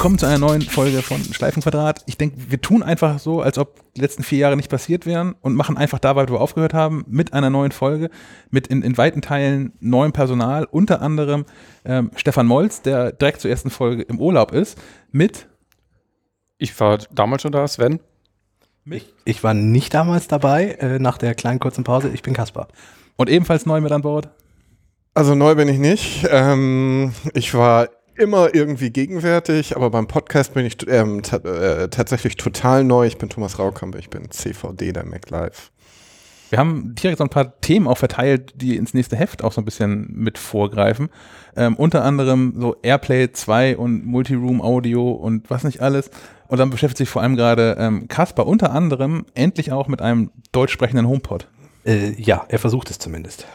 Willkommen zu einer neuen Folge von Schleifenquadrat. Ich denke, wir tun einfach so, als ob die letzten vier Jahre nicht passiert wären und machen einfach da, weil wir aufgehört haben, mit einer neuen Folge, mit in, in weiten Teilen neuem Personal, unter anderem ähm, Stefan Molz, der direkt zur ersten Folge im Urlaub ist, mit Ich war damals schon da, Sven. Ich, ich war nicht damals dabei, äh, nach der kleinen kurzen Pause. Ich bin Kaspar. und ebenfalls neu mit an Bord. Also neu bin ich nicht. Ähm, ich war immer irgendwie gegenwärtig, aber beim Podcast bin ich ähm, äh, tatsächlich total neu. Ich bin Thomas Raukamp, ich bin CVD der MacLive. Wir haben direkt so ein paar Themen auch verteilt, die ins nächste Heft auch so ein bisschen mit vorgreifen. Ähm, unter anderem so Airplay 2 und Multiroom Audio und was nicht alles. Und dann beschäftigt sich vor allem gerade ähm, Kaspar unter anderem endlich auch mit einem deutsch sprechenden HomePod. Äh, ja, er versucht es zumindest.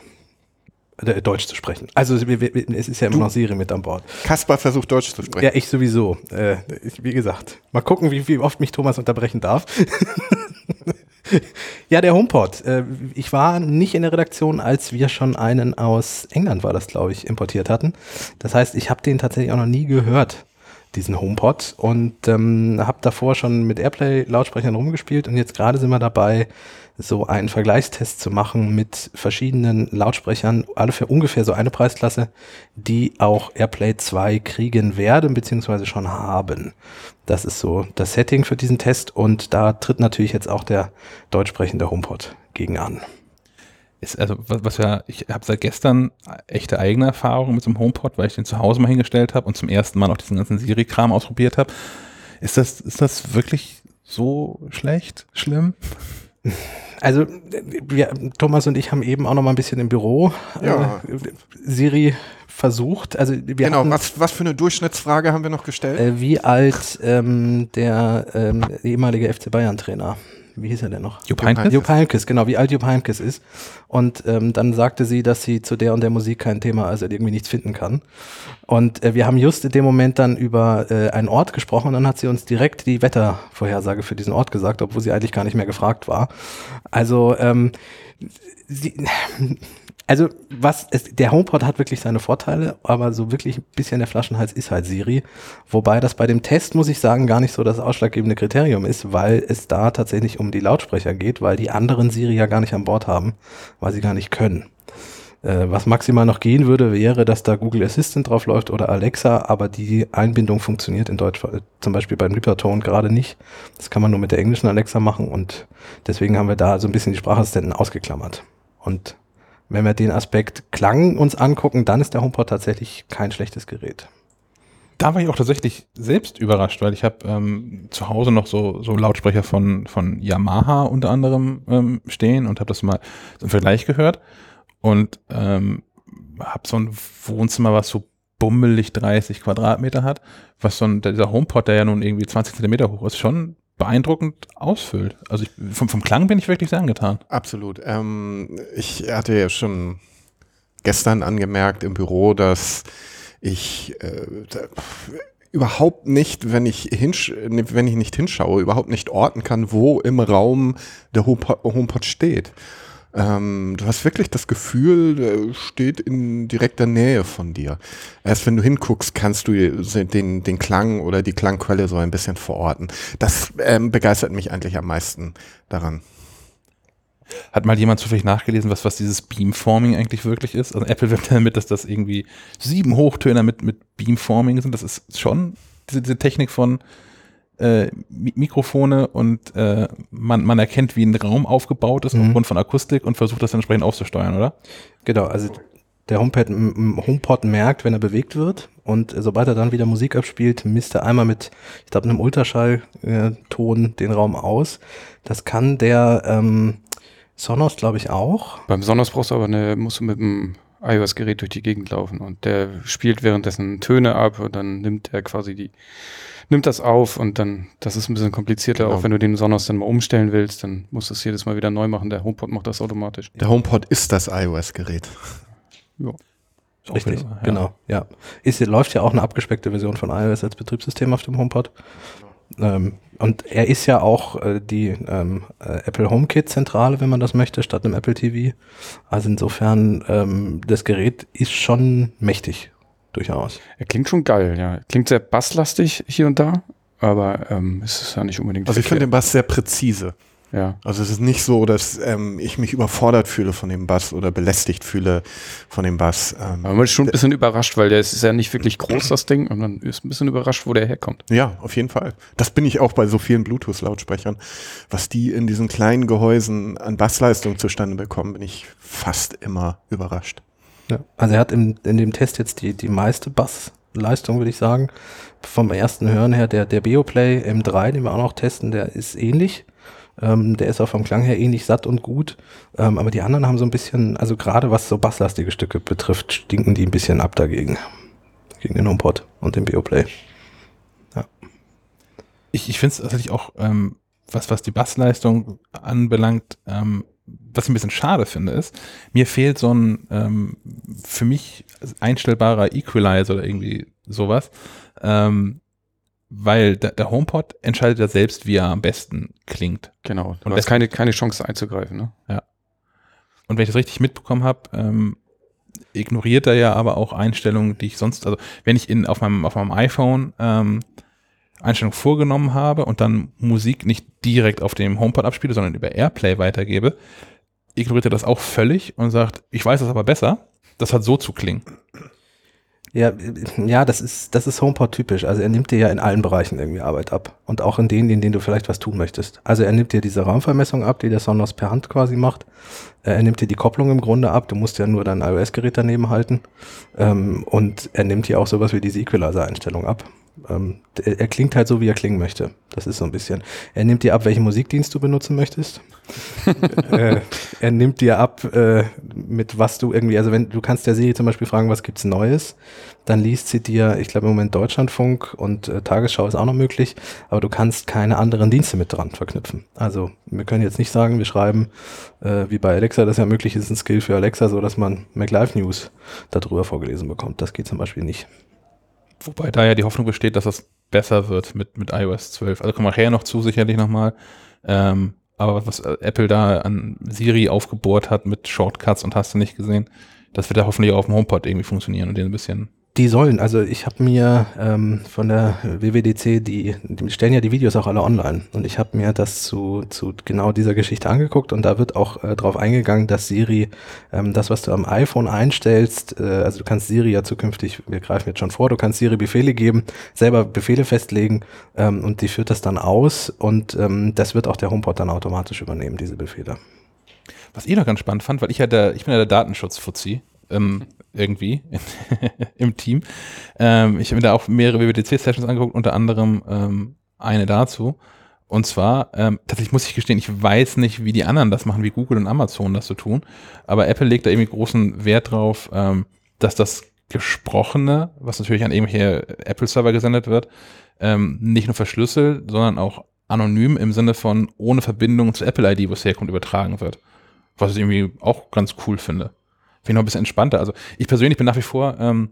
Äh, Deutsch zu sprechen. Also es ist ja immer noch Siri mit an Bord. Kaspar versucht Deutsch zu sprechen. Ja, ich sowieso. Äh, ich, wie gesagt, mal gucken, wie, wie oft mich Thomas unterbrechen darf. ja, der HomePod. Äh, ich war nicht in der Redaktion, als wir schon einen aus England, war das, glaube ich, importiert hatten. Das heißt, ich habe den tatsächlich auch noch nie gehört, diesen HomePod. Und ähm, habe davor schon mit Airplay-Lautsprechern rumgespielt. Und jetzt gerade sind wir dabei, so einen Vergleichstest zu machen mit verschiedenen Lautsprechern, alle für ungefähr so eine Preisklasse, die auch Airplay 2 kriegen werden, beziehungsweise schon haben. Das ist so das Setting für diesen Test und da tritt natürlich jetzt auch der deutsch sprechende HomePod gegen an. Ist also, was, was ja, ich habe seit gestern echte eigene Erfahrungen mit so einem HomePod, weil ich den zu Hause mal hingestellt habe und zum ersten Mal auch diesen ganzen Siri-Kram ausprobiert habe. Ist das, ist das wirklich so schlecht, schlimm? Also wir, Thomas und ich haben eben auch noch mal ein bisschen im Büro Ja. äh, Siri versucht. Also wir genau, hatten, was, was für eine Durchschnittsfrage haben wir noch gestellt? äh, wie alt ähm, der ähm, ehemalige FC Bayern Trainer, wie hieß er denn noch? Jupp Heynckes? Jupp Heynckes, genau, wie alt Jupp Heynckes ist. Und ähm, dann sagte sie, dass sie zu der und der Musik kein Thema, also irgendwie nichts finden kann. Und äh, wir haben just in dem Moment dann über äh, einen Ort gesprochen und dann hat sie uns direkt die Wettervorhersage für diesen Ort gesagt, obwohl sie eigentlich gar nicht mehr gefragt war. Also ähm, sie, also was es, der HomePod hat wirklich seine Vorteile, aber so wirklich ein bisschen der Flaschenhals ist halt Siri. Wobei das bei dem Test, muss ich sagen, gar nicht so das ausschlaggebende Kriterium ist, weil es da tatsächlich um die Lautsprecher geht, weil die anderen Siri ja gar nicht an Bord haben, weil sie gar nicht können. Äh, was maximal noch gehen würde, wäre, dass da Google Assistant drauf läuft oder Alexa, aber die Einbindung funktioniert in Deutsch äh, zum Beispiel beim Lipperton gerade nicht. Das kann man nur mit der englischen Alexa machen und deswegen haben wir da so ein bisschen die Sprachassistenten ausgeklammert. Und wenn wir den Aspekt Klang uns angucken, dann ist der HomePod tatsächlich kein schlechtes Gerät. Da war ich auch tatsächlich selbst überrascht, weil ich habe ähm, zu Hause noch so, so Lautsprecher von, von Yamaha unter anderem ähm, stehen und habe das mal so im Vergleich gehört und ähm, habe so ein Wohnzimmer, was so bummelig 30 Quadratmeter hat, was so ein, dieser HomePod, der ja nun irgendwie 20 Zentimeter hoch ist, schon beeindruckend ausfüllt. Also ich, vom, vom Klang bin ich wirklich sehr angetan. Absolut. Ähm, ich hatte ja schon gestern angemerkt im Büro, dass ich äh, überhaupt nicht, wenn ich, hinsch wenn ich nicht hinschaue, überhaupt nicht orten kann, wo im Raum der Homepo- HomePod steht. Ähm, du hast wirklich das Gefühl, der steht in direkter Nähe von dir. Erst wenn du hinguckst, kannst du den, den Klang oder die Klangquelle so ein bisschen verorten. Das ähm, begeistert mich eigentlich am meisten daran. Hat mal jemand zufällig nachgelesen, was, was dieses Beamforming eigentlich wirklich ist? Also Apple wirbt damit, dass das irgendwie sieben Hochtöner mit, mit Beamforming sind. Das ist schon diese, diese Technik von äh, Mi- Mikrofone und äh, man, man erkennt, wie ein Raum aufgebaut ist Mhm. aufgrund von Akustik und versucht das entsprechend auszusteuern, oder? Genau, also der m- HomePod merkt, wenn er bewegt wird und äh, sobald er dann wieder Musik abspielt, misst er einmal mit, ich glaube, einem Ultraschallton den Raum aus. Das kann der ähm, Sonos, glaube ich, auch. Beim Sonos brauchst du aber eine, musst du mit dem iOS-Gerät durch die Gegend laufen und der spielt währenddessen Töne ab und dann nimmt er quasi die, nimmt das auf und dann, das ist ein bisschen komplizierter, Genau. auch wenn du den Sonos dann mal umstellen willst, dann musst du es jedes Mal wieder neu machen. Der HomePod macht das automatisch. Der HomePod ist das iOS-Gerät. Ja. Richtig, wieder- ja. genau, ja. Ist, läuft ja auch eine abgespeckte Version von iOS als Betriebssystem auf dem HomePod. Ähm, und er ist ja auch äh, die ähm, äh, Apple HomeKit-Zentrale, wenn man das möchte, statt einem Apple TV. Also insofern, ähm, das Gerät ist schon mächtig. durchaus. Er klingt schon geil, ja. Klingt sehr basslastig hier und da, aber ähm, es ist ja nicht unbedingt. Also ich finde den Bass sehr präzise. Ja. Also es ist nicht so, dass ähm, ich mich überfordert fühle von dem Bass oder belästigt fühle von dem Bass. Ähm, Aber man ist schon ein bisschen überrascht, weil der ist ja nicht wirklich groß, das Ding, und dann ist ein bisschen überrascht, wo der herkommt. Ja, auf jeden Fall. Das bin ich auch bei so vielen Bluetooth-Lautsprechern. Was die in diesen kleinen Gehäusen an Bassleistung zustande bekommen, bin ich fast immer überrascht. Ja. Also er hat in, in dem Test jetzt die, die meiste Bassleistung, würde ich sagen. Vom ersten Hören her, der, der Beoplay M3, den wir auch noch testen, der ist ähnlich. Ähm, der ist auch vom Klang her ähnlich satt und gut. Ähm, aber die anderen haben so ein bisschen, also gerade was so basslastige Stücke betrifft, stinken die ein bisschen ab dagegen. Gegen den HomePod und den Beoplay. Ich, ich finde es tatsächlich auch, ähm, was, was die Bassleistung anbelangt, ähm, was ich ein bisschen schade finde, ist, mir fehlt so ein ähm, für mich einstellbarer Equalizer oder irgendwie sowas, ähm, weil der, der HomePod entscheidet ja selbst, wie er am besten klingt. Genau. Du Und hast keine, keine Chance einzugreifen, ne? Und wenn ich das richtig mitbekommen habe, ähm, ignoriert er ja aber auch Einstellungen, die ich sonst, also wenn ich in, auf, meinem, auf meinem iPhone ähm, Einstellungen vorgenommen habe und dann Musik nicht direkt auf dem HomePod abspiele, sondern über Airplay weitergebe, ignoriert er das auch völlig und sagt, ich weiß das aber besser, das hat so zu klingen. Ja, ja, das ist, das ist HomePod typisch. Also er nimmt dir ja in allen Bereichen irgendwie Arbeit ab. Und auch in denen, in denen du vielleicht was tun möchtest. Also er nimmt dir diese Raumvermessung ab, die der Sonos per Hand quasi macht. Äh, Er nimmt dir die Kopplung im Grunde ab. Du musst ja nur dein iOS-Gerät daneben halten. Ähm, und er nimmt dir auch sowas wie diese Equalizer-Einstellung ab. Ähm, der- er klingt halt so, wie er klingen möchte. Das ist so ein bisschen. Er nimmt dir ab, welchen Musikdienst du benutzen möchtest. äh, er nimmt dir ab, äh, mit was du irgendwie, also wenn du kannst der Siri zum Beispiel fragen, was gibt's Neues, dann liest sie dir, ich glaube im Moment Deutschlandfunk und äh, Tagesschau ist auch noch möglich, aber du kannst keine anderen Dienste mit dran verknüpfen. Also wir können jetzt nicht sagen, wir schreiben, äh, wie bei Alexa, das ja möglich ist, ein Skill für Alexa, so dass man MacLive News darüber vorgelesen bekommt. Das geht zum Beispiel nicht. Wobei da ja die Hoffnung besteht, dass das besser wird mit, mit iOS 12. Also kommen wir nachher noch zu, sicherlich nochmal. Ähm, aber was äh, Apple da an Siri aufgebohrt hat mit Shortcuts und hast du nicht gesehen, das wird ja hoffentlich auch auf dem HomePod irgendwie funktionieren und den ein bisschen. Die sollen, also ich habe mir ähm, von der WWDC, die, die stellen ja die Videos auch alle online und ich habe mir das zu, zu genau dieser Geschichte angeguckt und da wird auch äh, darauf eingegangen, dass Siri ähm, das, was du am iPhone einstellst, äh, also du kannst Siri ja zukünftig, wir greifen jetzt schon vor, du kannst Siri Befehle geben, selber Befehle festlegen ähm, und die führt das dann aus und ähm, das wird auch der HomePod dann automatisch übernehmen, diese Befehle. Was ich noch ganz spannend fand, weil ich ja der, ich bin ja der Datenschutzfuzzi, ähm, irgendwie im Team. Ähm, ich habe mir da auch mehrere WWDC-Sessions angeguckt, unter anderem ähm, eine dazu. Und zwar, ähm, tatsächlich muss ich gestehen, ich weiß nicht, wie die anderen das machen, wie Google und Amazon das so tun. Aber Apple legt da irgendwie großen Wert drauf, ähm, dass das Gesprochene, was natürlich an irgendwelche Apple-Server gesendet wird, ähm, nicht nur verschlüsselt, sondern auch anonym im Sinne von ohne Verbindung zur Apple-ID, wo es herkommt, übertragen wird. Was ich irgendwie auch ganz cool finde. Finde ich noch ein bisschen entspannter. Also ich persönlich bin nach wie vor ähm,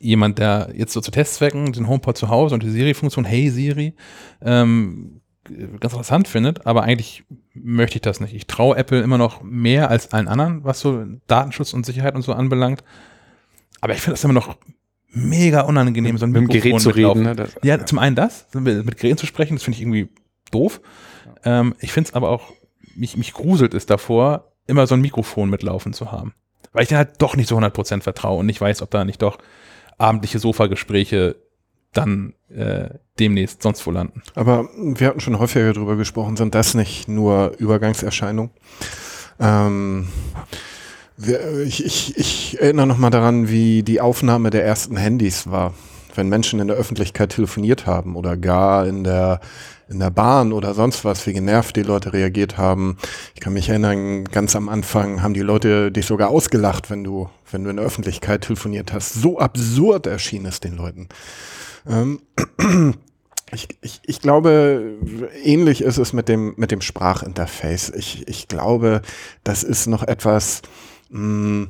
jemand, der jetzt so zu Testzwecken den HomePod zu Hause und die Siri-Funktion Hey Siri ähm, ganz interessant findet, aber eigentlich möchte ich das nicht. Ich traue Apple immer noch mehr als allen anderen, was so Datenschutz und Sicherheit und so anbelangt. Aber ich finde das immer noch mega unangenehm, so ein Mit dem Gerät Mikrofon zu reden, ne? Das, Ja, zum einen das, mit mit Geräten zu sprechen, das finde ich irgendwie doof. Ähm, ich finde es aber auch, mich, mich gruselt es davor, immer so ein Mikrofon mitlaufen zu haben. Weil ich dann halt doch nicht so 100% vertraue und nicht weiß, ob da nicht doch abendliche Sofagespräche dann äh, demnächst sonst wo landen. Aber wir hatten schon häufiger darüber gesprochen, sind das nicht nur Übergangserscheinungen? Ähm, ich, ich, ich erinnere noch mal daran, wie die Aufnahme der ersten Handys war. Wenn Menschen in der Öffentlichkeit telefoniert haben oder gar in der, in der Bahn oder sonst was, wie genervt die Leute reagiert haben. Ich kann mich erinnern, ganz am Anfang haben die Leute dich sogar ausgelacht, wenn du, wenn du in der Öffentlichkeit telefoniert hast. So absurd erschien es den Leuten. Ähm, ich, ich, ich glaube, ähnlich ist es mit dem, mit dem Sprachinterface. Ich, ich glaube, das ist noch etwas, mh,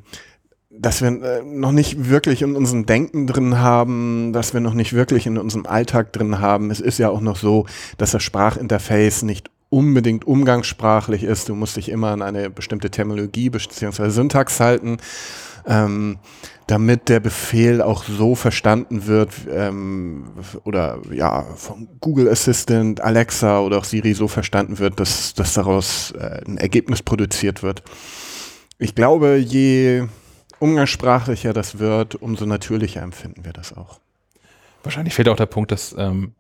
dass wir äh, noch nicht wirklich in unserem Denken drin haben, dass wir noch nicht wirklich in unserem Alltag drin haben. Es ist ja auch noch so, dass das Sprachinterface nicht unbedingt umgangssprachlich ist. Du musst dich immer an eine bestimmte Terminologie bzw. Syntax halten. ähm, damit der Befehl auch so verstanden wird ähm, oder ja vom Google Assistant, Alexa oder auch Siri so verstanden wird, dass, dass daraus äh, ein Ergebnis produziert wird. Ich glaube, je umgangssprachlicher das wird, umso natürlicher empfinden wir das auch. Wahrscheinlich fehlt auch der Punkt, dass ähm,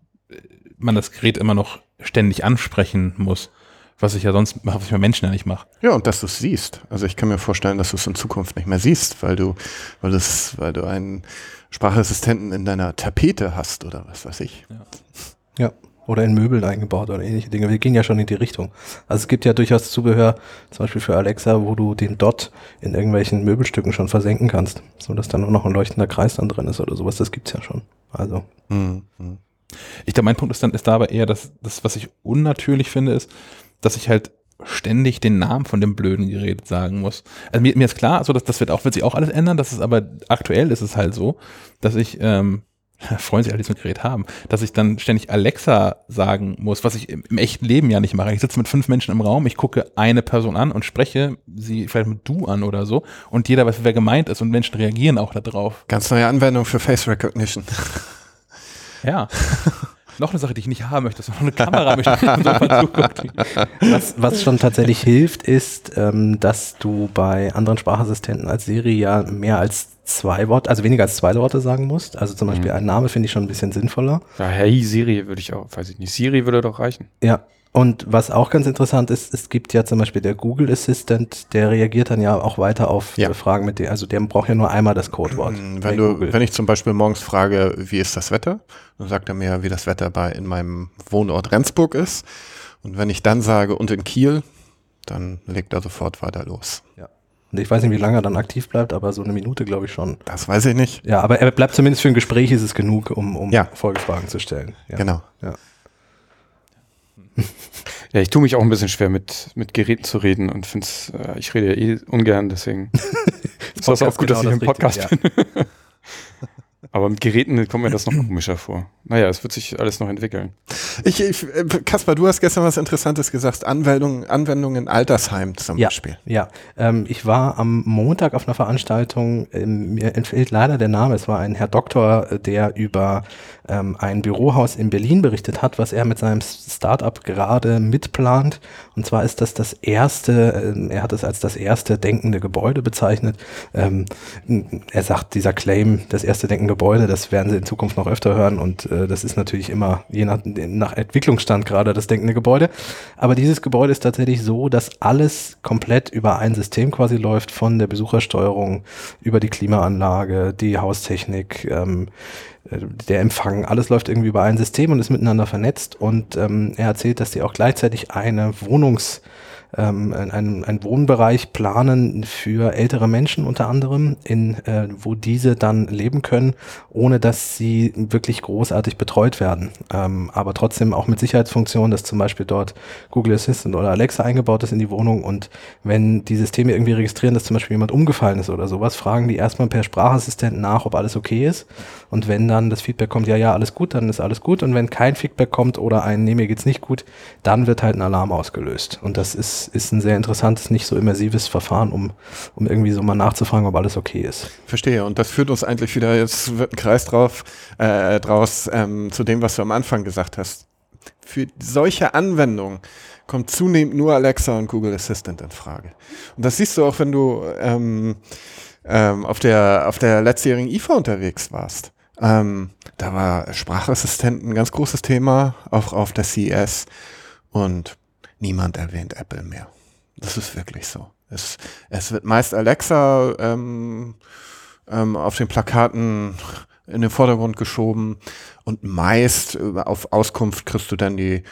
man das Gerät immer noch ständig ansprechen muss, was ich ja sonst, was ich bei Menschen ja nicht mache. Ja, und dass du es siehst. Also ich kann mir vorstellen, dass du es in Zukunft nicht mehr siehst, weil du, weil das, weil du einen Sprachassistenten in deiner Tapete hast oder was weiß ich. Ja. ja. Oder in Möbeln eingebaut oder ähnliche Dinge. Wir gehen ja schon in die Richtung. Also es gibt ja durchaus Zubehör, zum Beispiel für Alexa, wo du den Dot in irgendwelchen Möbelstücken schon versenken kannst, so dass dann nur noch ein leuchtender Kreis dann drin ist oder sowas. Das gibt's ja schon. Also. Mhm. Ich glaube, mein Punkt ist dann ist da aber eher, dass das, was ich unnatürlich finde, ist, dass ich halt ständig den Namen von dem blöden Gerät sagen muss. Also mir, mir ist klar, also das, das wird auch, wird sich auch alles ändern, das ist aber aktuell ist es halt so, dass ich, ähm, freuen sich alle, die so ein Gerät haben, dass ich dann ständig Alexa sagen muss, was ich im, im, echten Leben ja nicht mache. Ich sitze mit fünf Menschen im Raum, ich gucke eine Person an und spreche sie vielleicht mit du an oder so und jeder weiß, wer gemeint ist und Menschen reagieren auch darauf. Ganz neue Anwendung für Face Recognition. Ja. noch eine Sache, die ich nicht haben möchte, sondern eine Kamera möchte, die was, was schon tatsächlich hilft, ist, ähm, dass du bei anderen Sprachassistenten als Siri ja mehr als zwei Worte, also weniger als zwei Worte sagen musst. Also zum Beispiel mhm. ein Name finde ich schon ein bisschen sinnvoller. Ja, hey Siri würde ich auch, weiß ich nicht. Siri würde doch reichen. Ja, und was auch ganz interessant ist, es gibt ja zum Beispiel der Google Assistant, der reagiert dann ja auch weiter auf ja. Fragen mit dem, also der braucht ja nur einmal das Codewort. Wenn du, wenn ich zum Beispiel morgens frage, wie ist das Wetter, dann sagt er mir, wie das Wetter bei in meinem Wohnort Rendsburg ist. Und wenn ich dann sage, und in Kiel, dann legt er sofort weiter los. Ja. Und ich weiß nicht, wie lange er dann aktiv bleibt, aber so eine Minute glaube ich schon. Das weiß ich nicht. Ja, aber er bleibt zumindest für ein Gespräch ist es genug, um, um ja. Folgefragen zu stellen. Ja. Genau. Ja. Ja, ich tue mich auch ein bisschen schwer mit, mit Geräten zu reden und finde es, äh, ich rede ja eh ungern, deswegen ist das auch gut, genau dass ich im Podcast richtig, bin. Aber mit Geräten kommt mir das noch komischer vor. Naja, es wird sich alles noch entwickeln. Ich, ich äh, Kaspar, du hast gestern was Interessantes gesagt. Anwendungen Anwendung in Altersheim zum ja, Beispiel. Ja, ähm, ich war am Montag auf einer Veranstaltung, ähm, mir entfällt leider der Name, es war ein Herr Doktor, äh, der über ähm, ein Bürohaus in Berlin berichtet hat, was er mit seinem Startup gerade mitplant. Und zwar ist das das erste, äh, er hat es als das erste denkende Gebäude bezeichnet. Ähm, er sagt, dieser Claim, das erste denkende Gebäude, das werden Sie in Zukunft noch öfter hören und äh, das ist natürlich immer je nach, nach Entwicklungsstand gerade das denkende Gebäude. Aber dieses Gebäude ist tatsächlich so, dass alles komplett über ein System quasi läuft, von der Besuchersteuerung über die Klimaanlage, die Haustechnik, ähm, äh, der Empfang, alles läuft irgendwie über ein System und ist miteinander vernetzt. Und ähm, er erzählt, dass sie auch gleichzeitig eine Wohnungs- ähm, einen, einen Wohnbereich planen für ältere Menschen unter anderem, in, äh, wo diese dann leben können, ohne dass sie wirklich großartig betreut werden. Ähm, aber trotzdem auch mit Sicherheitsfunktionen, dass zum Beispiel dort Google Assistant oder Alexa eingebaut ist in die Wohnung und wenn die Systeme irgendwie registrieren, dass zum Beispiel jemand umgefallen ist oder sowas, fragen die erstmal per Sprachassistenten nach, ob alles okay ist. Und wenn dann das Feedback kommt, ja, ja, alles gut, dann ist alles gut. Und wenn kein Feedback kommt oder ein, nee, mir geht's nicht gut, dann wird halt ein Alarm ausgelöst. Und das ist ist, ein sehr interessantes, nicht so immersives Verfahren, um, um irgendwie so mal nachzufragen, ob alles okay ist. Verstehe. Und das führt uns eigentlich wieder, jetzt wird ein Kreis drauf, äh, draus ähm, zu dem, was du am Anfang gesagt hast. Für solche Anwendungen kommt zunehmend nur Alexa und Google Assistant in Frage. Und das siehst du auch, wenn du ähm, ähm, auf, der, auf der letztjährigen IFA unterwegs warst. Ähm, da war Sprachassistent ein ganz großes Thema, auch auf der CES. Und niemand erwähnt Apple mehr. Das ist wirklich so. Es, es wird meist Alexa ähm, ähm, auf den Plakaten in den Vordergrund geschoben und meist äh, auf Auskunft kriegst du dann die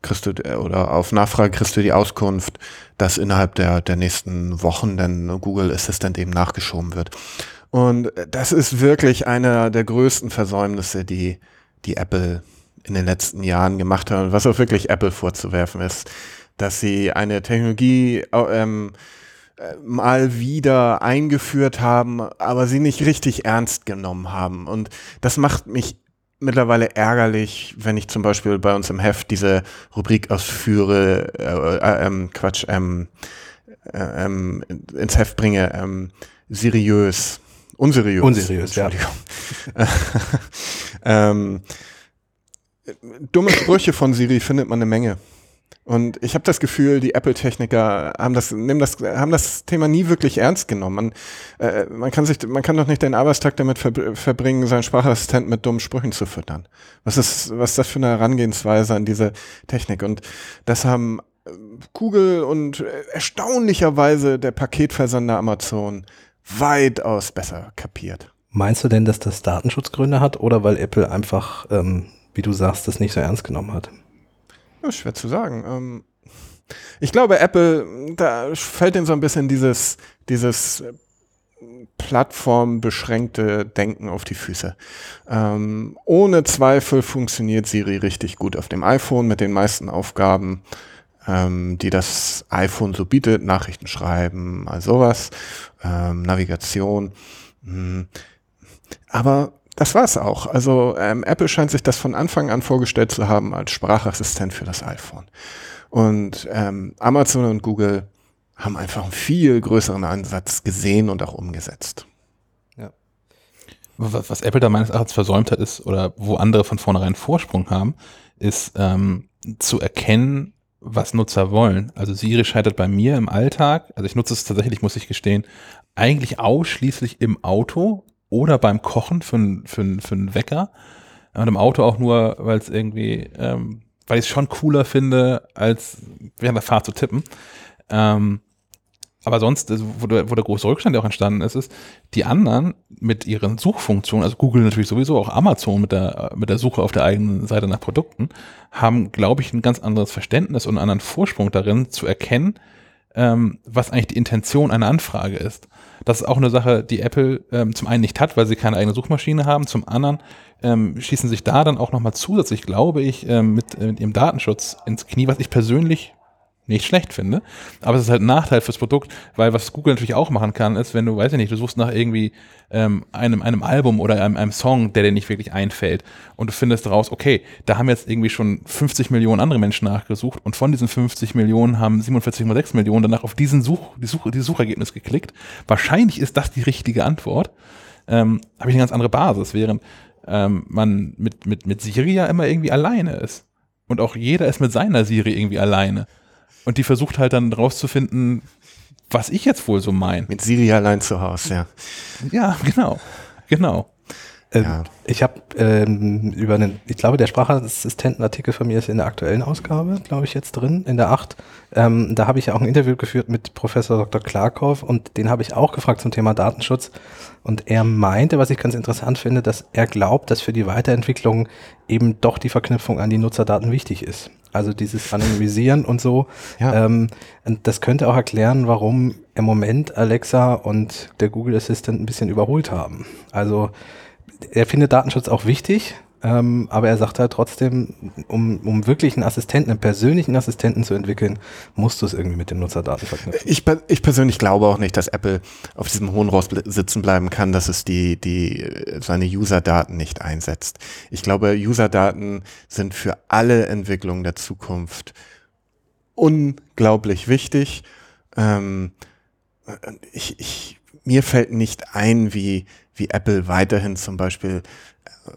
kriegst du äh, oder auf Nachfrage kriegst du die Auskunft, dass innerhalb der der nächsten Wochen dann Google Assistant eben nachgeschoben wird. Und das ist wirklich einer der größten Versäumnisse, die die Apple in den letzten Jahren gemacht haben, was auch wirklich Apple vorzuwerfen ist, dass sie eine Technologie ähm, äh, mal wieder eingeführt haben, aber sie nicht richtig ernst genommen haben. Und das macht mich mittlerweile ärgerlich, wenn ich zum Beispiel bei uns im Heft diese Rubrik ausführe, äh, äh, ähm, Quatsch, ähm, äh, ähm, ins Heft bringe, ähm, seriös. Unseriös. Unseriös, ja. ähm, dumme Sprüche von Siri findet man eine Menge. Und ich habe das Gefühl, die Apple-Techniker haben das, nehmen das, haben das Thema nie wirklich ernst genommen. Man, äh, man kann sich, man kann doch nicht den Arbeitstag damit ver verbringen, seinen Sprachassistent mit dummen Sprüchen zu füttern. Was ist, was ist das für eine Herangehensweise an diese Technik? Und das haben äh, Google und erstaunlicherweise der Paketversender Amazon weitaus besser kapiert. Meinst du denn, dass das Datenschutzgründe hat oder weil Apple einfach, ähm, wie du sagst, das nicht so ernst genommen hat? Ja, schwer zu sagen. Ähm, ich glaube, Apple, da fällt ihnen so ein bisschen dieses, dieses plattformbeschränkte Denken auf die Füße. Ähm, ohne Zweifel funktioniert Siri richtig gut auf dem iPhone mit den meisten Aufgaben, ähm, die das iPhone so bietet. Nachrichten schreiben, all sowas, ähm, Navigation. Mhm. Aber das war's auch. Also ähm, Apple scheint sich das von Anfang an vorgestellt zu haben als Sprachassistent für das iPhone. Und ähm, Amazon und Google haben einfach einen viel größeren Ansatz gesehen und auch umgesetzt. Ja. Was, was Apple da meines Erachtens versäumt hat, ist, oder wo andere von vornherein Vorsprung haben, ist ähm, zu erkennen, was Nutzer wollen. Also Siri scheitert bei mir im Alltag, also ich nutze es tatsächlich, muss ich gestehen, eigentlich ausschließlich im Auto oder beim Kochen für, für, für einen Wecker. Und im Auto auch nur, weil es irgendwie, ähm, weil ich es schon cooler finde, als während der Fahrt zu tippen. Ähm, aber sonst, wo der, wo der große Rückstand ja auch entstanden ist, ist, die anderen mit ihren Suchfunktionen, also Google natürlich sowieso, auch Amazon mit der, mit der Suche auf der eigenen Seite nach Produkten, haben, glaube ich, ein ganz anderes Verständnis und einen anderen Vorsprung darin zu erkennen, ähm, was eigentlich die Intention einer Anfrage ist. Das ist auch eine Sache, die Apple ähm, zum einen nicht hat, weil sie keine eigene Suchmaschine haben, zum anderen ähm, schießen sich da dann auch nochmal zusätzlich, glaube ich, ähm, mit, äh, mit ihrem Datenschutz ins Knie, was ich persönlich nicht schlecht finde. Aber es ist halt ein Nachteil fürs Produkt, weil was Google natürlich auch machen kann, ist, wenn du, weiß ich nicht, du suchst nach irgendwie ähm, einem, einem Album oder einem, einem Song, der dir nicht wirklich einfällt und du findest raus, okay, da haben jetzt irgendwie schon 50 Millionen andere Menschen nachgesucht und von diesen 50 Millionen haben 47,6 Millionen danach auf diesen Such, die Such, dieses Suchergebnis geklickt. Wahrscheinlich ist das die richtige Antwort. Ähm, Habe ich eine ganz andere Basis, während ähm, man mit, mit, mit Siri ja immer irgendwie alleine ist. Und auch jeder ist mit seiner Siri irgendwie alleine. Und die versucht halt dann rauszufinden, was ich jetzt wohl so meine. Mit Siri allein zu Hause, ja. Ja, genau. Genau. Ähm, ja. Ich habe ähm, über einen, ich glaube, der Sprachassistentenartikel von mir ist in der aktuellen Ausgabe, glaube ich, jetzt drin, in der 8. Ähm, da habe ich ja auch ein Interview geführt mit Professor Dr. Klarkow und den habe ich auch gefragt zum Thema Datenschutz. Und er meinte, was ich ganz interessant finde, dass er glaubt, dass für die Weiterentwicklung eben doch die Verknüpfung an die Nutzerdaten wichtig ist. Also dieses Anonymisieren und so. Ja. Ähm, und das könnte auch erklären, warum im Moment Alexa und der Google Assistant ein bisschen überholt haben. Also er findet Datenschutz auch wichtig, ähm, aber er sagt halt trotzdem, um, um wirklich einen Assistenten, einen persönlichen Assistenten zu entwickeln, musst du es irgendwie mit den Nutzerdaten verknüpfen. Ich, ich persönlich glaube auch nicht, dass Apple auf diesem hohen Ross sitzen bleiben kann, dass es die, die, seine User-Daten nicht einsetzt. Ich glaube, User-Daten sind für alle Entwicklungen der Zukunft unglaublich wichtig. Ähm, ich, ich, mir fällt nicht ein, wie, wie Apple weiterhin zum Beispiel äh,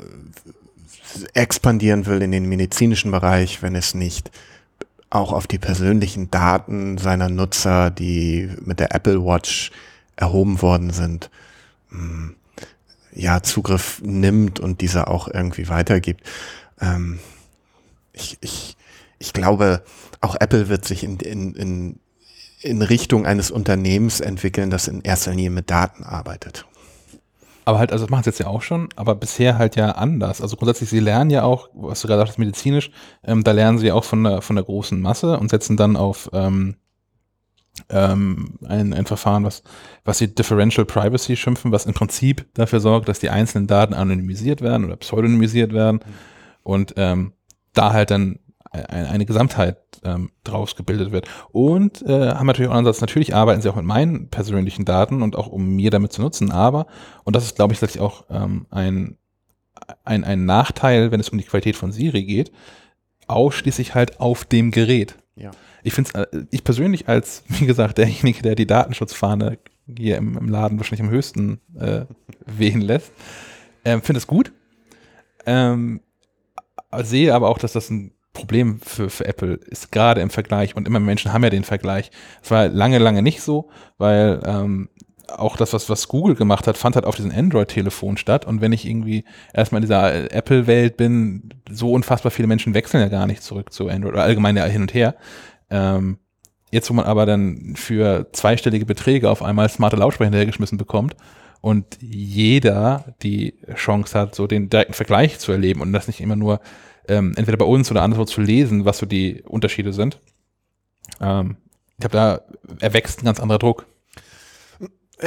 expandieren will in den medizinischen Bereich, wenn es nicht auch auf die persönlichen Daten seiner Nutzer, die mit der Apple Watch erhoben worden sind, hm, ja, Zugriff nimmt und diese auch irgendwie weitergibt. Ähm, ich, ich, ich glaube, auch Apple wird sich in, in, in, in Richtung eines Unternehmens entwickeln, das in erster Linie mit Daten arbeitet. Aber halt, also das machen sie jetzt ja auch schon, aber bisher halt ja anders. Also grundsätzlich, sie lernen ja auch, was du gerade sagst, medizinisch, ähm, da lernen sie ja auch von der, von der großen Masse und setzen dann auf ähm, ähm, ein, ein Verfahren, was, was sie Differential Privacy schimpfen, was im Prinzip dafür sorgt, dass die einzelnen Daten anonymisiert werden oder pseudonymisiert werden und ähm, da halt dann eine, eine Gesamtheit ähm, draus gebildet wird. Und äh, haben natürlich auch einen Ansatz, natürlich arbeiten sie auch mit meinen persönlichen Daten und auch um mir damit zu nutzen, aber, und das ist, glaube ich, tatsächlich auch ähm, ein, ein, ein Nachteil, wenn es um die Qualität von Siri geht, ausschließlich halt auf dem Gerät. Ja. Ich finde es, äh, ich persönlich als, wie gesagt, derjenige, der die Datenschutzfahne hier im, im Laden wahrscheinlich am höchsten äh, wehen lässt. Ähm, Finde es gut. Ähm, sehe aber auch, dass das ein Problem für, für Apple ist, gerade im Vergleich. Und immer Menschen haben ja den Vergleich. Es war lange, lange nicht so, weil ähm, auch das, was, was Google gemacht hat, fand halt auf diesem Android-Telefon statt. Und wenn ich irgendwie erstmal in dieser Apple-Welt bin, so unfassbar viele Menschen wechseln ja gar nicht zurück zu Android oder allgemein ja hin und her. Ähm, jetzt, wo man aber dann für zweistellige Beträge auf einmal smarte Lautsprecher hinterhergeschmissen bekommt und jeder die Chance hat, so den direkten Vergleich zu erleben und das nicht immer nur ähm, entweder bei uns oder anderswo zu lesen, was so die Unterschiede sind. Ähm, ich habe da erwächst ein ganz anderer Druck.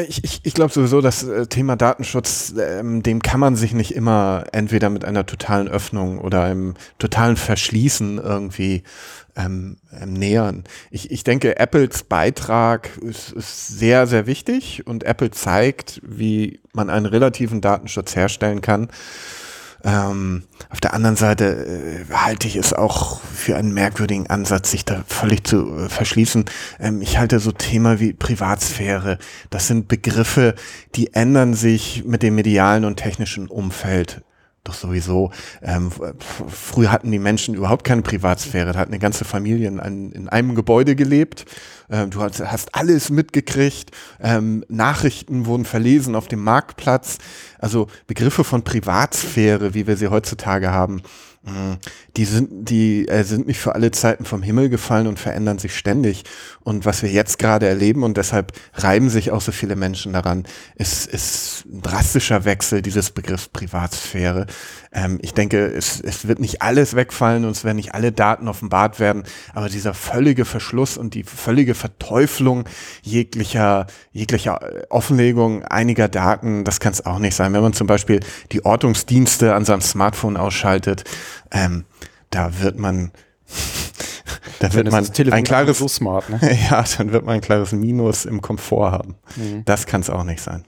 Ich, ich, ich glaube sowieso, das äh, Thema Datenschutz, ähm, dem kann man sich nicht immer entweder mit einer totalen Öffnung oder einem totalen Verschließen irgendwie ähm, ähm, nähern. Ich, ich denke, Apples Beitrag ist, ist sehr, sehr wichtig und Apple zeigt, wie man einen relativen Datenschutz herstellen kann. Ähm, auf der anderen Seite äh, halte ich es auch für einen merkwürdigen Ansatz, sich da völlig zu äh, verschließen. Ähm, ich halte so Thema wie Privatsphäre, das sind Begriffe, die ändern sich mit dem medialen und technischen Umfeld doch sowieso. Ähm, früher hatten die Menschen überhaupt keine Privatsphäre. Da hat eine ganze Familie in, ein, in einem Gebäude gelebt. Ähm, du hast, hast, alles mitgekriegt. Ähm, Nachrichten wurden verlesen auf dem Marktplatz. Also Begriffe von Privatsphäre, wie wir sie heutzutage haben, die sind, die äh, sind nicht für alle Zeiten vom Himmel gefallen und verändern sich ständig. Und was wir jetzt gerade erleben und deshalb reiben sich auch so viele Menschen daran, ist, ist ein drastischer Wechsel dieses Begriffs Privatsphäre. Ähm, ich denke, es, es wird nicht alles wegfallen und es werden nicht alle Daten offenbart werden, aber dieser völlige Verschluss und die völlige Verteuflung jeglicher, jeglicher äh, Offenlegung einiger Daten, das kann es auch nicht sein. Wenn man zum Beispiel die Ortungsdienste an seinem Smartphone ausschaltet, ähm, da wird man da wird man ein klares so smart, ne? ja, dann wird man ein klares Minus im Komfort haben. Mhm. Das kann es auch nicht sein.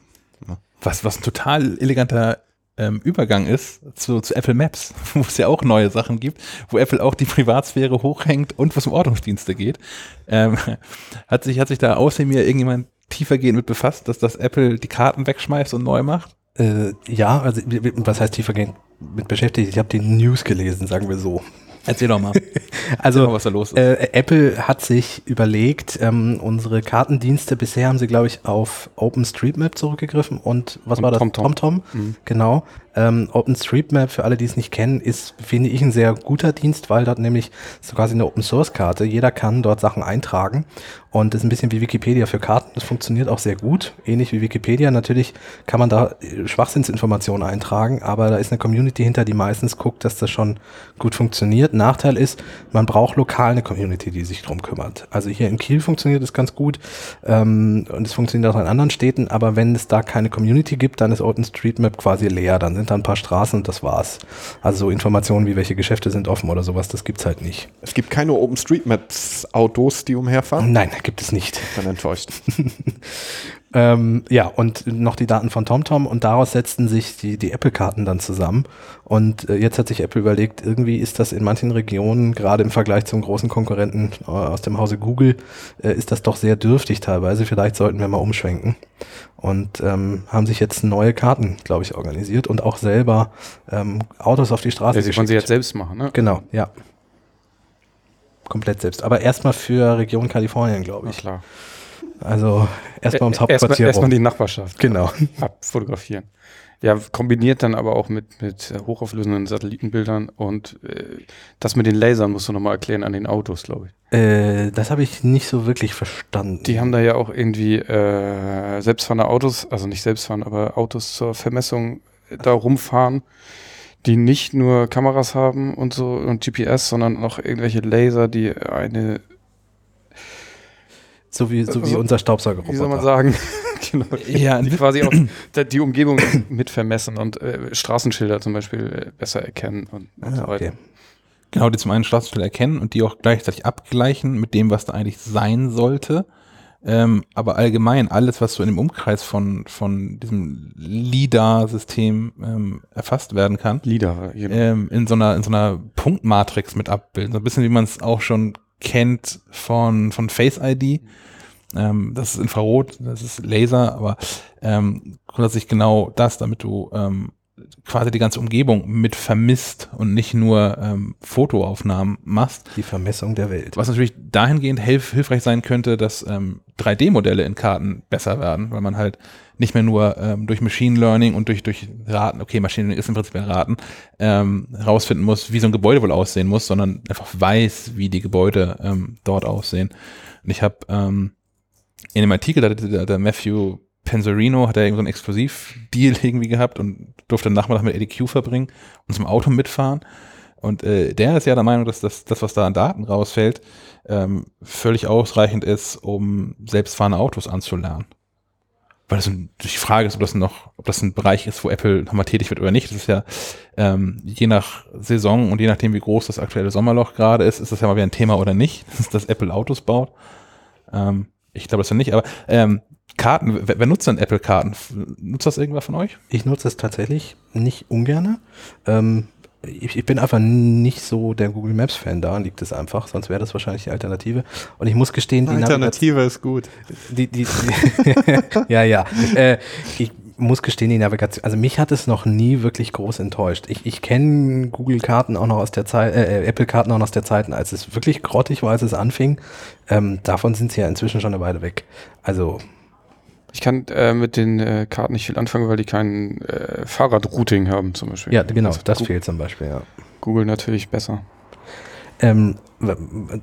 Was, was ein total eleganter ähm, Übergang ist zu, zu Apple Maps, wo es ja auch neue Sachen gibt, wo Apple auch die Privatsphäre hochhängt und was um Ordnungsdienste geht. Ähm, hat sich, hat sich da außer mir irgendjemand tiefergehend mit befasst, dass das Apple die Karten wegschmeißt und neu macht? Äh, ja, also was heißt tiefergehend mit beschäftigt? Ich habe die News gelesen, sagen wir so. Erzähl doch mal. also, mal, was da los ist. Äh, Apple hat sich überlegt, ähm, unsere Kartendienste, bisher haben sie, glaube ich, auf OpenStreetMap zurückgegriffen und was und war das? TomTom. TomTom, mhm. genau. Ähm, OpenStreetMap, für alle, die es nicht kennen, ist, finde ich, ein sehr guter Dienst, weil dort nämlich so quasi eine Open-Source-Karte, jeder kann dort Sachen eintragen und das ist ein bisschen wie Wikipedia für Karten. Das funktioniert auch sehr gut, ähnlich wie Wikipedia. Natürlich kann man da äh, Schwachsinnsinformationen eintragen, aber da ist eine Community hinter, die meistens guckt, dass das schon gut funktioniert. Nachteil ist, man braucht lokal eine Community, die sich drum kümmert. Also hier in Kiel funktioniert es ganz gut ähm, und es funktioniert auch in anderen Städten, aber wenn es da keine Community gibt, dann ist OpenStreetMap quasi leer. Dann sind sind da ein paar Straßen und das war's. Also so Informationen wie welche Geschäfte sind offen oder sowas, das gibt's halt nicht. Es gibt keine OpenStreetMaps-Autos, die umherfahren? Nein, gibt es nicht. Dann enttäuscht. Ähm, ja, und noch die Daten von TomTom und daraus setzten sich die, die Apple-Karten dann zusammen. Und äh, jetzt hat sich Apple überlegt, irgendwie ist das in manchen Regionen, gerade im Vergleich zum großen Konkurrenten äh, aus dem Hause Google, äh, ist das doch sehr dürftig teilweise. Vielleicht sollten wir mal umschwenken. Und ähm, haben sich jetzt neue Karten, glaube ich, organisiert und auch selber ähm, Autos auf die Straße ja, sie wollen sie jetzt selbst machen, ne? Genau, ja. Komplett selbst. Aber erstmal für Region Kalifornien, glaube ich. Na klar. Also erstmal ums Hauptquartier. Erstmal erst die Nachbarschaft. Genau. Abfotografieren. Ja, kombiniert dann aber auch mit, mit hochauflösenden Satellitenbildern und äh, das mit den Lasern musst du nochmal erklären an den Autos, glaube ich. Äh, das habe ich nicht so wirklich verstanden. Die haben da ja auch irgendwie äh, selbstfahrende Autos, also nicht selbstfahrende, aber Autos zur Vermessung da rumfahren, die nicht nur Kameras haben und so und GPS, sondern auch irgendwelche Laser, die eine so wie, so wie also, unser Staubsaugerroboter. Wie soll man sagen? genau. Ja, die quasi auch die Umgebung mit vermessen und äh, Straßenschilder zum Beispiel äh, besser erkennen und, und ah, so weiter. Okay. Genau, die zum einen Straßenschilder erkennen und die auch gleichzeitig abgleichen mit dem, was da eigentlich sein sollte. Ähm, aber allgemein alles, was so in dem Umkreis von, von diesem LIDAR-System ähm, erfasst werden kann, LIDAR, ähm, in so einer in so einer Punktmatrix mit abbilden, so ein bisschen wie man es auch schon kennt von, von Face ID. Ähm, das ist Infrarot, das ist Laser, aber ähm, grundsätzlich genau das, damit du ähm, quasi die ganze Umgebung mit vermisst und nicht nur ähm, Fotoaufnahmen machst. Die Vermessung der Welt. Was natürlich dahingehend hilf hilfreich sein könnte, dass ähm, 3D-Modelle in Karten besser werden, weil man halt nicht mehr nur ähm, durch Machine Learning und durch, durch Raten, okay, Machine Learning ist im Prinzip ein Raten, ähm, rausfinden muss, wie so ein Gebäude wohl aussehen muss, sondern einfach weiß, wie die Gebäude ähm, dort aussehen. Und ich habe ähm, in dem Artikel, da der, der Matthew Pensorino hat er so einen Exklusivdeal irgendwie gehabt und durfte den Nachmittag mit EDQ verbringen und zum Auto mitfahren. Und äh, der ist ja der Meinung, dass das, das was da an Daten rausfällt, ähm, völlig ausreichend ist, um selbstfahrende Autos anzulernen. Weil das die Frage ist, ob das noch, ob das ein Bereich ist, wo Apple nochmal tätig wird oder nicht. Das ist ja ähm, je nach Saison und je nachdem, wie groß das aktuelle Sommerloch gerade ist, ist das ja mal wieder ein Thema oder nicht, dass Apple Autos baut. Ähm, ich glaube das ja nicht, aber ähm, Karten, wer, wer, nutzt denn Apple-Karten? Nutzt das irgendwer von euch? Ich nutze es tatsächlich nicht ungern. Ähm, ich, ich, bin einfach nicht so der Google Maps-Fan, da liegt es einfach, sonst wäre das wahrscheinlich die Alternative. Und ich muss gestehen, die Alternative ist gut. Die, die, die ja, ja. Äh, ich muss gestehen, die Navigation, also mich hat es noch nie wirklich groß enttäuscht. Ich, ich kenne Google-Karten auch noch aus der Zeit, äh, Apple-Karten auch noch aus der Zeiten, als es wirklich grottig war, als es anfing. Ähm, davon sind sie ja inzwischen schon eine Weile weg. Also ich kann äh, mit den äh, Karten nicht viel anfangen, weil die kein äh, Fahrradrouting haben zum Beispiel. Ja, genau, das, das fehlt zum Beispiel, ja. Google natürlich besser. Ähm,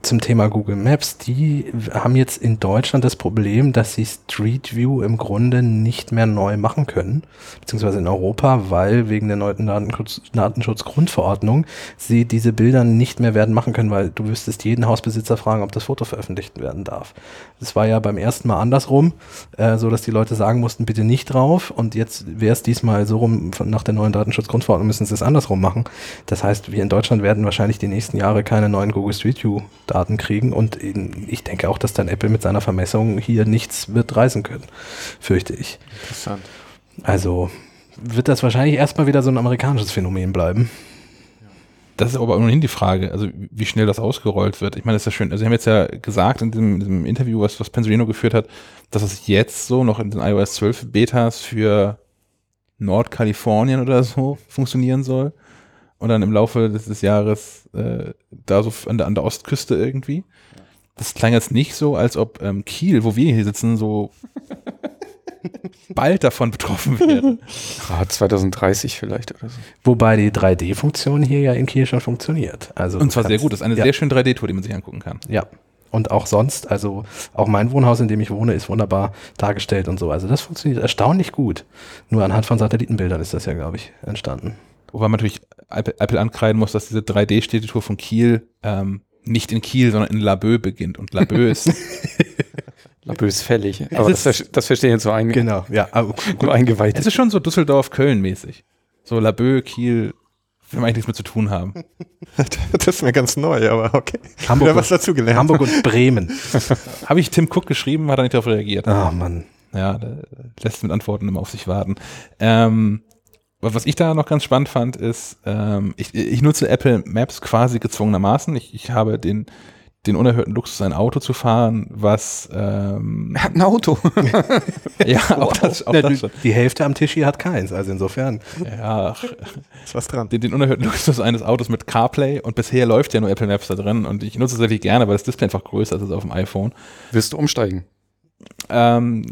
zum Thema Google Maps, die haben jetzt in Deutschland das Problem, dass sie Street View im Grunde nicht mehr neu machen können, beziehungsweise in Europa, weil wegen der neuen Datenschutz, Datenschutzgrundverordnung sie diese Bilder nicht mehr werden machen können, weil du wüsstest jeden Hausbesitzer fragen, ob das Foto veröffentlicht werden darf. Das war ja beim ersten Mal andersrum, äh, so dass die Leute sagen mussten, bitte nicht drauf und jetzt wäre es diesmal so rum, nach der neuen Datenschutzgrundverordnung müssen sie es andersrum machen. Das heißt, wir in Deutschland werden wahrscheinlich die nächsten Jahre keine neuen Google Street Street View Daten kriegen und ich denke auch, dass dann Apple mit seiner Vermessung hier nichts wird reißen können, fürchte ich. Interessant. Also wird das wahrscheinlich erstmal wieder so ein amerikanisches Phänomen bleiben. Das ist aber ohnehin die Frage, also wie schnell das ausgerollt wird. Ich meine, das ist ja schön. Also Sie haben jetzt ja gesagt in diesem, diesem Interview, was, was Pensolino geführt hat, dass es jetzt so noch in den iOS 12 Betas für Nordkalifornien oder so funktionieren soll und dann im Laufe des, Jahres äh, da so an der, an der Ostküste irgendwie. Das klang jetzt nicht so, als ob ähm, Kiel, wo wir hier sitzen, so bald davon betroffen wäre. Ah, 2030 vielleicht oder so. Wobei die 3D-Funktion hier ja in Kiel schon funktioniert. Also und zwar sehr gut. Das ist eine ja. sehr schöne 3D-Tour, die man sich angucken kann. Ja. Und auch sonst, also auch mein Wohnhaus, in dem ich wohne, ist wunderbar dargestellt und so. Also das funktioniert erstaunlich gut. Nur anhand von Satellitenbildern ist das ja, glaube ich, entstanden. Wobei man natürlich Apple, Apple ankreiden muss, dass diese 3D-Städtetour von Kiel ähm, nicht in Kiel, sondern in Laboe beginnt. Und Laboe ist. Laboe ist fällig. Aber das, das verstehe ich jetzt so ein, genau, ja, nur eingeweiht. Es ist schon so Düsseldorf-Köln mäßig. So Laboe, Kiel, will man eigentlich nichts mit zu tun haben. das ist mir ganz neu, aber okay. Hamburg Wieder was dazu gelernt. Hamburg und Bremen. Habe ich Tim Cook geschrieben, hat er nicht darauf reagiert. Ah, oh, Mann. Ja, lässt mit Antworten immer auf sich warten. Ähm, was ich da noch ganz spannend fand, ist, ähm, ich, ich nutze Apple Maps quasi gezwungenermaßen. Ich, ich habe den, den unerhörten Luxus, ein Auto zu fahren, was ähm, Er hat ein Auto. ja, auch das, auch Na, das schon. Die Hälfte am Tisch hier hat keins, also insofern. Ja, ist was dran. Den, den, unerhörten Luxus eines Autos mit CarPlay und bisher läuft ja nur Apple Maps da drin und ich nutze es natürlich gerne, weil das Display einfach größer ist als auf dem iPhone. Wirst du umsteigen? Ähm,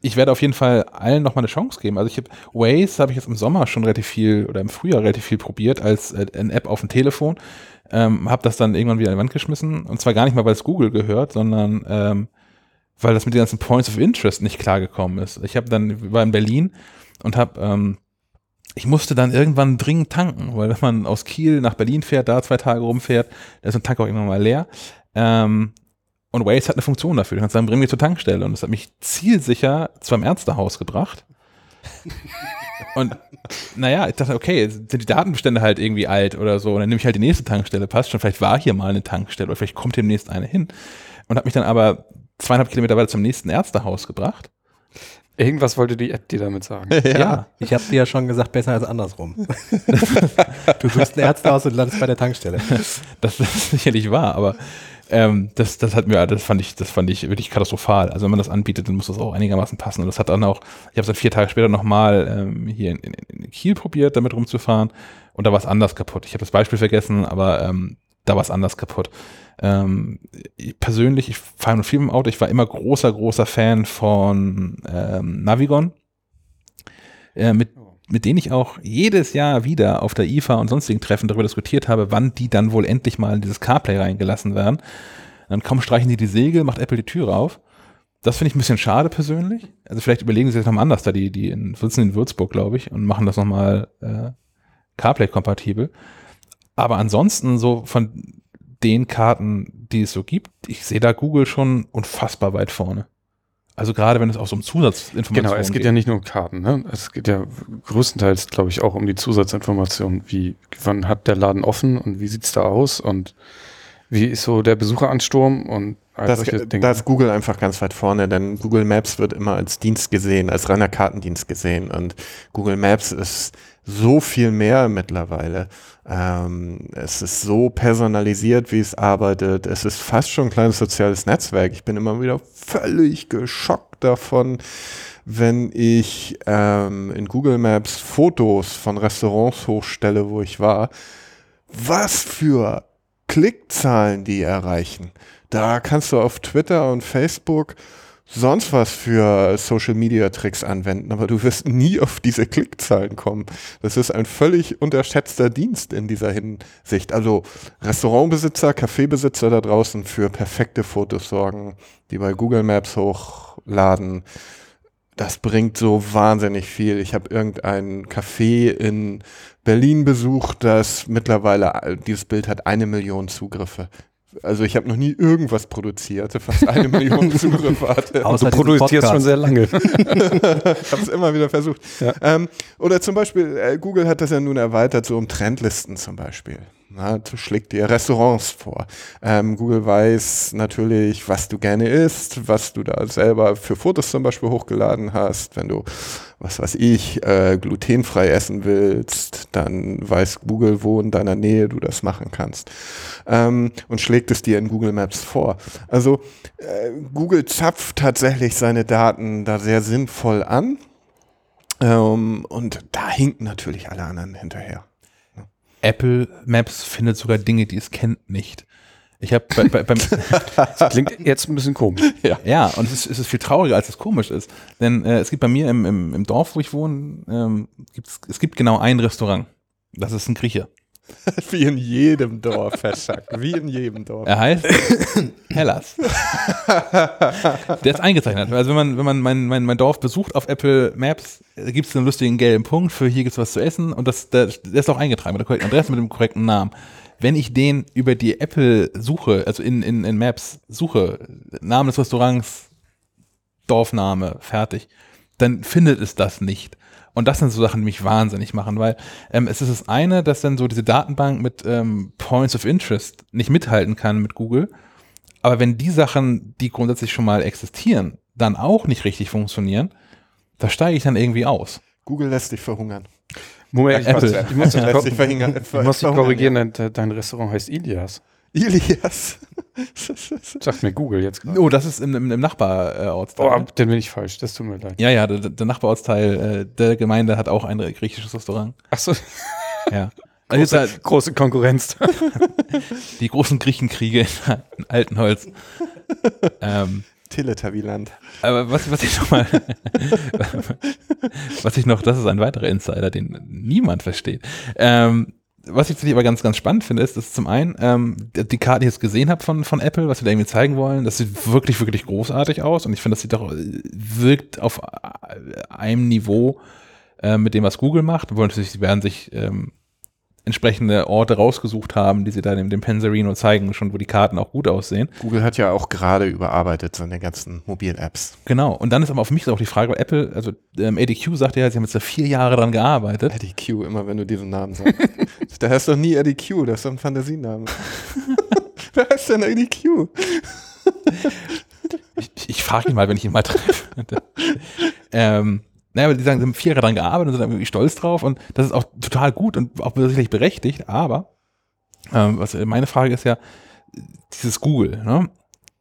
ich werde auf jeden Fall allen nochmal eine Chance geben. Also ich habe Waze habe ich jetzt im Sommer schon relativ viel oder im Frühjahr relativ viel probiert als äh, eine App auf dem Telefon. Ähm, habe das dann irgendwann wieder an die Wand geschmissen und zwar gar nicht mal, weil es Google gehört, sondern ähm, weil das mit den ganzen Points of Interest nicht klargekommen ist. Ich habe dann war in Berlin und habe ähm, ich musste dann irgendwann dringend tanken, weil wenn man aus Kiel nach Berlin fährt, da zwei Tage rumfährt, da ist ein Tank auch irgendwann mal leer. Ähm, und Waze hat eine Funktion dafür. Du kannst sagen, bring mich zur Tankstelle. Und das hat mich zielsicher zu einem Ärztehaus gebracht. und naja, ich dachte, okay, sind die Datenbestände halt irgendwie alt oder so. Und dann nehme ich halt die nächste Tankstelle, passt schon. Vielleicht war hier mal eine Tankstelle oder vielleicht kommt demnächst eine hin. Und hat mich dann aber zweieinhalb Kilometer weiter zum nächsten Ärztehaus gebracht. Irgendwas wollte die App dir damit sagen. Ja, ja. ich habe dir ja schon gesagt, besser als andersrum. du suchst ein Ärztehaus und landest bei der Tankstelle. Das ist sicherlich wahr, aber ähm, das, das hat mir, das fand ich, das fand ich wirklich katastrophal. Also wenn man das anbietet, dann muss das auch einigermaßen passen. Und das hat dann auch, ich habe es dann vier Tage später nochmal ähm, hier in, in, in, Kiel probiert, damit rumzufahren. Und da war es anders kaputt. Ich habe das Beispiel vergessen, aber ähm, da war es anders kaputt. Ähm, ich persönlich, ich fahre nur viel im Auto, ich war immer großer, großer Fan von ähm, Navigon. Äh, mit mit denen ich auch jedes Jahr wieder auf der IFA und sonstigen Treffen darüber diskutiert habe, wann die dann wohl endlich mal in dieses CarPlay reingelassen werden. Dann kaum streichen die die Segel, macht Apple die Türe auf. Das finde ich ein bisschen schade persönlich. Also vielleicht überlegen sie sich nochmal anders, da die, die in, sitzen in Würzburg, glaube ich, und machen das nochmal äh, CarPlay-kompatibel. Aber ansonsten so von den Karten, die es so gibt, ich sehe da Google schon unfassbar weit vorne. Also gerade wenn es auch so um Zusatzinformationen geht. Genau, es geht, geht, ja nicht nur um Karten, ne? Es geht ja größtenteils, glaube ich, auch um die Zusatzinformationen, wie wann hat der Laden offen und wie sieht's da aus und wie ist so der Besucheransturm und all das, solche Dinge. Da ist Google einfach ganz weit vorne, denn Google Maps wird immer als Dienst gesehen, als reiner Kartendienst gesehen und Google Maps ist so viel mehr mittlerweile. Ähm, es ist so personalisiert, wie es arbeitet. Es ist fast schon ein kleines soziales Netzwerk. Ich bin immer wieder völlig geschockt davon, wenn ich ähm, in Google Maps Fotos von Restaurants hochstelle, wo ich war. Was für Klickzahlen die erreichen. Da kannst du auf Twitter und Facebook sonst was für Social Media Tricks anwenden, aber du wirst nie auf diese Klickzahlen kommen. Das ist ein völlig unterschätzter Dienst in dieser Hinsicht. Also Restaurantbesitzer, Kaffeebesitzer da draußen für perfekte Fotos sorgen, die bei Google Maps hochladen. Das bringt so wahnsinnig viel. Ich habe irgendein Café in Berlin besucht, das mittlerweile, dieses Bild hat eine Million Zugriffe. Also ich habe noch nie irgendwas produziert, fast eine Million Zugriffe hatte. Außer du produzierst schon sehr lange. ich habe es immer wieder versucht. Ja. Ähm, oder zum Beispiel, äh, Google hat das ja nun erweitert, so um Trendlisten zum Beispiel. Na, schlägt dir Restaurants vor. Ähm, Google weiß natürlich, was du gerne isst, was du da selber für Fotos zum Beispiel hochgeladen hast. Wenn du, was weiß ich, äh, glutenfrei essen willst, dann weiß Google, wo in deiner Nähe du das machen kannst. Ähm, und schlägt es dir in Google Maps vor. Also äh, Google zapft tatsächlich seine Daten da sehr sinnvoll an. Ähm, und da hinken natürlich alle anderen hinterher. Apple Maps findet sogar Dinge, die es kennt, nicht. Ich habe bei, bei, beim das klingt jetzt ein bisschen komisch. Ja, ja und es ist, es ist viel trauriger, als es komisch ist. Denn äh, es gibt bei mir im, im, im Dorf, wo ich wohne, ähm, gibt's, es gibt genau ein Restaurant. Das ist ein Grieche. Wie in jedem Dorf, Herr Schack. Wie in jedem Dorf. Er heißt Hellas. Der ist eingezeichnet. Also wenn man, wenn man mein, mein, mein Dorf besucht auf Apple Maps, gibt es einen lustigen gelben Punkt für hier gibt es was zu essen und das, der, der ist auch eingetragen mit der korrekten Adresse, mit dem korrekten Namen. Wenn ich den über die Apple suche, also in, in, in Maps suche, Name des Restaurants, Dorfname, fertig, dann findet es das nicht. Und das sind so Sachen, die mich wahnsinnig machen, weil ähm, es ist das eine, dass dann so diese Datenbank mit ähm, Points of Interest nicht mithalten kann mit Google. Aber wenn die Sachen, die grundsätzlich schon mal existieren, dann auch nicht richtig funktionieren, da steige ich dann irgendwie aus. Google lässt dich verhungern. Moment, ich, muss, ich muss dich korrigieren, dein, dein Restaurant heißt Ilias. Ilias. Sagt mir Google jetzt gerade. Oh, das ist im, im, im Nachbarortsteil. Oh, dann bin ich falsch, das tut mir leid. Ja, ja, der, der Nachbarortsteil äh, der Gemeinde hat auch ein griechisches Restaurant. Ach so. Ja. Große, also große Konkurrenz. Die großen Griechenkriege in Altenholz. ähm, Teletubbyland. Aber was, was ich noch mal, was ich noch, das ist ein weiterer Insider, den niemand versteht. Ähm, was ich aber ganz, ganz spannend finde, ist, dass zum einen ähm, die Karte, die ich jetzt gesehen habe von, von Apple, was wir da irgendwie zeigen wollen, das sieht wirklich, wirklich großartig aus und ich finde, das sieht doch, wirkt auf einem Niveau äh, mit dem, was Google macht. Wollen natürlich, sie werden sich ähm, entsprechende Orte rausgesucht haben, die sie dann in dem Penserino zeigen, schon wo die Karten auch gut aussehen. Google hat ja auch gerade überarbeitet seine ganzen Mobil-Apps. Genau. Und dann ist aber auf mich auch die Frage, weil Apple, also ähm, ADQ sagte ja, sie haben jetzt da vier Jahre dran gearbeitet. ADQ, immer wenn du diesen Namen sagst. da heißt doch nie ADQ, das ist doch ein Fantasiename. Wer heißt denn ADQ? ich, ich frage ihn mal, wenn ich ihn mal treffe. ähm, naja, aber die sagen, sie haben vier Jahre daran gearbeitet und sind irgendwie stolz drauf und das ist auch total gut und auch sicherlich berechtigt, aber ähm, was meine Frage ist ja, dieses Google, ne?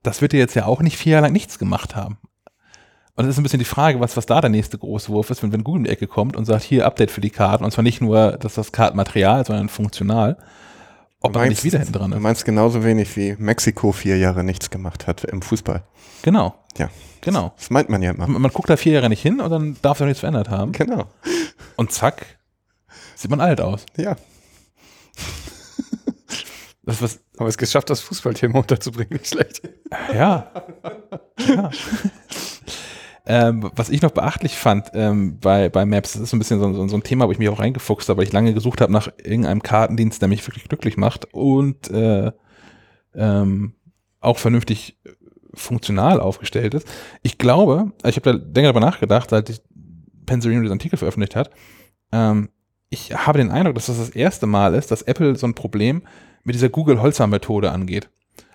das wird ja jetzt ja auch nicht vier Jahre lang nichts gemacht haben. Und es ist ein bisschen die Frage, was, was da der nächste große Wurf ist, wenn, wenn Google in die Ecke kommt und sagt, hier Update für die Karten. Und zwar nicht nur das, das Kartenmaterial, sondern funktional. Ob man nicht wieder hinten dran ist. Du meinst genauso wenig wie Mexiko vier Jahre nichts gemacht hat im Fußball. Genau. Ja. Genau. Das meint man ja immer. Man, man guckt da vier Jahre nicht hin und dann darf sich nichts verändert haben. Genau. Und zack, sieht man alt aus. Ja. Das, was, Aber es geschafft, das Fußballthema unterzubringen, nicht schlecht. Ja. ja. Ähm, was ich noch beachtlich fand ähm, bei, bei Maps, das ist so ein bisschen so, so, so, ein Thema, wo ich mich auch reingefuchst habe, weil ich lange gesucht habe nach irgendeinem Kartendienst, der mich wirklich glücklich macht und äh, ähm, auch vernünftig funktional aufgestellt ist. Ich glaube, ich habe da länger darüber nachgedacht, seit ich Pennsylvania diesen Artikel veröffentlicht hat. Ähm, ich habe den Eindruck, dass das das erste Mal ist, dass Apple so ein Problem mit dieser Google-Holzer-Methode angeht.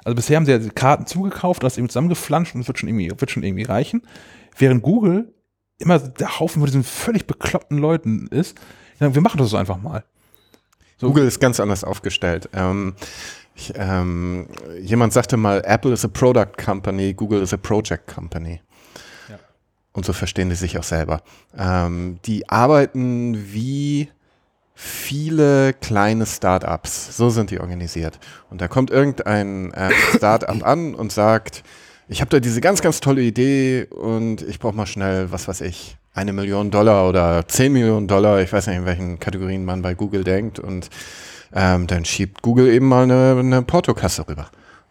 Also bisher haben sie ja die Karten zugekauft, das eben zusammengeflanscht und es wird wird schon irgendwie reichen. Während Google immer der Haufen von diesen völlig bekloppten Leuten ist, wir machen das so einfach mal. So. Google ist ganz anders aufgestellt. Ähm, ich, ähm, jemand sagte mal, Apple is a Product Company, Google is a Project Company. Ja. Und so verstehen die sich auch selber. Ähm, die arbeiten wie viele kleine Startups. So sind die organisiert. Und da kommt irgendein äh, Startup an und sagt, ich habe da diese ganz, ganz tolle Idee und ich brauche mal schnell, was weiß ich, eine Million Dollar oder zehn Millionen Dollar, ich weiß nicht, in welchen Kategorien man bei Google denkt und ähm, dann schiebt Google eben mal eine, eine Portokasse rüber.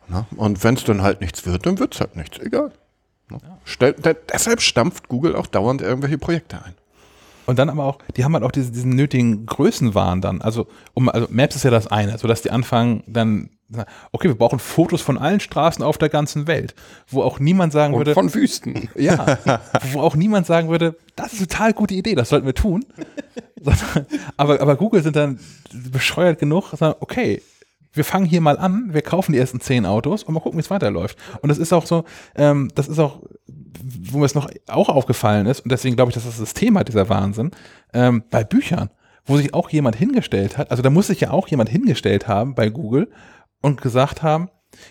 Ne? Und wenn es dann halt nichts wird, dann wird es halt nichts, egal. Ne? Ja. Stell, deshalb stampft Google auch dauernd irgendwelche Projekte ein. Und dann aber auch, die haben halt auch diese, diesen nötigen Größenwahn dann. Also, um, also Maps ist ja das eine, so dass die anfangen dann, okay, wir brauchen Fotos von allen Straßen auf der ganzen Welt, wo auch niemand sagen Und würde. Von Wüsten. Ja. wo auch niemand sagen würde, das ist eine total gute Idee, das sollten wir tun. aber, aber Google sind dann bescheuert genug, sagen, okay, wir fangen hier mal an, wir kaufen die ersten zehn Autos und mal gucken, wie es weiterläuft. Und das ist auch so, ähm, das ist auch, wo mir es noch auch aufgefallen ist, und deswegen glaube ich, dass das das Thema dieser Wahnsinn, ähm, bei Büchern, wo sich auch jemand hingestellt hat, also da muss sich ja auch jemand hingestellt haben bei Google und gesagt haben,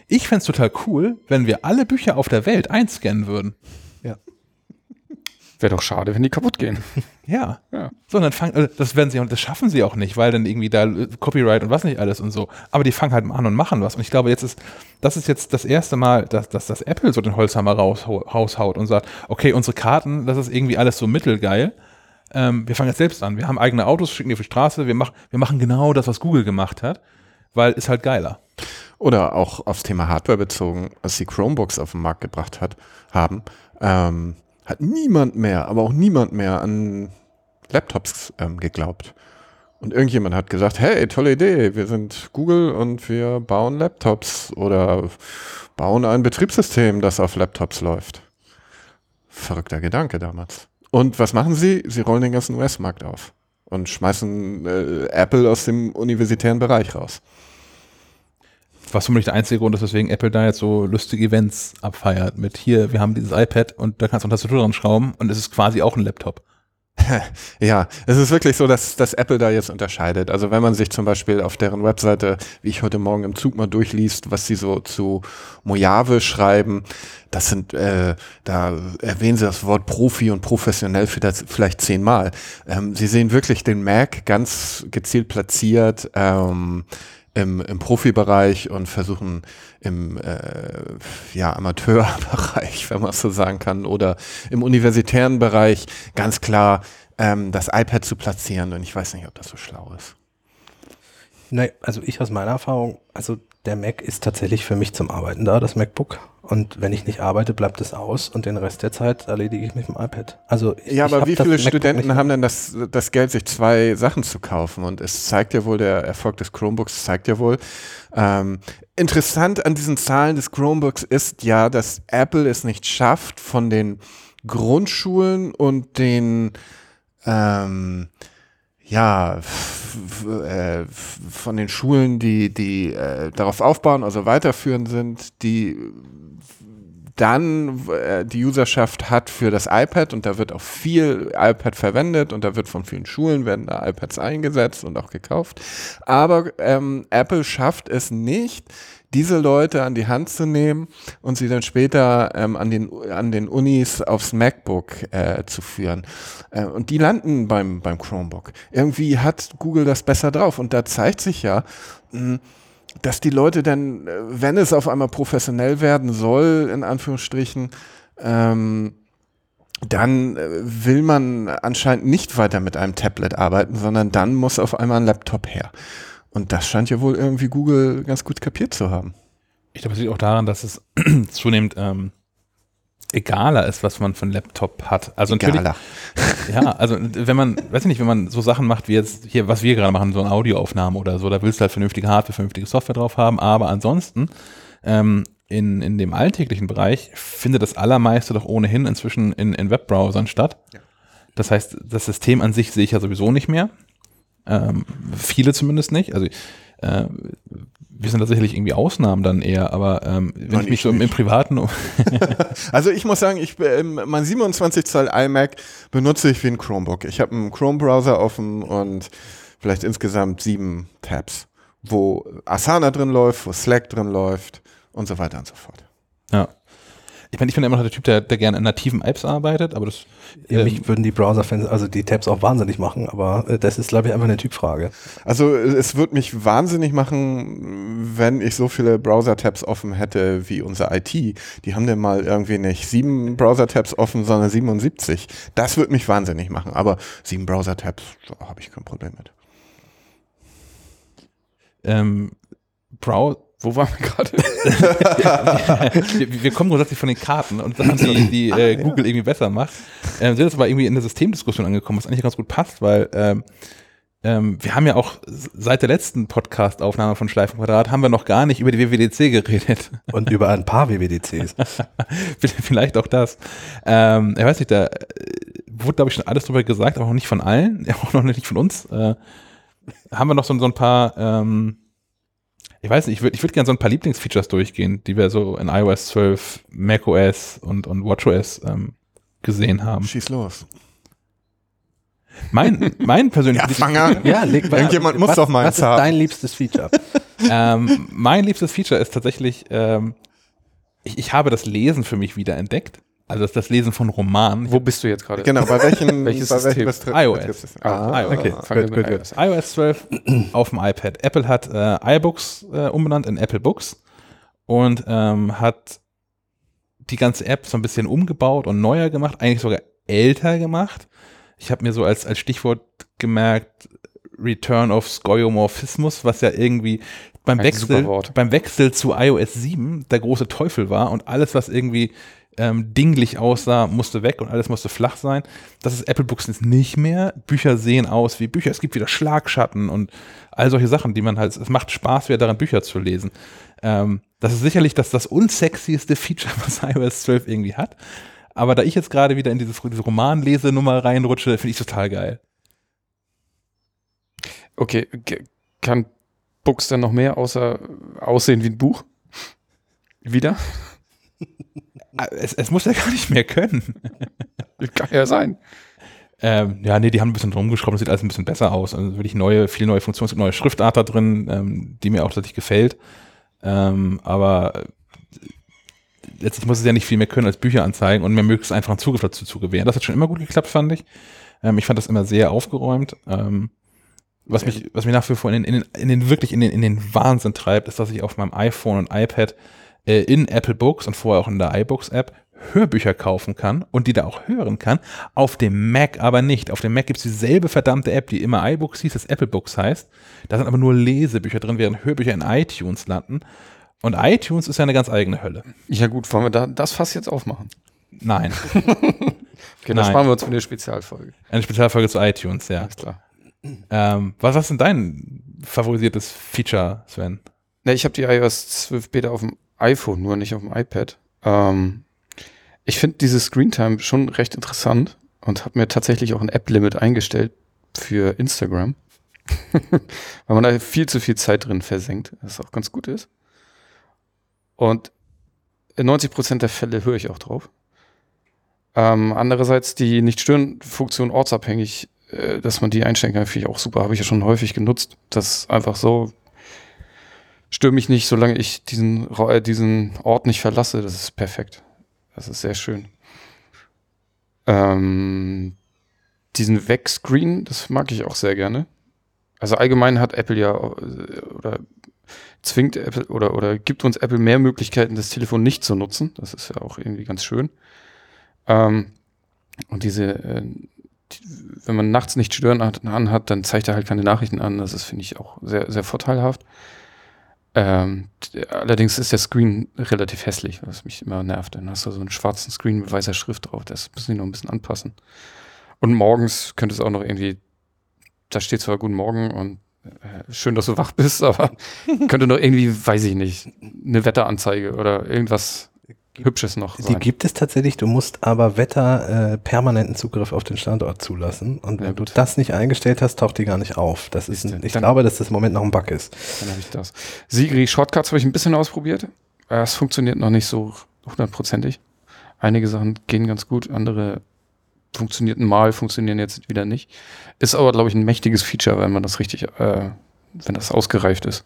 ich fände es total cool, wenn wir alle Bücher auf der Welt einscannen würden. Ja. Wäre doch schade, wenn die kaputt gehen. Ja. ja. So, dann fangen, also das werden sie, und das schaffen sie auch nicht, weil dann irgendwie da äh, Copyright und was nicht alles und so. Aber die fangen halt an und machen was. Und ich glaube, jetzt ist, das ist jetzt das erste Mal, dass, dass das Apple so den Holzhammer raus, raushaut und sagt, okay, unsere Karten, das ist irgendwie alles so mittelgeil. Ähm, wir fangen jetzt selbst an. Wir haben eigene Autos, schicken die auf die Straße, wir, mach, wir machen genau das, was Google gemacht hat, weil ist halt geiler. Oder auch aufs Thema Hardware bezogen, als die Chromebooks auf den Markt gebracht hat, haben. Ähm, hat niemand mehr, aber auch niemand mehr an Laptops ähm, geglaubt. Und irgendjemand hat gesagt, hey, tolle Idee, wir sind Google und wir bauen Laptops oder bauen ein Betriebssystem, das auf Laptops läuft. Verrückter Gedanke damals. Und was machen sie? Sie rollen den ganzen US-Markt auf und schmeißen äh, Apple aus dem universitären Bereich raus was vermutlich der einzige Grund ist, weswegen Apple da jetzt so lustige Events abfeiert. Mit hier, wir haben dieses iPad und da kannst du eine Tastatur dran schrauben und es ist quasi auch ein Laptop. Ja, es ist wirklich so, dass, dass Apple da jetzt unterscheidet. Also wenn man sich zum Beispiel auf deren Webseite, wie ich heute Morgen im Zug mal durchliest, was sie so zu Mojave schreiben, das sind, äh, da erwähnen sie das Wort Profi und professionell vielleicht zehnmal. Ähm, sie sehen wirklich den Mac ganz gezielt platziert. Ähm, im, im Profibereich und versuchen im äh, ja, Amateurbereich, wenn man so sagen kann, oder im universitären Bereich ganz klar ähm, das iPad zu platzieren. Und ich weiß nicht, ob das so schlau ist. Nein, also ich aus meiner Erfahrung, also der Mac ist tatsächlich für mich zum Arbeiten da, das MacBook. Und wenn ich nicht arbeite, bleibt es aus und den Rest der Zeit erledige ich mit dem iPad. Also ich, ja, aber wie viele Studenten haben denn das, das Geld, sich zwei Sachen zu kaufen? Und es zeigt ja wohl, der Erfolg des Chromebooks zeigt ja wohl. Ähm, interessant an diesen Zahlen des Chromebooks ist ja, dass Apple es nicht schafft, von den Grundschulen und den ähm, ja, äh, von den Schulen, die, die äh, darauf aufbauen, also weiterführend sind, die dann äh, die Userschaft hat für das iPad und da wird auch viel iPad verwendet und da wird von vielen Schulen werden da iPads eingesetzt und auch gekauft. Aber ähm, Apple schafft es nicht, diese Leute an die Hand zu nehmen und sie dann später ähm, an, den, an den Unis aufs MacBook äh, zu führen. Äh, und die landen beim, beim Chromebook. Irgendwie hat Google das besser drauf. Und da zeigt sich ja, mh, hm, dass die Leute dann, äh, wenn es auf einmal professionell werden soll, in Anführungsstrichen, ähm, dann äh, will man anscheinend nicht weiter mit einem Tablet arbeiten, sondern dann muss auf einmal ein Laptop her. Und das scheint ja wohl irgendwie Google ganz gut kapiert zu haben. Ich glaube, es liegt auch daran, dass es zunehmend ähm, egaler ist, was man für einen Laptop hat. Also egaler. Ja, also wenn man, weiß ich nicht, wenn man so Sachen macht wie jetzt hier, was wir gerade machen, so eine Audioaufnahme oder so, da willst du halt vernünftige Hardware, vernünftige Software drauf haben, aber ansonsten ähm, in, in dem alltäglichen Bereich findet das Allermeiste doch ohnehin inzwischen in, in Webbrowsern statt. Ja. Das heißt, das System an sich sehe ich ja sowieso nicht mehr. Ähm, viele zumindest nicht. Also äh, wir sind da sicherlich irgendwie Ausnahmen dann eher, aber ähm, wenn Nein, ich mich ich so im, im Privaten. also ich muss sagen, ich ähm, mein 27 Zoll iMac benutze ich wie ein Chromebook. Ich habe einen Chrome-Browser offen und vielleicht insgesamt sieben Tabs, wo Asana drin läuft, wo Slack drin läuft und so weiter und so fort. Ja. Ich meine, ich bin immer noch der Typ, der, der gerne in nativen Apps arbeitet, aber das. Ja, ähm, mich würden die Browser-Fans, also die Tabs auch wahnsinnig machen, aber äh, das ist, glaube ich, einfach eine Typfrage. Also es würde mich wahnsinnig machen, wenn ich so viele Browser-Tabs offen hätte wie unser IT. Die haben denn mal irgendwie nicht sieben Browser-Tabs offen, sondern 77. Das würde mich wahnsinnig machen, aber sieben Browser-Tabs habe ich kein Problem mit. Ähm, Brow wo waren wir gerade? wir, wir, kommen grundsätzlich von den Karten und Sachen, die, die äh, Google irgendwie besser macht. Ähm, sind jetzt aber irgendwie in der Systemdiskussion angekommen, was eigentlich ganz gut passt, weil ähm, ähm, wir haben ja auch seit der letzten Podcast-Aufnahme von Schleifen Quadrat haben wir noch gar nicht über die WWDC geredet. Und über ein paar WWDCs. Vielleicht auch das. Ähm, ich weiß nicht, da äh, wurde, glaube ich, schon alles drüber gesagt, aber noch nicht von allen, auch noch nicht von uns. Äh, haben wir noch so, so ein paar ähm, ich weiß nicht, ich würde ich würd gerne so ein paar Lieblingsfeatures durchgehen, die wir so in iOS 12, macOS und, und WatchOS ähm, gesehen haben. Schieß los. Mein, mein persönliches ja, fang an. Ja, leg mal Irgendjemand muss was, doch mal Was ist dein liebstes Feature? ähm, mein liebstes Feature ist tatsächlich, ähm, ich, ich habe das Lesen für mich wieder entdeckt. Also das, das Lesen von Romanen. Wo bist du jetzt gerade? Genau, bei welchen Welches bei System? Welchem iOS. Ah, iOS. Okay, ah, gut, gut, gut. iOS 12 auf dem iPad. Apple hat äh, iBooks äh, umbenannt in Apple Books und ähm, hat die ganze App so ein bisschen umgebaut und neuer gemacht, eigentlich sogar älter gemacht. Ich habe mir so als, als Stichwort gemerkt, Return of Skeuomorphismus, was ja irgendwie beim Wechsel, beim Wechsel zu iOS 7 der große Teufel war und alles, was irgendwie ähm, dinglich aussah, musste weg und alles musste flach sein. Das ist Apple Books jetzt nicht mehr. Bücher sehen aus wie Bücher. Es gibt wieder Schlagschatten und all solche Sachen, die man halt, es macht Spaß, wieder daran Bücher zu lesen. Ähm, das ist sicherlich das, das unsexieste Feature, was iOS 12 irgendwie hat. Aber da ich jetzt gerade wieder in dieses, diese Romanlesenummer reinrutsche, finde ich total geil. Okay, kann Books dann noch mehr außer aussehen wie ein Buch? Wieder? es, es muss ja gar nicht mehr können. Kann ja sein. Ähm, ja, nee, die haben ein bisschen rumgeschraubt, das sieht alles ein bisschen besser aus. Also wirklich neue, viele neue Funktionen, es gibt neue Schriftart da drin, ähm, die mir auch tatsächlich gefällt. Ähm, aber letztlich muss es ja nicht viel mehr können als Bücher anzeigen und mir möglichst einfach einen Zugriff dazu zu gewähren. Das hat schon immer gut geklappt, fand ich. Ähm, ich fand das immer sehr aufgeräumt. Ähm, was mich, was mich nach wie vor in den, in den, in den wirklich in den, in den Wahnsinn treibt, ist, dass ich auf meinem iPhone und iPad äh, in Apple Books und vorher auch in der iBooks App Hörbücher kaufen kann und die da auch hören kann, auf dem Mac aber nicht. Auf dem Mac gibt es dieselbe verdammte App, die immer iBooks hieß, das Apple Books heißt. Da sind aber nur Lesebücher drin, während Hörbücher in iTunes landen. Und iTunes ist ja eine ganz eigene Hölle. Ja gut, wollen wir da das Fass jetzt aufmachen? Nein. okay, dann sparen wir uns für eine Spezialfolge. Eine Spezialfolge zu iTunes, ja. Alles klar. Ähm, was ist denn dein favorisiertes Feature, Sven? Ne, ich habe die iOS 12 Beta auf dem iPhone, nur nicht auf dem iPad. Ähm, ich finde diese Screentime schon recht interessant und habe mir tatsächlich auch ein App-Limit eingestellt für Instagram. Weil man da viel zu viel Zeit drin versenkt, was auch ganz gut ist. Und in 90 Prozent der Fälle höre ich auch drauf. Ähm, andererseits die Nicht-Stören-Funktion ortsabhängig, äh, dass man die einstellen kann, finde ich auch super. Habe ich ja schon häufig genutzt. Das einfach so stört mich nicht, solange ich diesen, äh, diesen Ort nicht verlasse. Das ist perfekt. Das ist sehr schön. Ähm, diesen Weg-Screen, das mag ich auch sehr gerne. Also allgemein hat Apple ja äh, oder zwingt Apple oder, oder gibt uns Apple mehr Möglichkeiten, das Telefon nicht zu nutzen. Das ist ja auch irgendwie ganz schön. Ähm, und diese, äh, die, wenn man nachts nicht stören anhat, dann zeigt er halt keine Nachrichten an. Das ist, finde ich, auch sehr, sehr vorteilhaft. Ähm, allerdings ist der Screen relativ hässlich, was mich immer nervt. Dann hast du so einen schwarzen Screen mit weißer Schrift drauf. Das müssen die noch ein bisschen anpassen. Und morgens könnte es auch noch irgendwie, da steht zwar Guten Morgen und äh, schön, dass du wach bist, aber könnte noch irgendwie, weiß ich nicht, eine Wetteranzeige oder irgendwas Hübsches noch. Sein. Die gibt es tatsächlich, du musst aber Wetter äh, permanenten Zugriff auf den Standort zulassen. Und wenn ja, du das nicht eingestellt hast, taucht die gar nicht auf. Das ist, ein, ich dann, glaube, dass das im Moment noch ein Bug ist. Dann habe ich das. Sigri Shortcuts habe ich ein bisschen ausprobiert. Es funktioniert noch nicht so hundertprozentig. Einige Sachen gehen ganz gut, andere funktionierten mal, funktionieren jetzt wieder nicht. Ist aber, glaube ich, ein mächtiges Feature, wenn man das richtig, äh, wenn das ausgereift ist.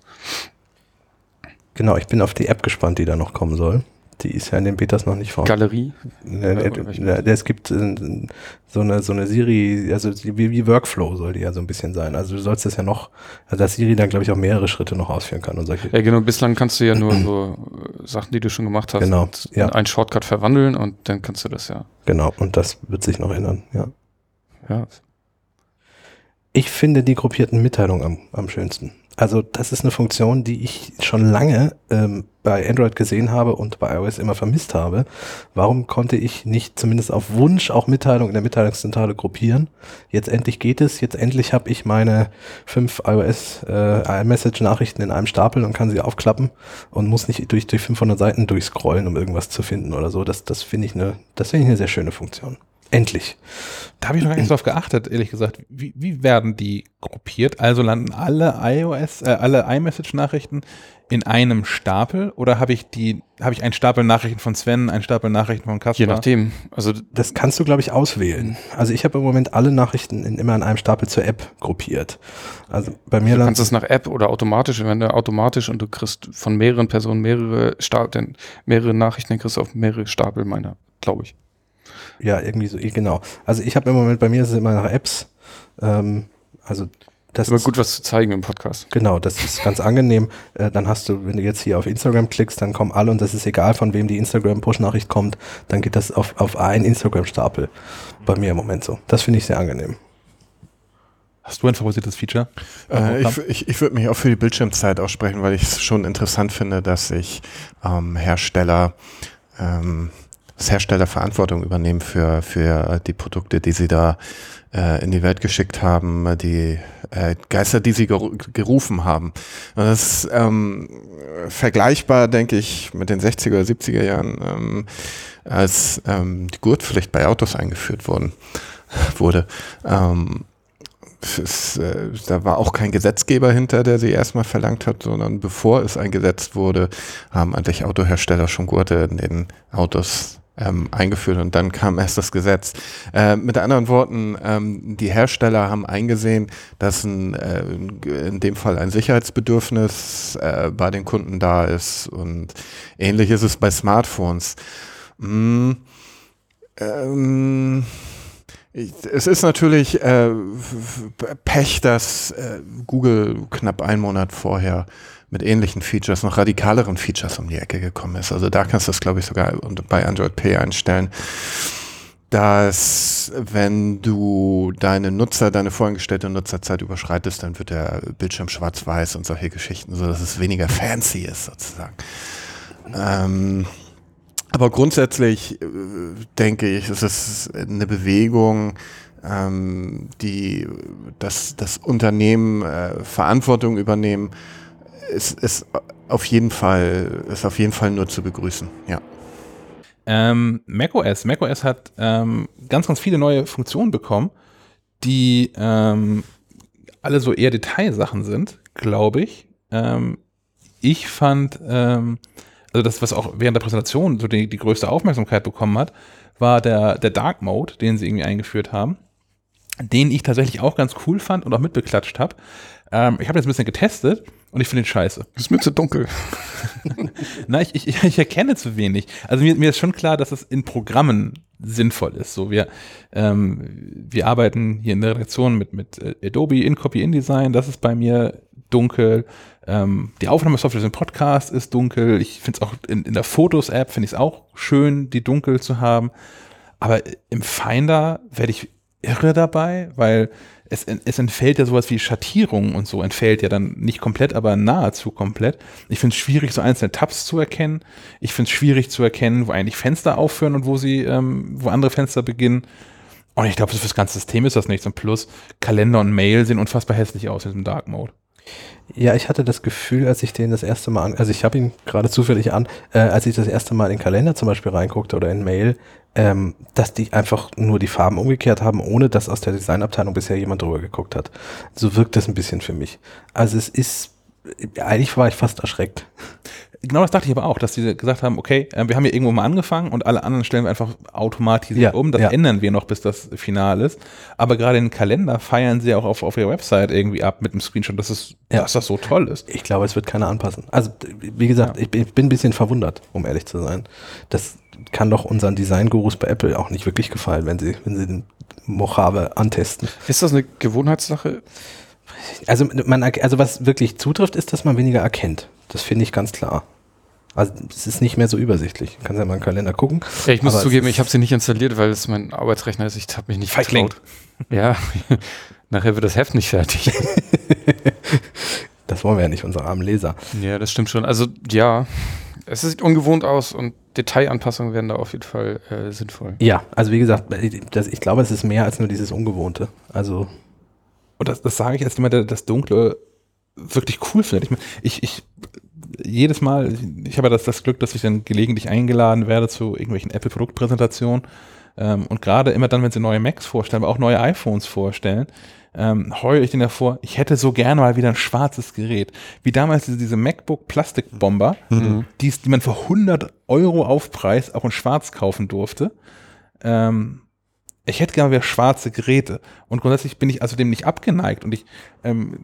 Genau, ich bin auf die App gespannt, die da noch kommen soll. Die ist ja in den Betas noch nicht vorhanden. Galerie? Ne, es gibt äh, so eine, so eine Siri, also wie, wie Workflow soll die ja so ein bisschen sein. Also du sollst das ja noch, also dass Siri dann glaube ich auch mehrere Schritte noch ausführen kann und solche. Ja genau, bislang kannst du ja nur so äh, Sachen, die du schon gemacht hast, genau, ja. in einen Shortcut verwandeln und dann kannst du das ja. Genau, und das wird sich noch ändern, ja. Ja. Ich finde die gruppierten Mitteilungen am, am schönsten. Also das ist eine Funktion, die ich schon lange ähm, bei Android gesehen habe und bei iOS immer vermisst habe. Warum konnte ich nicht zumindest auf Wunsch auch Mitteilungen in der Mitteilungszentrale gruppieren? Jetzt endlich geht es. Jetzt endlich habe ich meine fünf iOS äh, iMessage-Nachrichten in einem Stapel und kann sie aufklappen und muss nicht durch, durch 500 Seiten durchscrollen, um irgendwas zu finden oder so. Das, das finde ich eine, das finde ich eine sehr schöne Funktion. Endlich. Da habe ich noch gar nicht drauf geachtet, ehrlich gesagt. Wie, wie werden die gruppiert? Also landen alle iOS, äh, alle iMessage-Nachrichten in einem Stapel oder habe ich die, habe ich einen Stapel Nachrichten von Sven, einen Stapel Nachrichten von Kasper? Je nachdem. Also das kannst du, glaube ich, auswählen. Also ich habe im Moment alle Nachrichten in, immer in einem Stapel zur App gruppiert. Also bei mir. Du kannst es nach App oder automatisch, wenn du automatisch und du kriegst von mehreren Personen mehrere Stapel, mehrere Nachrichten, dann kriegst du auf mehrere Stapel meiner, glaube ich. Ja, irgendwie so, genau. Also ich habe im Moment, bei mir ist es immer nach Apps. Ähm, also das ist gut, was zu zeigen im Podcast. Genau, das ist ganz angenehm. Äh, dann hast du, wenn du jetzt hier auf Instagram klickst, dann kommen alle und das ist egal, von wem die Instagram-Push-Nachricht kommt, dann geht das auf, auf einen Instagram-Stapel. Bei mir im Moment so. Das finde ich sehr angenehm. Hast du ein favorisiertes Feature? Äh, ich ich, ich würde mich auch für die Bildschirmzeit aussprechen, weil ich es schon interessant finde, dass sich ähm, Hersteller ähm, das Hersteller Verantwortung übernehmen für, für die Produkte, die sie da äh, in die Welt geschickt haben, die äh, Geister, die sie geru gerufen haben. Und das ist ähm, vergleichbar, denke ich, mit den 60er oder 70er Jahren, ähm, als ähm, die Gurtpflicht bei Autos eingeführt worden, wurde. Ähm, es, äh, da war auch kein Gesetzgeber hinter, der sie erstmal verlangt hat, sondern bevor es eingesetzt wurde, haben eigentlich Autohersteller schon Gurte in den Autos ähm, eingeführt und dann kam erst das Gesetz. Äh, mit anderen Worten, ähm, die Hersteller haben eingesehen, dass ein, äh, in dem Fall ein Sicherheitsbedürfnis äh, bei den Kunden da ist und ähnlich ist es bei Smartphones. Mm, ähm, es ist natürlich äh, Pech, dass äh, Google knapp einen Monat vorher mit ähnlichen Features, noch radikaleren Features um die Ecke gekommen ist. Also da kannst du das, glaube ich, sogar bei Android P einstellen, dass wenn du deine Nutzer, deine voreingestellte Nutzerzeit überschreitest, dann wird der Bildschirm schwarz-weiß und solche Geschichten, so dass es weniger fancy ist sozusagen. Ähm, aber grundsätzlich äh, denke ich, es ist eine Bewegung, ähm, die das, das Unternehmen äh, Verantwortung übernehmen ist, ist auf jeden Fall, ist auf jeden Fall nur zu begrüßen, ja. Ähm, macOS. macOS hat ähm, ganz, ganz viele neue Funktionen bekommen, die ähm, alle so eher Detailsachen sind, glaube ich. Ähm, ich fand ähm, also das, was auch während der Präsentation so die, die größte Aufmerksamkeit bekommen hat, war der, der Dark Mode, den sie irgendwie eingeführt haben, den ich tatsächlich auch ganz cool fand und auch mitbeklatscht habe. Ähm, ich habe jetzt ein bisschen getestet und ich finde ihn scheiße. ist mir zu dunkel. Na, ich, ich, ich erkenne zu wenig. Also mir, mir ist schon klar, dass es in Programmen sinnvoll ist. So, wir, ähm, wir arbeiten hier in der Redaktion mit, mit äh, Adobe InCopy InDesign, das ist bei mir dunkel. Ähm, die Aufnahmesoftware für den Podcast ist dunkel. Ich finde es auch in, in der Fotos-App finde ich es auch schön, die dunkel zu haben. Aber im Finder werde ich irre dabei, weil es, es entfällt ja sowas wie Schattierung und so, entfällt ja dann nicht komplett, aber nahezu komplett. Ich finde es schwierig, so einzelne Tabs zu erkennen. Ich finde es schwierig zu erkennen, wo eigentlich Fenster aufhören und wo sie, ähm, wo andere Fenster beginnen. Und ich glaube, für das ganze System ist das nichts. Und plus, Kalender und Mail sehen unfassbar hässlich aus in diesem Dark Mode. Ja, ich hatte das Gefühl, als ich den das erste Mal an, also ich habe ihn gerade zufällig an, äh, als ich das erste Mal in Kalender zum Beispiel reinguckte oder in Mail, ähm, dass die einfach nur die Farben umgekehrt haben, ohne dass aus der Designabteilung bisher jemand drüber geguckt hat. So wirkt das ein bisschen für mich. Also es ist, eigentlich war ich fast erschreckt. Genau das dachte ich aber auch, dass sie gesagt haben, okay, äh, wir haben hier irgendwo mal angefangen und alle anderen stellen wir einfach automatisiert ja, um. Das ja. ändern wir noch, bis das Final ist. Aber gerade den Kalender feiern sie auch auf, auf ihrer Website irgendwie ab mit dem Screenshot, dass, es, ja. dass das so toll ist. Ich glaube, es wird keiner anpassen. Also, wie gesagt, ich, ich bin ein bisschen verwundert, um ehrlich zu sein. Das kann doch unseren Design-Gurus bei Apple auch nicht wirklich gefallen, wenn sie, wenn sie den Mojave antesten. Ist das eine Gewohnheitssache? Also, man, also was wirklich zutrifft, ist, dass man weniger erkennt. Das finde ich ganz klar. Also es ist nicht mehr so übersichtlich. Du kannst ja mal im Kalender gucken. Ja, ich muss zugeben, ich habe sie nicht installiert, weil es mein Arbeitsrechner ist. Ich habe mich nicht vertraut. Ja, nachher wird das Heft nicht fertig. das wollen wir ja nicht, unsere armen Leser. Ja, das stimmt schon. Also ja, es sieht ungewohnt aus und Detailanpassungen werden da auf jeden Fall äh, sinnvoll. Ja, also wie gesagt, das, ich glaube, es ist mehr als nur dieses Ungewohnte. Also und das, das sage ich jemand, der das Dunkle wirklich cool findet. Ich, ich, ich jedes Mal, ich habe ja das, das Glück, dass ich dann gelegentlich eingeladen werde zu irgendwelchen Apple-Produktpräsentationen. Ähm, und gerade immer dann, wenn sie neue Macs vorstellen, aber auch neue iPhones vorstellen, ähm, heule ich den davor, ich hätte so gerne mal wieder ein schwarzes Gerät. Wie damals diese, diese MacBook Plastikbomber, mhm. die, die man für 100 Euro Aufpreis auch in schwarz kaufen durfte. Ähm, ich hätte gerne wieder schwarze Geräte. Und grundsätzlich bin ich also dem nicht abgeneigt. Und ich ähm,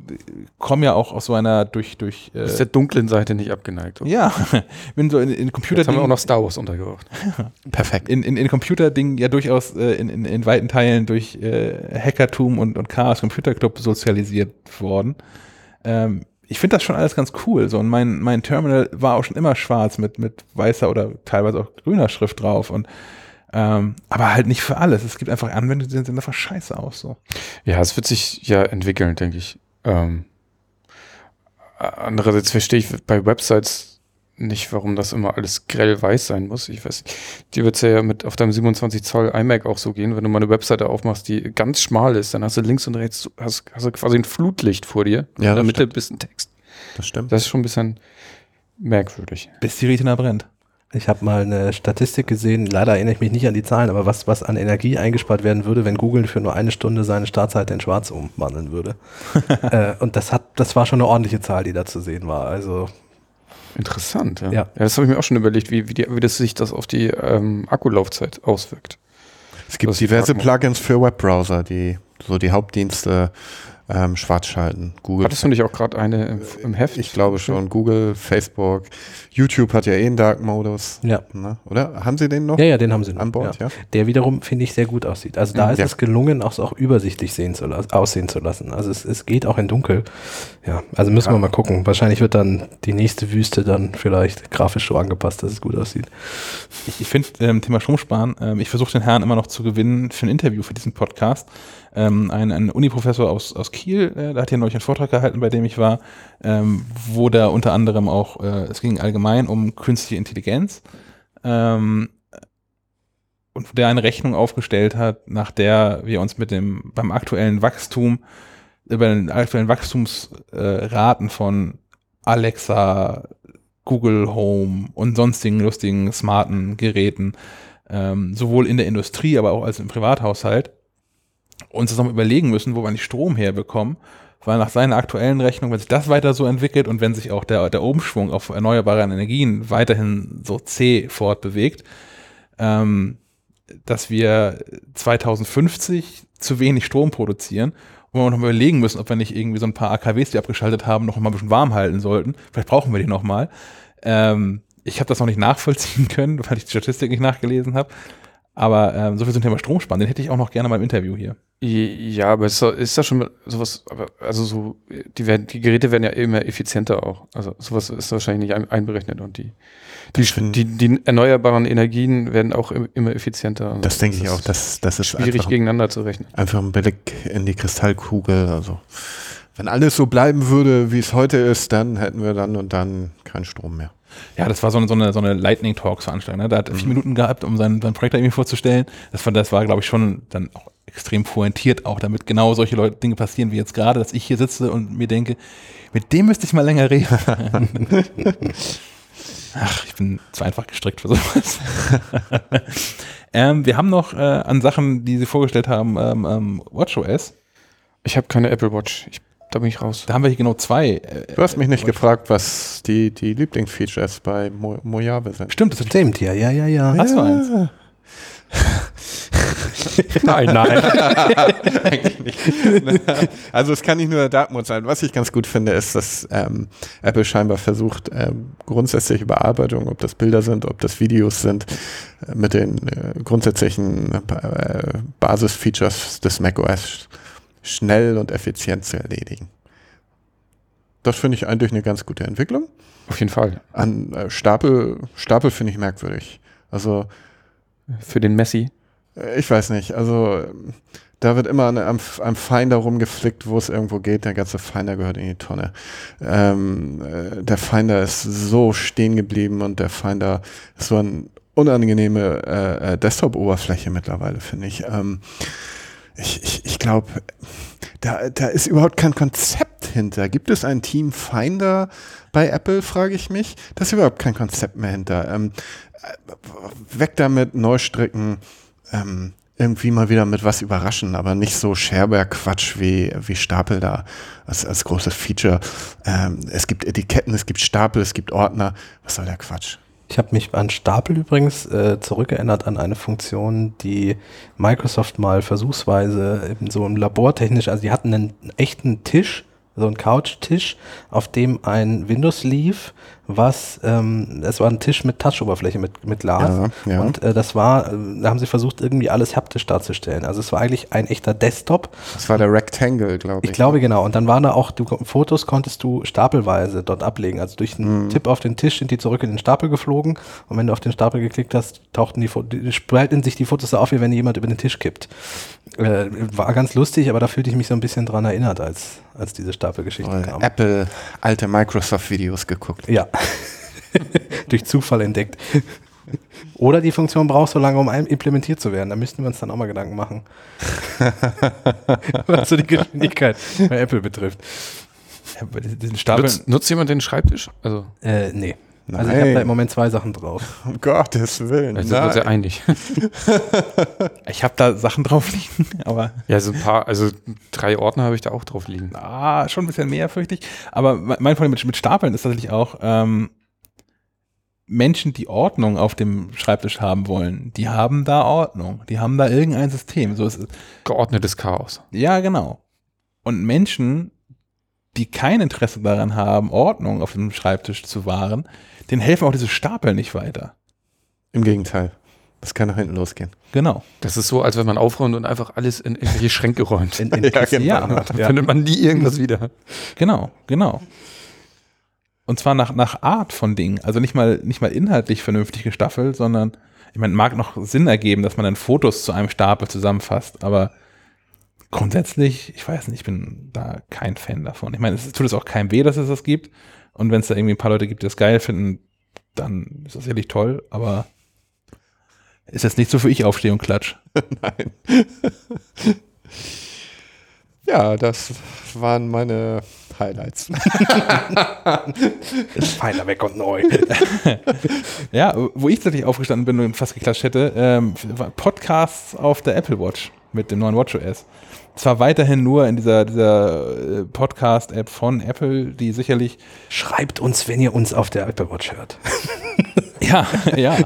komme ja auch aus so einer durch. durch äh, ist der dunklen Seite nicht abgeneigt. Oder? Ja, bin so in, in Computer. Jetzt haben wir auch noch Star Wars untergebracht. Perfekt. In, in, in Computerdingen ja durchaus äh, in, in, in weiten Teilen durch äh, Hackertum und, und Chaos Computer Club sozialisiert worden. Ähm, ich finde das schon alles ganz cool. So, und mein, mein Terminal war auch schon immer schwarz mit, mit weißer oder teilweise auch grüner Schrift drauf. Und ähm, aber halt nicht für alles. Es gibt einfach Anwendungen, die sehen einfach scheiße aus. So. Ja, es wird sich ja entwickeln, denke ich. Ähm, andererseits verstehe ich bei Websites nicht, warum das immer alles grell weiß sein muss. Ich weiß, dir wird es ja mit auf deinem 27 Zoll iMac auch so gehen, wenn du mal eine Webseite aufmachst, die ganz schmal ist, dann hast du links und rechts hast, hast du quasi ein Flutlicht vor dir. Ja, in der Mitte bist ein Text. Das stimmt. Das ist schon ein bisschen merkwürdig. Bis die Retina brennt. Ich habe mal eine Statistik gesehen, leider erinnere ich mich nicht an die Zahlen, aber was, was an Energie eingespart werden würde, wenn Google für nur eine Stunde seine Startseite in schwarz umwandeln würde. äh, und das hat, das war schon eine ordentliche Zahl, die da zu sehen war. Also Interessant, ja. Ja, ja das habe ich mir auch schon überlegt, wie, wie, die, wie das sich das auf die ähm, Akkulaufzeit auswirkt. Es gibt diverse Plugins für Webbrowser, die so die Hauptdienste ähm, schwarz schalten. Google Hattest du nicht auch gerade eine im, im, Heft? Ich glaube schon. Google, Facebook, YouTube hat ja eh einen Dark-Modus. Ja. Ne? Oder? Haben sie den noch? Ja, ja, den haben sie noch. An Bord, ja. ja? Der wiederum, finde ich, sehr gut aussieht. Also da ist ja. es gelungen, auch, auch übersichtlich sehen zu aussehen zu lassen. Also es, es geht auch in Dunkel. Ja, also müssen ja. wir mal gucken. Wahrscheinlich wird dann die nächste Wüste dann vielleicht grafisch so angepasst, dass es gut aussieht. Ich, ich finde, ähm, Thema Stromsparen, ähm, ich versuche den Herrn immer noch zu gewinnen für ein Interview für diesen Podcast ähm, ein, ein Uni-Professor aus, aus Kiel, äh, der hat hier neulich einen Vortrag gehalten, bei dem ich war, ähm, wo da unter anderem auch, äh, es ging allgemein um künstliche Intelligenz ähm, und der eine Rechnung aufgestellt hat, nach der wir uns mit dem beim aktuellen Wachstum über den aktuellen Wachstumsraten äh, von Alexa, Google Home und sonstigen lustigen smarten Geräten ähm, sowohl in der Industrie, aber auch als im Privathaushalt uns nochmal überlegen müssen, wo wir nicht Strom herbekommen weil nach seiner aktuellen Rechnung, wenn sich das weiter so entwickelt und wenn sich auch der, der Umschwung auf erneuerbare Energien weiterhin so zäh fortbewegt, ähm, dass wir 2050 zu wenig Strom produzieren und wir noch mal überlegen müssen, ob wir nicht irgendwie so ein paar AKWs, die abgeschaltet haben, noch mal ein bisschen warm halten sollten. Vielleicht brauchen wir die noch mal. Ähm, ich habe das noch nicht nachvollziehen können, weil ich die Statistik nicht nachgelesen habe. Aber ähm, so viel zum Thema Stromsparen, den hätte ich auch noch gerne mal im Interview hier. Ja, aber ist, ist das schon sowas, also so, die, werden, die Geräte werden ja immer effizienter auch. Also sowas ist wahrscheinlich nicht ein, einberechnet und die, die, die, die, erneuerbaren Energien werden auch immer effizienter. Das denke ich auch, das, das ist schwierig gegeneinander zu rechnen. Einfach ein Blick in die Kristallkugel, also wenn alles so bleiben würde, wie es heute ist, dann hätten wir dann und dann keinen Strom mehr. Ja, das war so eine, so eine, so eine Lightning Talks Veranstaltung. Ne? Da hat mhm. vier Minuten gehabt, um sein, sein Projekt irgendwie vorzustellen. Das war, das war, glaube ich, schon dann auch extrem pointiert, auch damit genau solche Leute, Dinge passieren wie jetzt gerade, dass ich hier sitze und mir denke, mit dem müsste ich mal länger reden. Ach, ich bin zu einfach gestrickt für sowas. ähm, wir haben noch äh, an Sachen, die Sie vorgestellt haben, ähm, ähm, WatchOS. Ich habe keine Apple Watch. Ich da bin ich raus. Da haben wir hier genau zwei. Äh, du hast mich nicht gefragt, was die, die Lieblingsfeatures bei Mo Mojave sind. Stimmt, das stimmt, ja, ja, ja, ja. Hast du eins? nein, nein. Eigentlich nicht. Also es kann nicht nur der Dartmouth sein. Was ich ganz gut finde, ist, dass ähm, Apple scheinbar versucht, ähm, grundsätzliche Überarbeitung, ob das Bilder sind, ob das Videos sind, äh, mit den äh, grundsätzlichen äh, Basisfeatures des macOS schnell und effizient zu erledigen. Das finde ich eigentlich eine ganz gute Entwicklung. Auf jeden Fall. An äh, Stapel, Stapel finde ich merkwürdig. Also für den Messi. Äh, ich weiß nicht. Also da wird immer an einem, einem Finder rumgeflickt, wo es irgendwo geht. Der ganze Finder gehört in die Tonne. Ähm, äh, der Finder ist so stehen geblieben und der Finder ist so eine unangenehme äh, äh, Desktop-Oberfläche mittlerweile, finde ich. Ähm, ich, ich, ich glaube, da, da ist überhaupt kein Konzept hinter. Gibt es ein Team Finder bei Apple, frage ich mich. Da ist überhaupt kein Konzept mehr hinter. Ähm, äh, weg damit, Neustricken, ähm, irgendwie mal wieder mit was überraschen, aber nicht so Scherber-Quatsch wie, wie Stapel da als, als großes Feature. Ähm, es gibt Etiketten, es gibt Stapel, es gibt Ordner. Was soll der Quatsch? Ich habe mich an Stapel übrigens äh, zurückerinnert an eine Funktion, die Microsoft mal versuchsweise eben so im Labortechnisch, also die hatten einen echten Tisch, so einen Couchtisch, auf dem ein Windows lief, was, ähm, es war ein Tisch mit Touch-Oberfläche, mit, mit Glas. Ja, ja. Und äh, das war, äh, da haben sie versucht, irgendwie alles haptisch darzustellen. Also es war eigentlich ein echter Desktop. Das war der Rectangle, glaube ich. Ich glaube, genau. Und dann waren da auch, du, Fotos konntest du stapelweise dort ablegen. Also durch einen mhm. Tipp auf den Tisch sind die zurück in den Stapel geflogen. Und wenn du auf den Stapel geklickt hast, tauchten die, die spalten sich die Fotos so auf, wie wenn jemand über den Tisch kippt. Äh, war ganz lustig, aber da fühlte ich mich so ein bisschen dran erinnert, als, als diese Stapelgeschichte kam. Apple alte Microsoft-Videos geguckt. Ja. Durch Zufall entdeckt. Oder die Funktion braucht so lange, um implementiert zu werden. Da müssten wir uns dann auch mal Gedanken machen. Was so die Geschwindigkeit bei Apple betrifft. Nutzt, nutzt, jemand den Schreibtisch? Also äh, nee. Nein. Also ich habe da im Moment zwei Sachen drauf. Um Gottes Willen. Also sind wir sehr einig. ich habe da Sachen drauf liegen, aber. Ja, so ein paar, also drei Ordner habe ich da auch drauf liegen. Ah, schon ein bisschen mehr, fürchte ich. Aber mein Problem mit, mit Stapeln ist tatsächlich auch, ähm, Menschen, die Ordnung auf dem Schreibtisch haben wollen, die haben da Ordnung. Die haben da irgendein System. So ist es. Geordnetes Chaos. Ja, genau. Und Menschen, die kein Interesse daran haben, Ordnung auf dem Schreibtisch zu wahren, denen helfen auch diese Stapel nicht weiter. Im Gegenteil. Das kann nach hinten losgehen. Genau. Das ist so, als wenn man aufräumt und einfach alles in irgendwelche Schränke räumt. In, in ja, genau. ja, dann ja. findet man nie irgendwas wieder. Genau, genau. Und zwar nach, nach Art von Dingen. Also nicht mal, nicht mal inhaltlich vernünftig gestaffelt, sondern, ich meine, mag noch Sinn ergeben, dass man dann Fotos zu einem Stapel zusammenfasst, aber grundsätzlich, ich weiß nicht, ich bin da kein Fan davon. Ich meine, es tut es auch keinem weh, dass es das gibt. Und wenn es da irgendwie ein paar Leute gibt, die das geil finden, dann ist das sicherlich toll, aber ist jetzt nicht so für ich aufstehe und klatsch. Nein. ja, das waren meine Highlights. Feiner weg und neu. ja, wo ich tatsächlich aufgestanden bin und fast geklatscht hätte, ähm, Podcasts auf der Apple Watch. mit dem neuen WatchOS. Zwar weiterhin nur in dieser, dieser äh, Podcast-App von Apple, die sicherlich. Schreibt uns, wenn ihr uns auf der Apple Watch hört. ja, ja.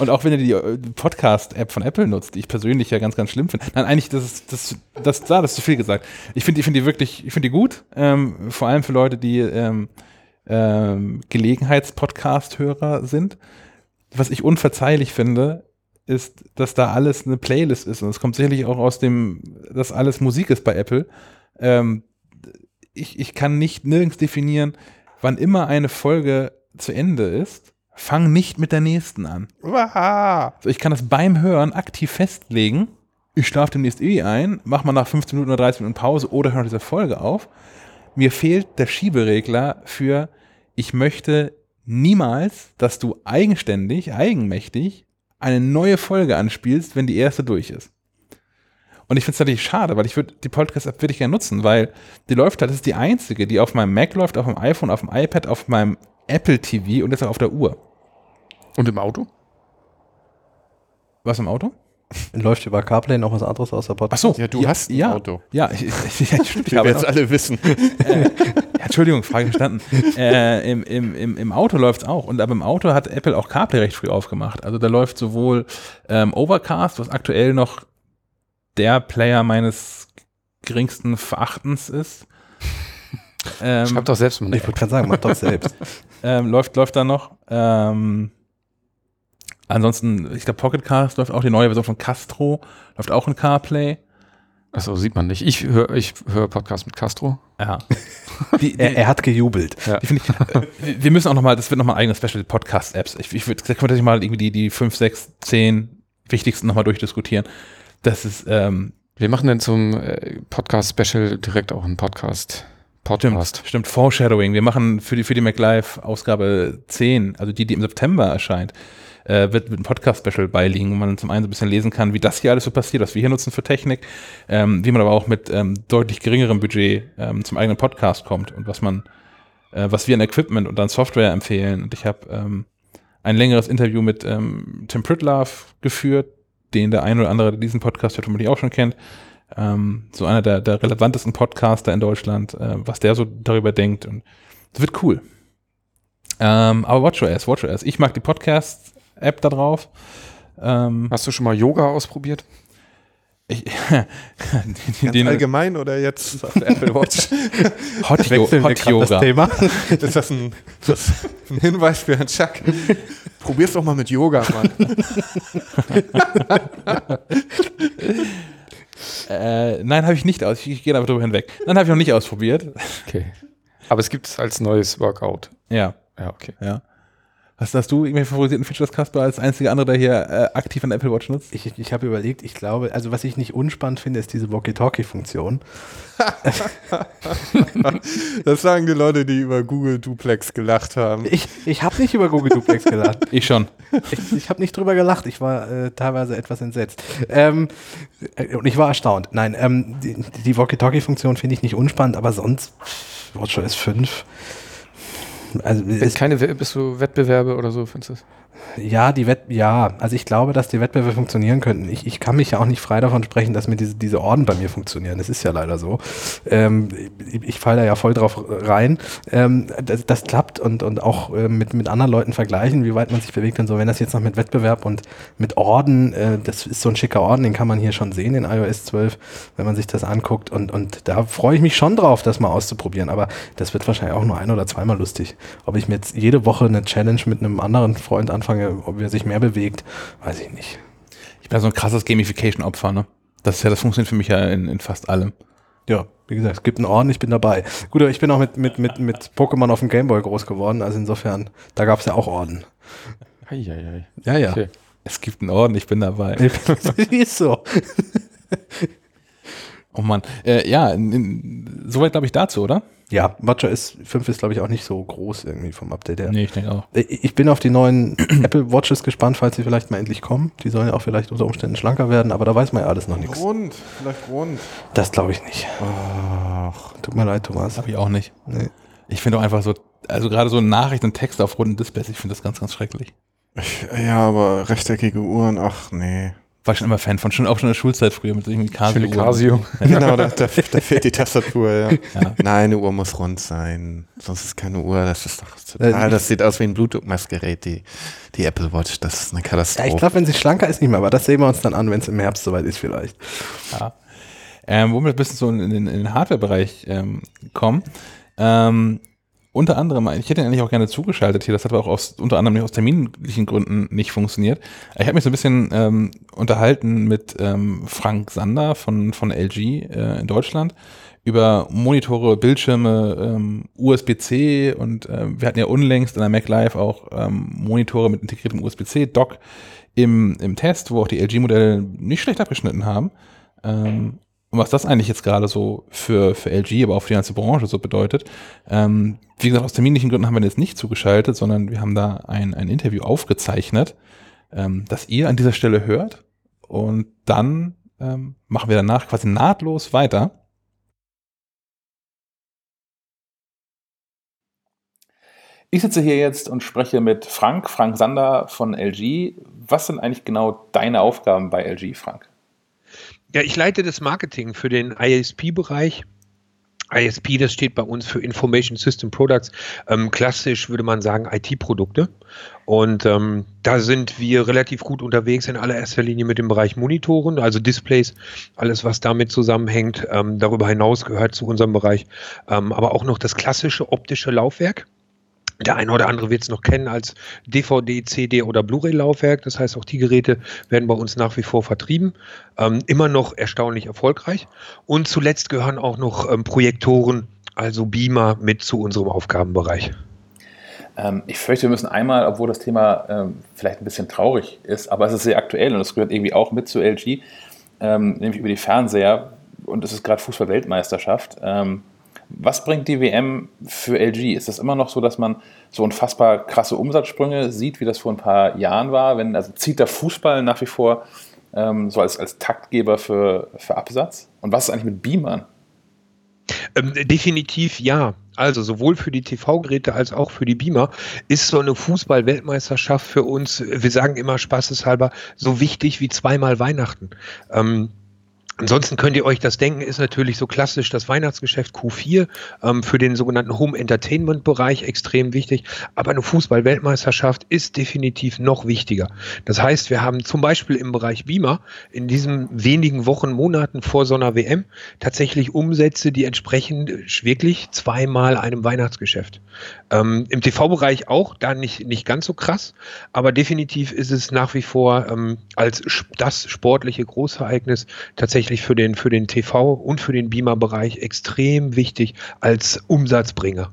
Und auch wenn ihr die äh, Podcast-App von Apple nutzt, die ich persönlich ja ganz, ganz schlimm finde. Nein, eigentlich, das ist, das, das, das, das ist zu viel gesagt. Ich finde ich finde die wirklich, ich finde die gut. Ähm, vor allem für Leute, die ähm, ähm, Gelegenheitspodcast-Hörer sind. Was ich unverzeihlich finde, ist, dass da alles eine Playlist ist. Und es kommt sicherlich auch aus dem, dass alles Musik ist bei Apple. Ähm, ich, ich kann nicht nirgends definieren, wann immer eine Folge zu Ende ist, fang nicht mit der nächsten an. So, ich kann das beim Hören aktiv festlegen. Ich schlafe demnächst eh ein, mach mal nach 15 Minuten oder 30 Minuten Pause oder höre diese Folge auf. Mir fehlt der Schieberegler für, ich möchte niemals, dass du eigenständig, eigenmächtig eine neue Folge anspielst, wenn die erste durch ist. Und ich finde es natürlich schade, weil ich würde die Podcast-App wirklich gerne nutzen, weil die läuft halt, das ist die einzige, die auf meinem Mac läuft, auf dem iPhone, auf dem iPad, auf meinem Apple TV und jetzt auch auf der Uhr. Und im Auto? Was im Auto? Läuft über CarPlay noch was anderes außer Podcast? Ach so, ja, du ja, hast ein ja, Auto. Ja, ich, ich, ich, ich habe jetzt alle wissen. Äh, Entschuldigung, Frage verstanden. Äh, im, im, im, Im Auto läuft es auch. Und aber im Auto hat Apple auch CarPlay recht früh aufgemacht. Also da läuft sowohl ähm, Overcast, was aktuell noch der Player meines geringsten Verachtens ist. Ähm, Schreib doch selbst mal. Ich würde gerade sagen, mach doch selbst. ähm, läuft, läuft da noch. Ähm, ansonsten, ich glaube, Pocket Cast läuft auch die neue Version von Castro, läuft auch in CarPlay. Achso, sieht man nicht. Ich höre ich hör Podcast mit Castro. Ja. Die, die, er, er, hat gejubelt. Ja. Ich, wir müssen auch nochmal, das wird nochmal eigene Special Podcast-Apps. Ich, ich würde, da können wir mal irgendwie die, die 5, 6, 10 wichtigsten nochmal durchdiskutieren. Das ist, ähm, Wir machen dann zum äh, Podcast-Special direkt auch einen Podcast. Podcast. Stimmt, stimmt, Foreshadowing. Wir machen für die, für die MacLive Ausgabe 10, also die, die im September erscheint, äh, wird, wird ein Podcast-Special beiliegen, wo man zum einen so ein bisschen lesen kann, wie das hier alles so passiert, was wir hier nutzen für Technik, ähm, wie man aber auch mit ähm, deutlich geringerem Budget ähm, zum eigenen Podcast kommt und was man, äh, was wir an Equipment und an Software empfehlen. Und ich habe ähm, ein längeres Interview mit ähm, Tim Pritlove geführt, den der ein oder andere, der diesen Podcast hört, auch schon kennt. Ähm, so einer der, der relevantesten Podcaster in Deutschland, äh, was der so darüber denkt. Und das wird cool. Ähm, aber WatchOS, WatchOS. Ich mag die Podcasts App da drauf. Ähm, Hast du schon mal Yoga ausprobiert? Ich, den, den, allgemein oder jetzt auf der Apple Watch? Hot, jo Hot Yoga. Das Thema. Ist das ein, das ein Hinweis für Herrn Chuck? Probier's doch mal mit Yoga, Mann. äh, nein, habe ich nicht aus. Ich, ich gehe einfach drüber hinweg. Nein, habe ich noch nicht ausprobiert. Okay. Aber es gibt es als neues Workout. Ja. Ja, okay. Ja. Hast, hast du irgendwelche favorisierten Features, Kasper, als einziger andere, der hier äh, aktiv an Apple Watch nutzt? Ich, ich habe überlegt, ich glaube, also was ich nicht unspannend finde, ist diese Walkie-Talkie-Funktion. das sagen die Leute, die über Google Duplex gelacht haben. Ich, ich habe nicht über Google Duplex gelacht. ich schon. Ich, ich habe nicht drüber gelacht. Ich war äh, teilweise etwas entsetzt. Ähm, äh, und ich war erstaunt. Nein, ähm, die, die Walkie-Talkie-Funktion finde ich nicht unspannend, aber sonst WatchOS 5 also Wenn keine bist du Wettbewerbe oder so, findest du? Ja, die Wett ja, also ich glaube, dass die Wettbewerbe funktionieren könnten. Ich, ich kann mich ja auch nicht frei davon sprechen, dass mir diese, diese Orden bei mir funktionieren. Das ist ja leider so. Ähm, ich, ich falle da ja voll drauf rein. Ähm, das, das, klappt und, und auch äh, mit, mit anderen Leuten vergleichen, wie weit man sich bewegt und so. Wenn das jetzt noch mit Wettbewerb und mit Orden, äh, das ist so ein schicker Orden, den kann man hier schon sehen in iOS 12, wenn man sich das anguckt. Und, und da freue ich mich schon drauf, das mal auszuprobieren. Aber das wird wahrscheinlich auch nur ein oder zweimal lustig. Ob ich mir jetzt jede Woche eine Challenge mit einem anderen Freund anfange, anfange, ob er sich mehr bewegt, weiß ich nicht. Ich bin so ein krasses Gamification-Opfer, ne? Das ist ja, das funktioniert für mich ja in, in fast allem. Ja, wie gesagt, es gibt einen Orden, ich bin dabei. Gut, aber ich bin auch mit, mit, mit, mit Pokémon auf dem Gameboy groß geworden, also insofern, da gab es ja auch Orden. Eieiei. Ja, ja. Okay. Es gibt einen Orden, ich bin dabei. ist so. oh Mann. Äh, ja, soweit glaube ich dazu, oder? Ja, WatchOS 5 ist, glaube ich, auch nicht so groß irgendwie vom Update her. Nee, ich denke auch. Ich bin auf die neuen Apple Watches gespannt, falls sie vielleicht mal endlich kommen. Die sollen ja auch vielleicht unter Umständen schlanker werden, aber da weiß man ja alles noch nichts. Rund, vielleicht rund. Das glaube ich nicht. Ach, tut mir leid, Thomas. Habe ich auch nicht. Nee. Ich finde auch einfach so, also gerade so Nachrichten und Texte auf runden Displays, ich finde das ganz, ganz schrecklich. Ich, ja, aber rechteckige Uhren, ach nee. War schon immer Fan von, schon auch schon in der Schulzeit früher mit irgendwie Casio. Casio. Ja. Genau, da, da, da, fehlt die Tastatur. Ja. ja. Nein, eine Uhr muss rund sein. Sonst ist keine Uhr. Das ist doch total. Das sieht aus wie ein Bluetooth-Messgerät, die, die Apple Watch. Das ist eine Katastrophe. Ja, ich glaube, wenn sie schlanker ist, nicht mehr. Aber das sehen wir uns dann an, wenn es im Herbst soweit ist, vielleicht. Ja. Ähm, wo wir ein bisschen so in, in, in den Hardware-Bereich ähm, kommen. Ähm, unter anderem, ich hätte ihn eigentlich auch gerne zugeschaltet hier, das hat aber auch aus, unter anderem aus terminlichen Gründen nicht funktioniert. Ich habe mich so ein bisschen ähm, unterhalten mit ähm, Frank Sander von, von LG äh, in Deutschland über Monitore, Bildschirme, ähm, USB-C und äh, wir hatten ja unlängst in der Mac Live auch ähm, Monitore mit integriertem USB-C-Dock im, im Test, wo auch die LG-Modelle nicht schlecht abgeschnitten haben. Ähm, und was das eigentlich jetzt gerade so für, für LG, aber auch für die ganze Branche so bedeutet. Ähm, wie gesagt, aus terminlichen Gründen haben wir jetzt nicht zugeschaltet, sondern wir haben da ein, ein Interview aufgezeichnet, ähm, das ihr an dieser Stelle hört. Und dann ähm, machen wir danach quasi nahtlos weiter. Ich sitze hier jetzt und spreche mit Frank, Frank Sander von LG. Was sind eigentlich genau deine Aufgaben bei LG, Frank? Ja, ich leite das Marketing für den ISP-Bereich. ISP, das steht bei uns für Information System Products. Ähm, klassisch würde man sagen IT-Produkte. Und ähm, da sind wir relativ gut unterwegs in allererster Linie mit dem Bereich Monitoren, also Displays, alles was damit zusammenhängt. Ähm, darüber hinaus gehört zu unserem Bereich ähm, aber auch noch das klassische optische Laufwerk. Der eine oder andere wird es noch kennen als DVD, CD oder Blu-ray-Laufwerk. Das heißt, auch die Geräte werden bei uns nach wie vor vertrieben. Ähm, immer noch erstaunlich erfolgreich. Und zuletzt gehören auch noch ähm, Projektoren, also Beamer, mit zu unserem Aufgabenbereich. Ähm, ich fürchte, wir müssen einmal, obwohl das Thema ähm, vielleicht ein bisschen traurig ist, aber es ist sehr aktuell und es gehört irgendwie auch mit zu LG, ähm, nämlich über die Fernseher. Und es ist gerade Fußball-Weltmeisterschaft. Ähm, was bringt die WM für LG? Ist das immer noch so, dass man so unfassbar krasse Umsatzsprünge sieht, wie das vor ein paar Jahren war? Wenn, also zieht der Fußball nach wie vor ähm, so als, als Taktgeber für, für Absatz? Und was ist eigentlich mit Beamern? Ähm, definitiv ja. Also sowohl für die TV-Geräte als auch für die Beamer ist so eine Fußball-Weltmeisterschaft für uns, wir sagen immer spaßeshalber, so wichtig wie zweimal Weihnachten. Ähm, Ansonsten könnt ihr euch das denken, ist natürlich so klassisch das Weihnachtsgeschäft Q4 ähm, für den sogenannten Home Entertainment Bereich extrem wichtig. Aber eine Fußball-Weltmeisterschaft ist definitiv noch wichtiger. Das heißt, wir haben zum Beispiel im Bereich Beamer in diesen wenigen Wochen, Monaten vor so einer WM tatsächlich Umsätze, die entsprechen wirklich zweimal einem Weihnachtsgeschäft. Ähm, Im TV-Bereich auch, da nicht, nicht ganz so krass, aber definitiv ist es nach wie vor ähm, als das sportliche Großereignis tatsächlich tatsächlich für den, für den TV und für den Beamer-Bereich extrem wichtig als Umsatzbringer.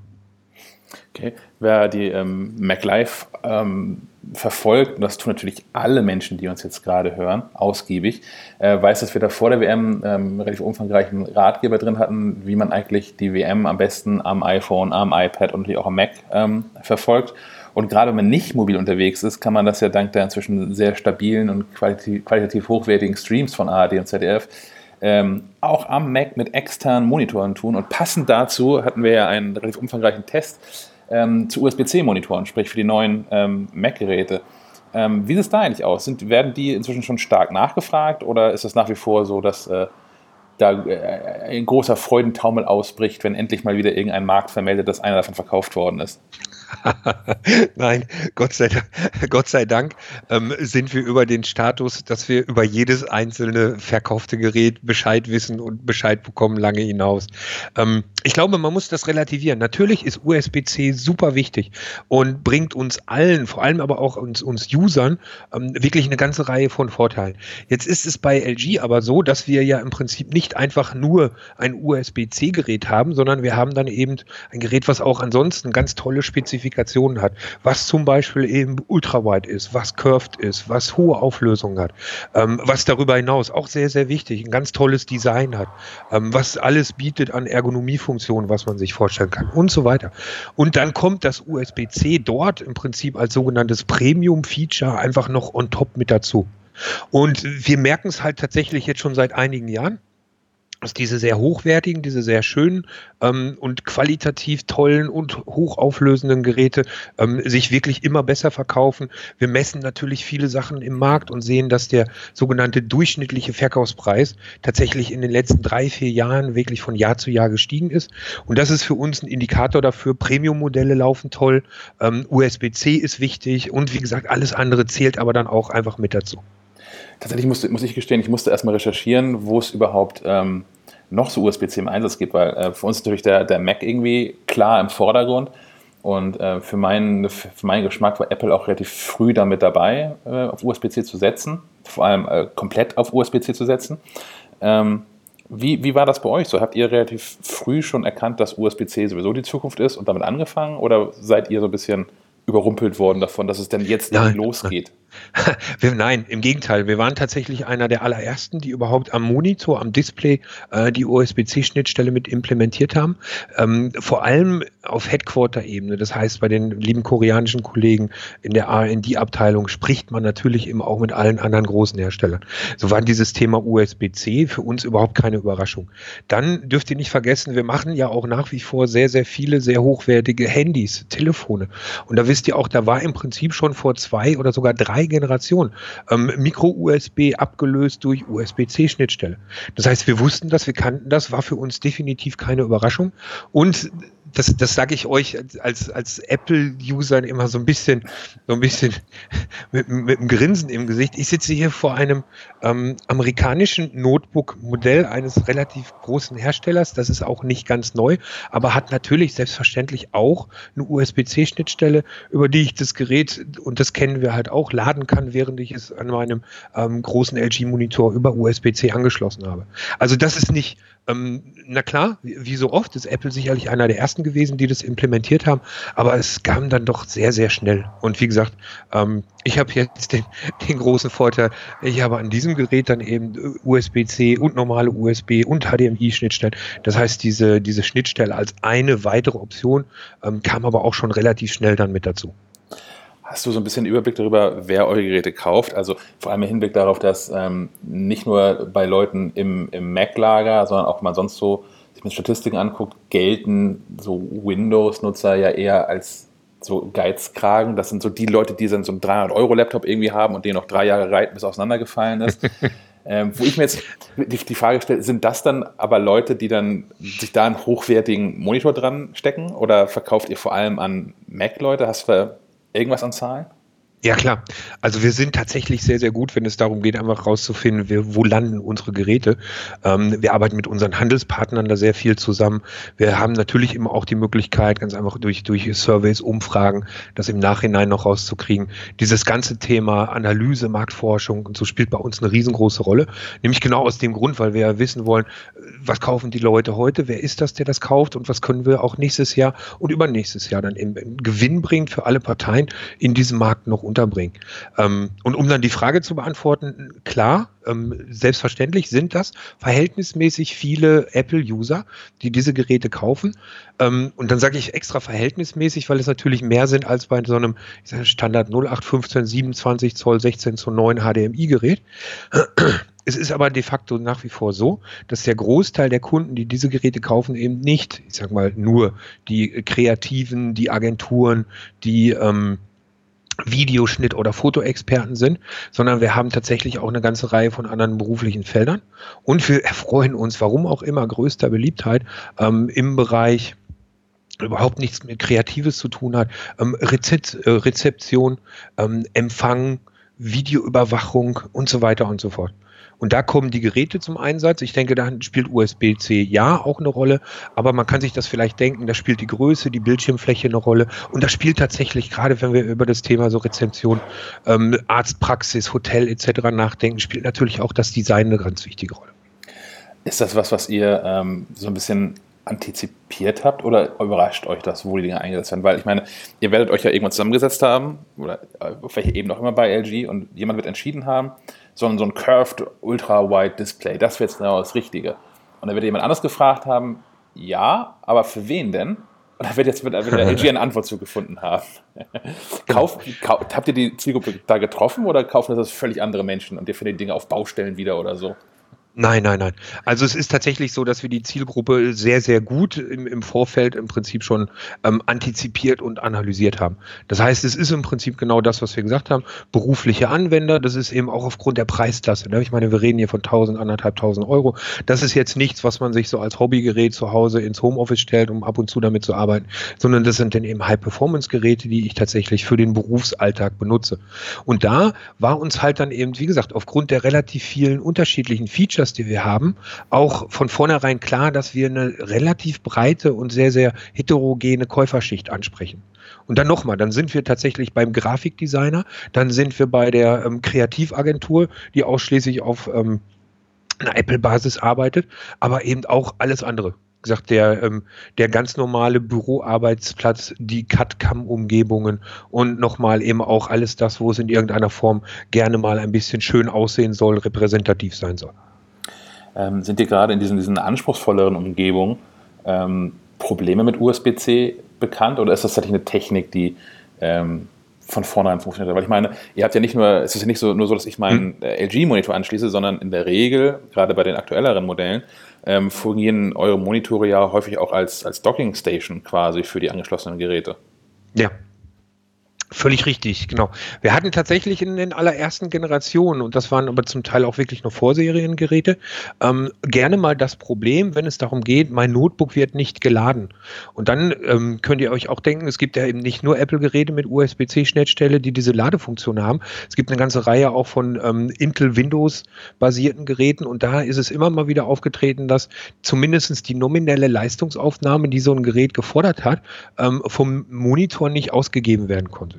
Okay, wer die ähm, MacLife ähm, verfolgt, und das tun natürlich alle Menschen, die uns jetzt gerade hören, ausgiebig, äh, weiß, dass wir da vor der WM ähm, relativ umfangreichen Ratgeber drin hatten, wie man eigentlich die WM am besten am iPhone, am iPad und auch am Mac ähm, verfolgt. Und gerade wenn man nicht mobil unterwegs ist, kann man das ja dank der inzwischen sehr stabilen und qualitativ, hochwertigen Streams von ARD und ZDF ähm, auch am Mac mit externen Monitoren tun. Und passend dazu hatten wir ja einen relativ umfangreichen Test ähm, zu USB-C-Monitoren, sprich für die neuen ähm, Mac-Geräte. Ähm, wie sieht es da eigentlich aus? Sind, werden die inzwischen schon stark nachgefragt oder ist es nach wie vor so, dass äh, da äh, ein großer Freudentaumel ausbricht, wenn endlich mal wieder irgendein Markt vermeldet, dass einer davon verkauft worden ist? Nein, Gott sei, Gott sei Dank ähm, sind wir über den Status, dass wir über jedes einzelne verkaufte Gerät Bescheid wissen und Bescheid bekommen lange hinaus. Ähm, ich glaube, man muss das relativieren. Natürlich ist USB-C super wichtig und bringt uns allen, vor allem aber auch uns, uns Usern, ähm, wirklich eine ganze Reihe von Vorteilen. Jetzt ist es bei LG aber so, dass wir ja im Prinzip nicht einfach nur ein USB-C-Gerät haben, sondern wir haben dann eben ein Gerät, was auch ansonsten ganz tolle Spezifikationen hat, was zum Beispiel eben ultrawide ist, was curved ist, was hohe Auflösung hat, ähm, was darüber hinaus auch sehr, sehr wichtig, ein ganz tolles Design hat, ähm, was alles bietet an Ergonomie Funktionen, was man sich vorstellen kann und so weiter. Und dann kommt das USB-C dort im Prinzip als sogenanntes Premium-Feature einfach noch on top mit dazu. Und wir merken es halt tatsächlich jetzt schon seit einigen Jahren dass diese sehr hochwertigen, diese sehr schönen ähm, und qualitativ tollen und hochauflösenden Geräte ähm, sich wirklich immer besser verkaufen. Wir messen natürlich viele Sachen im Markt und sehen, dass der sogenannte durchschnittliche Verkaufspreis tatsächlich in den letzten drei, vier Jahren wirklich von Jahr zu Jahr gestiegen ist. Und das ist für uns ein Indikator dafür. Premium-Modelle laufen toll, ähm, USB-C ist wichtig und wie gesagt, alles andere zählt aber dann auch einfach mit dazu. Tatsächlich musste, muss ich gestehen, ich musste erstmal recherchieren, wo es überhaupt ähm, noch so USB-C im Einsatz gibt, weil äh, für uns ist natürlich der, der Mac irgendwie klar im Vordergrund. Und äh, für, meinen, für meinen Geschmack war Apple auch relativ früh damit dabei, äh, auf USB-C zu setzen, vor allem äh, komplett auf USB-C zu setzen. Ähm, wie, wie war das bei euch so? Habt ihr relativ früh schon erkannt, dass USB-C sowieso die Zukunft ist und damit angefangen? Oder seid ihr so ein bisschen überrumpelt worden davon, dass es denn jetzt Nein. losgeht? Nein, im Gegenteil. Wir waren tatsächlich einer der allerersten, die überhaupt am Monitor, am Display äh, die USB-C-Schnittstelle mit implementiert haben. Ähm, vor allem auf Headquarter-Ebene. Das heißt, bei den lieben koreanischen Kollegen in der R&D-Abteilung spricht man natürlich immer auch mit allen anderen großen Herstellern. So war dieses Thema USB-C für uns überhaupt keine Überraschung. Dann dürft ihr nicht vergessen, wir machen ja auch nach wie vor sehr, sehr viele sehr hochwertige Handys, Telefone. Und da wisst ihr auch, da war im Prinzip schon vor zwei oder sogar drei Generationen ähm, Micro-USB abgelöst durch USB-C-Schnittstelle. Das heißt, wir wussten das, wir kannten das, war für uns definitiv keine Überraschung. Und das, das sage ich euch als, als Apple-User immer so ein bisschen, so ein bisschen mit, mit einem Grinsen im Gesicht. Ich sitze hier vor einem ähm, amerikanischen Notebook-Modell eines relativ großen Herstellers. Das ist auch nicht ganz neu, aber hat natürlich selbstverständlich auch eine USB-C-Schnittstelle, über die ich das Gerät, und das kennen wir halt auch, laden kann, während ich es an meinem ähm, großen LG-Monitor über USB-C angeschlossen habe. Also das ist nicht ähm, na klar, wie, so oft ist Apple sicherlich einer der ersten gewesen, die das implementiert haben, aber es kam dann doch sehr, sehr schnell. Und wie gesagt, ähm, ich habe jetzt den, den großen Vorteil, ich habe an diesem Gerät dann eben USB-C und normale USB und HDMI-Schnittstellen. Das heißt, diese, diese Schnittstelle als eine weitere Option ähm, kam aber auch schon relativ schnell dann mit dazu. Hast du so ein bisschen Überblick darüber, wer eure Geräte kauft? Also vor allem im Hinblick darauf, dass ähm, nicht nur bei Leuten im, im Mac-Lager, sondern auch mal sonst so, sich mit Statistiken anguckt, gelten so Windows-Nutzer ja eher als so Geizkragen. Das sind so die Leute, die dann so einen 300-Euro-Laptop irgendwie haben und den noch drei Jahre reiten, bis auseinandergefallen ist. ähm, wo ich mir jetzt die, die Frage stelle, sind das dann aber Leute, die dann sich da einen hochwertigen Monitor dran stecken? Oder verkauft ihr vor allem an Mac-Leute? Hast du irgendwas an Zahlen? Ja, klar. Also wir sind tatsächlich sehr, sehr gut, wenn es darum geht, einfach rauszufinden, wo landen unsere Geräte. Ähm, wir arbeiten mit unseren Handelspartnern da sehr viel zusammen. Wir haben natürlich immer auch die Möglichkeit, ganz einfach durch, durch Surveys, Umfragen, das im Nachhinein noch rauszukriegen. Dieses ganze Thema Analyse, Marktforschung und so spielt bei uns eine riesengroße Rolle. Nämlich genau aus dem Grund, weil wir ja wissen wollen, was kaufen die Leute heute, wer ist das, der das kauft und was können wir auch nächstes Jahr und übernächstes Jahr dann im, im Gewinn bringt für alle Parteien in diesem Markt noch unterbringen. Ähm, und um dann die Frage zu beantworten, klar, ähm, selbstverständlich sind das verhältnismäßig viele Apple-User, die diese Geräte kaufen. Ähm, und dann sage ich extra verhältnismäßig, weil es natürlich mehr sind als bei so einem sage, Standard 0815 27 Zoll 16 zu 9 HDMI-Gerät. Es ist aber de facto nach wie vor so, dass der Großteil der Kunden, die diese Geräte kaufen, eben nicht, ich sag mal, nur die Kreativen, die Agenturen, die ähm, Videoschnitt- oder Fotoexperten sind, sondern wir haben tatsächlich auch eine ganze Reihe von anderen beruflichen Feldern. Und wir erfreuen uns, warum auch immer, größter Beliebtheit ähm, im Bereich überhaupt nichts mit Kreatives zu tun hat, ähm, Rezep äh, Rezeption, ähm, Empfang, Videoüberwachung und so weiter und so fort. Und da kommen die Geräte zum Einsatz. Ich denke, da spielt USB-C ja auch eine Rolle, aber man kann sich das vielleicht denken, da spielt die Größe, die Bildschirmfläche eine Rolle. Und da spielt tatsächlich, gerade wenn wir über das Thema so Rezension, ähm, Arztpraxis, Hotel etc. nachdenken, spielt natürlich auch das Design eine ganz wichtige Rolle. Ist das was, was ihr ähm, so ein bisschen antizipiert habt oder überrascht euch das, wo die Dinge eingesetzt werden? Weil ich meine, ihr werdet euch ja irgendwann zusammengesetzt haben, oder auf welcher Ebene auch immer bei LG, und jemand wird entschieden haben, sondern so ein Curved Ultra-Wide Display. Das wäre jetzt genau das Richtige. Und dann wird jemand anders gefragt haben, ja, aber für wen denn? Und dann wird jetzt wird, wird der LG eine Antwort zugefunden haben. Kauf, kauf, habt ihr die Zielgruppe da getroffen oder kaufen das völlig andere Menschen und ihr findet Dinge auf Baustellen wieder oder so? Nein, nein, nein. Also es ist tatsächlich so, dass wir die Zielgruppe sehr, sehr gut im, im Vorfeld im Prinzip schon ähm, antizipiert und analysiert haben. Das heißt, es ist im Prinzip genau das, was wir gesagt haben. Berufliche Anwender, das ist eben auch aufgrund der Preisklasse. Ne? Ich meine, wir reden hier von 1000, anderthalbtausend Euro. Das ist jetzt nichts, was man sich so als Hobbygerät zu Hause ins Homeoffice stellt, um ab und zu damit zu arbeiten, sondern das sind dann eben High-Performance-Geräte, die ich tatsächlich für den Berufsalltag benutze. Und da war uns halt dann eben, wie gesagt, aufgrund der relativ vielen unterschiedlichen Features, Features, die wir haben, auch von vornherein klar, dass wir eine relativ breite und sehr, sehr heterogene Käuferschicht ansprechen. Und dann nochmal, dann sind wir tatsächlich beim Grafikdesigner, dann sind wir bei der ähm, Kreativagentur, die ausschließlich auf ähm, einer Apple-Basis arbeitet, aber eben auch alles andere gesagt, der, ähm, der ganz normale Büroarbeitsplatz, die CAD-CAM-Umgebungen und nochmal eben auch alles das, wo es in irgendeiner Form gerne mal ein bisschen schön aussehen soll, repräsentativ sein soll ähm, sind dir gerade in diesen, diesen anspruchsvolleren Umgebungen ähm, Probleme mit USB-C bekannt oder ist das tatsächlich eine Technik, die ähm, von vornherein funktioniert? Weil ich meine, ihr habt ja nicht nur, es ist ja nicht so, nur so, dass ich meinen hm. Äh, LG-Monitor anschließe, sondern in der Regel, gerade bei den aktuelleren Modellen, ähm, fungieren eure Monitore ja häufig auch als, als Docking Station quasi für die angeschlossenen Geräte. Ja, Völlig richtig, genau. Wir hatten tatsächlich in den allerersten Generationen, und das waren aber zum Teil auch wirklich nur Vorseriengeräte, ähm, gerne mal das Problem, wenn es darum geht, mein Notebook wird nicht geladen. Und dann ähm, könnt ihr euch auch denken, es gibt ja eben nicht nur Apple-Geräte mit USB-C-Schnittstelle, die diese Ladefunktion haben. Es gibt eine ganze Reihe auch von ähm, Intel-Windows-basierten Geräten und da ist es immer mal wieder aufgetreten, dass zumindest die nominelle Leistungsaufnahme, die so ein Gerät gefordert hat, ähm, vom Monitor nicht ausgegeben werden konnte.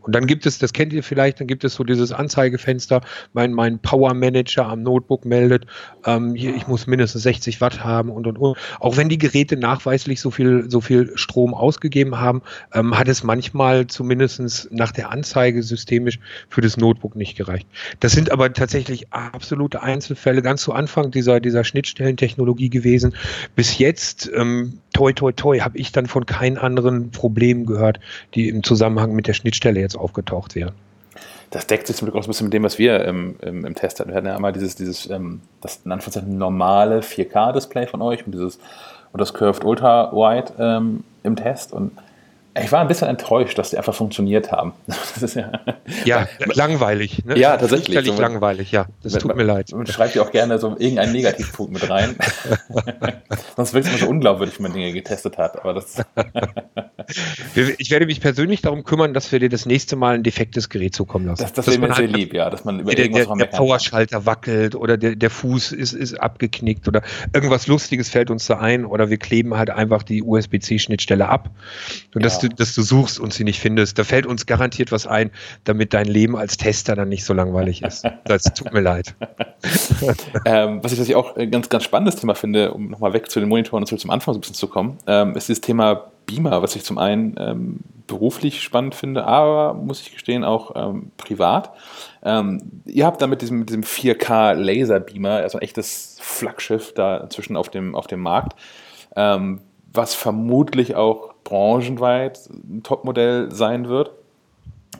Und dann gibt es, das kennt ihr vielleicht, dann gibt es so dieses Anzeigefenster, mein, mein Power Manager am Notebook meldet, ähm, hier, ich muss mindestens 60 Watt haben und und und. Auch wenn die Geräte nachweislich so viel, so viel Strom ausgegeben haben, ähm, hat es manchmal zumindest nach der Anzeige systemisch für das Notebook nicht gereicht. Das sind aber tatsächlich absolute Einzelfälle, ganz zu Anfang dieser, dieser Schnittstellentechnologie gewesen. Bis jetzt, ähm, toi toi toi, habe ich dann von keinen anderen Problemen gehört, die im Zusammenhang mit der Schnittstelle jetzt aufgetaucht wären. Das deckt sich zum Glück auch ein bisschen mit dem, was wir im, im, im Test hatten. Wir hatten ja einmal dieses, dieses ähm, das in Anführungszeichen normale 4K-Display von euch und dieses und das Curved Ultra Wide ähm, im Test und ich war ein bisschen enttäuscht, dass die einfach funktioniert haben. ja, ja langweilig. Ne? Ja, tatsächlich. Völlig so langweilig, ja. Das tut mir leid. Und schreibt ihr auch gerne so irgendeinen Negativpunkt mit rein. Sonst wirkt es immer so unglaubwürdig, wenn man Dinge getestet hat. Aber das ich werde mich persönlich darum kümmern, dass wir dir das nächste Mal ein defektes Gerät zukommen lassen. Das, das wäre mir sehr halt lieb, ja. Dass man über der, der, der Powerschalter wackelt oder der, der Fuß ist, ist abgeknickt oder irgendwas Lustiges fällt uns da ein oder wir kleben halt einfach die USB-C-Schnittstelle ab. Und ja. dass, du, dass du suchst und sie nicht findest. Da fällt uns garantiert was ein, damit dein Leben als Tester dann nicht so langweilig ist. Das tut mir leid. ähm, was ich, was ich auch ein ganz, ganz spannendes Thema finde, um nochmal weg zu den Monitoren und zurück zum Anfang so ein bisschen zu kommen, ähm, ist das Thema Beamer, was ich zum einen ähm, beruflich spannend finde, aber muss ich gestehen auch ähm, privat. Ähm, ihr habt da mit diesem, diesem 4K Laser Beamer, also ein echtes Flaggschiff da inzwischen auf dem, auf dem Markt, ähm, was vermutlich auch branchenweit ein Topmodell sein wird.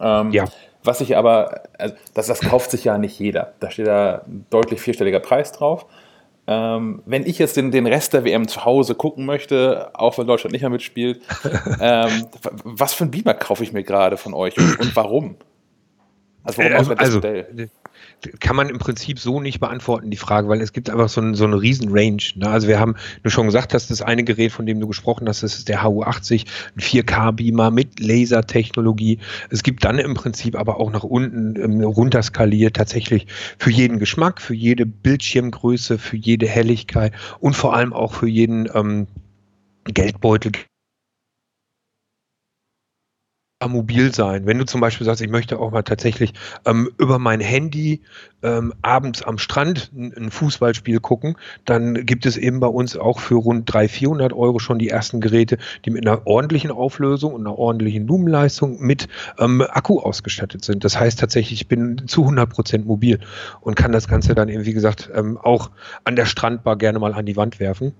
Ähm, ja. Was ich aber, also das, das kauft sich ja nicht jeder. Da steht da ein deutlich vierstelliger Preis drauf. Ähm, wenn ich jetzt den, den Rest der WM zu Hause gucken möchte, auch wenn Deutschland nicht mehr mitspielt, ähm, was für ein Beamer kaufe ich mir gerade von euch und, und warum? Also, warum also, das also, Modell? Kann man im Prinzip so nicht beantworten, die Frage, weil es gibt einfach so, ein, so eine riesen Range. Ne? Also wir haben, du schon gesagt hast, das eine Gerät, von dem du gesprochen hast, das ist der HU80, ein 4K-Beamer mit Lasertechnologie. Es gibt dann im Prinzip aber auch nach unten ähm, runterskaliert tatsächlich für jeden Geschmack, für jede Bildschirmgröße, für jede Helligkeit und vor allem auch für jeden ähm, Geldbeutel mobil sein. Wenn du zum Beispiel sagst, ich möchte auch mal tatsächlich ähm, über mein Handy ähm, abends am Strand ein, Fußballspiel gucken, dann gibt es eben bei uns auch für rund 300, 400 Euro schon die ersten Geräte, die mit einer ordentlichen Auflösung und einer ordentlichen Lumenleistung mit ähm, Akku ausgestattet sind. Das heißt tatsächlich, ich bin zu 100 Prozent mobil und kann das Ganze dann eben, wie gesagt, ähm, auch an der Strandbar gerne mal an die Wand werfen.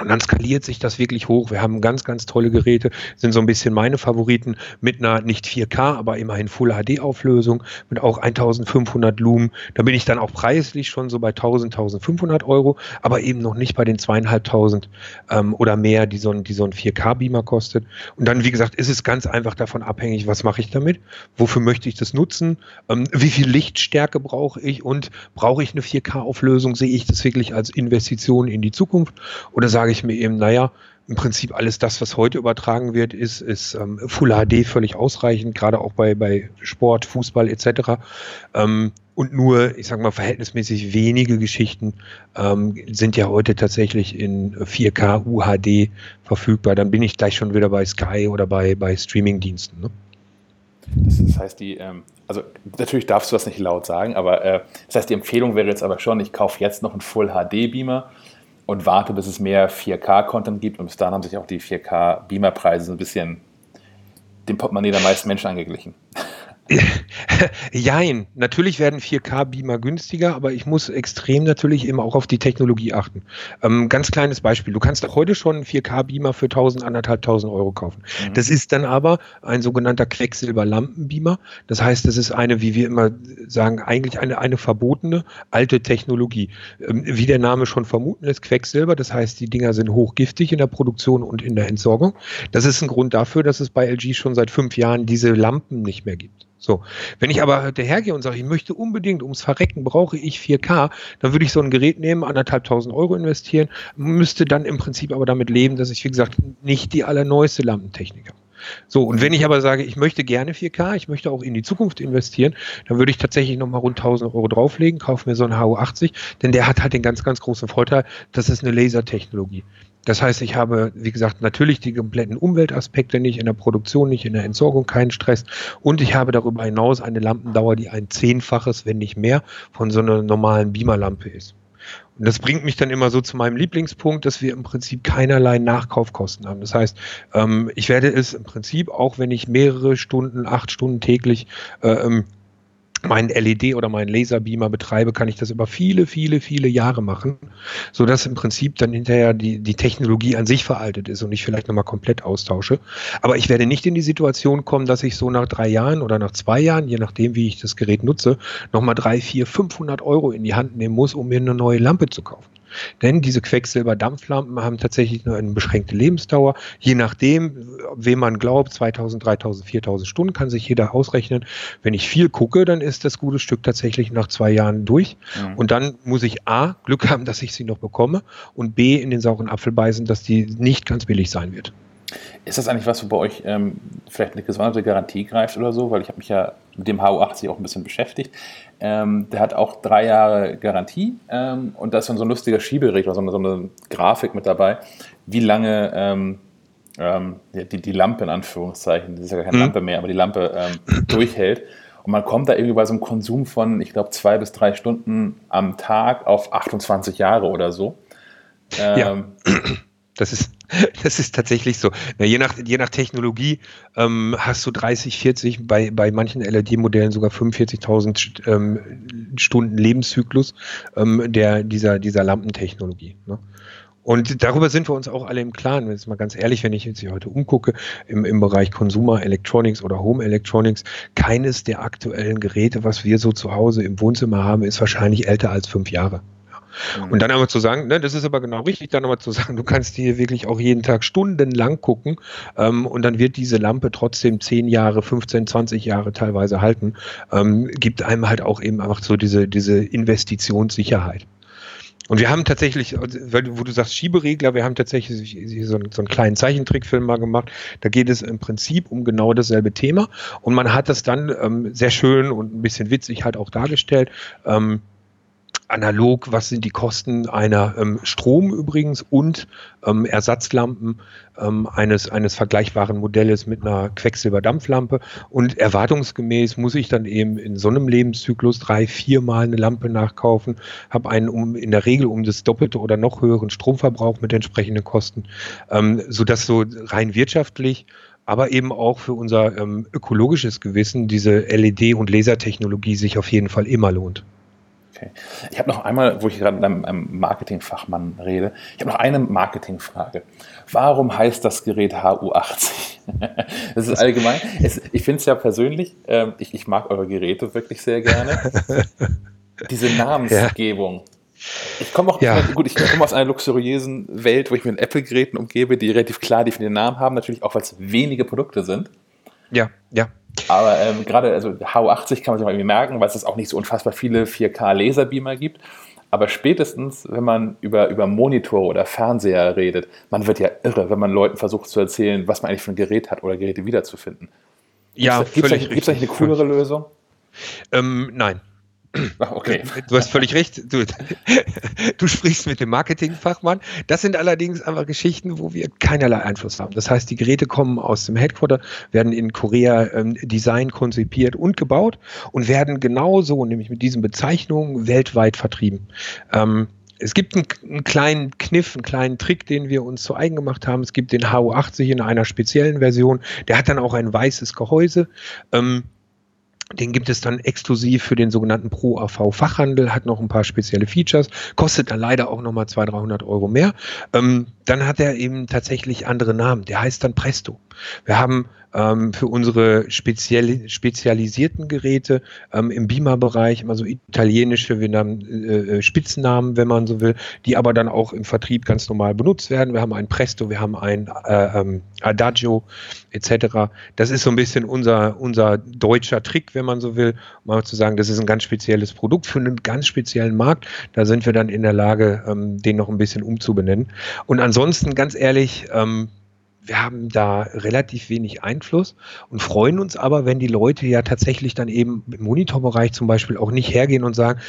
Und dann skaliert sich das wirklich hoch. Wir haben ganz, ganz tolle Geräte, sind so ein bisschen meine Favoriten mit einer nicht 4K, aber immerhin Full HD Auflösung mit auch 1500 Lumen. Da bin ich dann auch preislich schon so bei 1000, 1500 Euro, aber eben noch nicht bei den zweieinhalbtausend ähm, oder mehr, die so ein, die so ein 4K Beamer kostet. Und dann, wie gesagt, ist es ganz einfach davon abhängig, was mache ich damit? Wofür möchte ich das nutzen? Ähm, wie viel Lichtstärke brauche ich? Und brauche ich eine 4K Auflösung? Sehe ich das wirklich als Investition in die Zukunft? Oder sage sage ich mir eben, naja, im Prinzip alles das, was heute übertragen wird, ist, ist ähm, Full HD völlig ausreichend, gerade auch bei, bei Sport, Fußball etc. Ähm, und nur, ich sage mal, verhältnismäßig wenige Geschichten ähm, sind ja heute tatsächlich in 4K UHD verfügbar. Dann bin ich gleich schon wieder bei Sky oder bei, bei Streaming-Diensten. Ne? Das, heißt, die, ähm, also natürlich darfst du das nicht laut sagen, aber äh, das heißt, die Empfehlung wäre jetzt aber schon, ich kaufe jetzt noch einen Full HD-Beamer und warte, bis es mehr 4K-Content gibt. Und bis dahin haben sich auch die 4K-Beamer-Preise so ein bisschen dem Portemonnaie der meisten Menschen angeglichen. Jein, natürlich werden 4K-Beamer günstiger, aber ich muss extrem natürlich eben auch auf die Technologie achten. Ähm, ganz kleines Beispiel, du kannst auch heute schon einen 4K-Beamer für 1000, 1500 Euro kaufen. Mhm. Das ist dann aber ein sogenannter Quecksilber-Lampenbeamer. Das heißt, das ist eine, wie wir immer sagen, eigentlich eine, eine verbotene alte Technologie. Ähm, wie der Name schon vermuten lässt, Quecksilber, das heißt, die Dinger sind hochgiftig in der Produktion und in der Entsorgung. Das ist ein Grund dafür, dass es bei LG schon seit fünf Jahren diese Lampen nicht mehr gibt. So, wenn ich aber dahergehe und sage, ich möchte unbedingt ums Verrecken brauche ich 4K, dann würde ich so ein Gerät nehmen, anderthalb tausend Euro investieren, müsste dann im Prinzip aber damit leben, dass ich, wie gesagt, nicht die allerneueste Lampentechnik habe. So, und wenn ich aber sage, ich möchte gerne 4K, ich möchte auch in die Zukunft investieren, dann würde ich tatsächlich nochmal rund 1000 Euro drauflegen, kaufe mir so einen HU80, denn der hat halt den ganz, ganz großen Vorteil, das ist eine Lasertechnologie. Das heißt, ich habe, wie gesagt, natürlich die kompletten Umweltaspekte nicht, in der Produktion nicht, in der Entsorgung keinen Stress und ich habe darüber hinaus eine Lampendauer, die ein Zehnfaches, wenn nicht mehr, von so einer normalen Beamerlampe ist. Und das bringt mich dann immer so zu meinem Lieblingspunkt, dass wir im Prinzip keinerlei Nachkaufkosten haben. Das heißt, ähm, ich werde es im Prinzip, auch wenn ich mehrere Stunden, acht Stunden täglich äh, ähm, meinen LED oder meinen Laserbeamer betreibe, kann ich das über viele, viele, viele Jahre machen, so dass im Prinzip dann hinterher die, die Technologie an sich veraltet ist und ich vielleicht nochmal komplett austausche. Aber ich werde nicht in die Situation kommen, dass ich so nach drei Jahren oder nach zwei Jahren, je nachdem, wie ich das Gerät nutze, nochmal drei, vier, 500 Euro in die Hand nehmen muss, um mir eine neue Lampe zu kaufen. Denn diese Quecksilberdampflampen haben tatsächlich nur eine beschränkte Lebensdauer. Je nachdem, wem man glaubt, 2000, 3000, 4000 Stunden kann sich jeder ausrechnen. Wenn ich viel gucke, dann ist das gute Stück tatsächlich nach zwei Jahren durch. Mhm. Und dann muss ich A, Glück haben, dass ich sie noch bekomme und B, in den sauren Apfel beißen, dass die nicht ganz billig sein wird. Ist das eigentlich was, wo bei euch ähm, vielleicht eine gesonderte Garantie greift oder so? Weil ich habe mich ja mit dem HU80 auch ein bisschen beschäftigt. Ähm, der hat auch drei Jahre Garantie ähm, und da ist dann so ein lustiger Schieberegler, so eine, so eine Grafik mit dabei, wie lange ähm, ähm die, die Lampe in Anführungszeichen, das ist ja keine mhm. Lampe mehr, aber die Lampe ähm, durchhält. Und man kommt da irgendwie bei so einem Konsum von, ich glaube, zwei bis drei Stunden am Tag auf 28 Jahre oder so. ja. Ähm, das ist, das ist tatsächlich so. Na, je, nach, je nach Technologie ähm, hast du 30, 40, bei, bei manchen LED-Modellen sogar 45.000 ähm, Stunden Lebenszyklus ähm, der, dieser, dieser Lampentechnologie. Ne? Und darüber sind wir uns auch alle im Klaren. Jetzt mal ganz ehrlich, wenn ich jetzt hier heute umgucke, im, im Bereich Consumer Electronics oder Home Electronics, keines der aktuellen Geräte, was wir so zu Hause im Wohnzimmer haben, ist wahrscheinlich älter als fünf Jahre. Mhm. Und dann aber zu sagen, ne, das ist aber genau richtig, dann aber zu sagen, du kannst hier wirklich auch jeden Tag stundenlang gucken ähm, und dann wird diese Lampe trotzdem 10 Jahre, 15, 20 Jahre teilweise halten, ähm, gibt einem halt auch eben einfach so diese, diese Investitionssicherheit. Und wir haben tatsächlich, weil, wo du sagst Schieberegler, wir haben tatsächlich so einen, so einen kleinen Zeichentrickfilm mal gemacht. Da geht es im Prinzip um genau dasselbe Thema. Und man hat das dann ähm, sehr schön und ein bisschen witzig halt auch dargestellt. Ähm, analog, was sind die Kosten einer ähm, Strom übrigens und ähm, Ersatzlampen ähm, eines, eines vergleichbaren Modells mit einer Quecksilberdampflampe. Und erwartungsgemäß muss ich dann eben in so einem Lebenszyklus drei, viermal eine Lampe nachkaufen, habe einen um, in der Regel um das Doppelte oder noch höheren Stromverbrauch mit entsprechenden Kosten, ähm, sodass so rein wirtschaftlich aber eben auch für unser ähm, ökologisches Gewissen diese LED- und Lasertechnologie sich auf jeden Fall immer lohnt. Okay. Ich habe noch einmal, wo ich gerade mit einem, Marketingfachmann rede, ich habe noch eine Marketingfrage. Warum heißt das Gerät HU80? das ist allgemein. Es, ich finde es ja persönlich, äh, ich, ich, mag eure Geräte wirklich sehr gerne. Diese Namensgebung. Ja. Ich komme auch, ja. gut, ich komme aus einer luxuriösen Welt, wo ich mich mit Apple-Geräten umgebe, die relativ klar definierten Namen haben, natürlich auch, weil es wenige Produkte sind. Ja, ja. Aber ähm, gerade, also H80 kann man sich mal irgendwie merken, weil es auch nicht so unfassbar viele 4K-Laserbeamer gibt. Aber spätestens, wenn man über, über Monitor oder Fernseher redet, man wird ja irre, wenn man Leuten versucht zu erzählen, was man eigentlich für ein Gerät hat oder Geräte wiederzufinden. Ja, Gibt es eigentlich eine coolere Lösung? Ähm, nein. Okay. Du hast völlig recht. Du, du, sprichst mit dem Marketingfachmann. Das sind allerdings einfach Geschichten, wo wir keinerlei Einfluss haben. Das heißt, die Geräte kommen aus dem Headquarter, werden in Korea ähm, Design konzipiert und gebaut und werden genauso, nämlich mit diesen Bezeichnungen, weltweit vertrieben. Ähm, es gibt einen, einen, kleinen Kniff, einen kleinen Trick, den wir uns zu eigen gemacht haben. Es gibt den HU80 in einer speziellen Version. Der hat dann auch ein weißes Gehäuse. Ähm, den gibt es dann exklusiv für den sogenannten Pro AV Fachhandel, hat noch ein paar spezielle Features, kostet dann leider auch nochmal 200, 300 Euro mehr. Ähm, dann hat er eben tatsächlich andere Namen. Der heißt dann Presto. Wir haben ähm, für unsere speziell, spezialisierten Geräte ähm, im Beamer-Bereich immer so italienische wir haben, äh, äh, Spitznamen, wenn man so will, die aber dann auch im Vertrieb ganz normal benutzt werden. Wir haben ein Presto, wir haben ein äh, ähm, Adagio etc. Das ist so ein bisschen unser, unser deutscher Trick, wenn man so will, um mal zu sagen, das ist ein ganz spezielles Produkt für einen ganz speziellen Markt. Da sind wir dann in der Lage, ähm, den noch ein bisschen umzubenennen. Und ansonsten, ganz ehrlich, ähm, wir haben da relativ wenig Einfluss und freuen uns aber, wenn die Leute ja tatsächlich dann eben im Monitorbereich zum Beispiel auch nicht hergehen und sagen,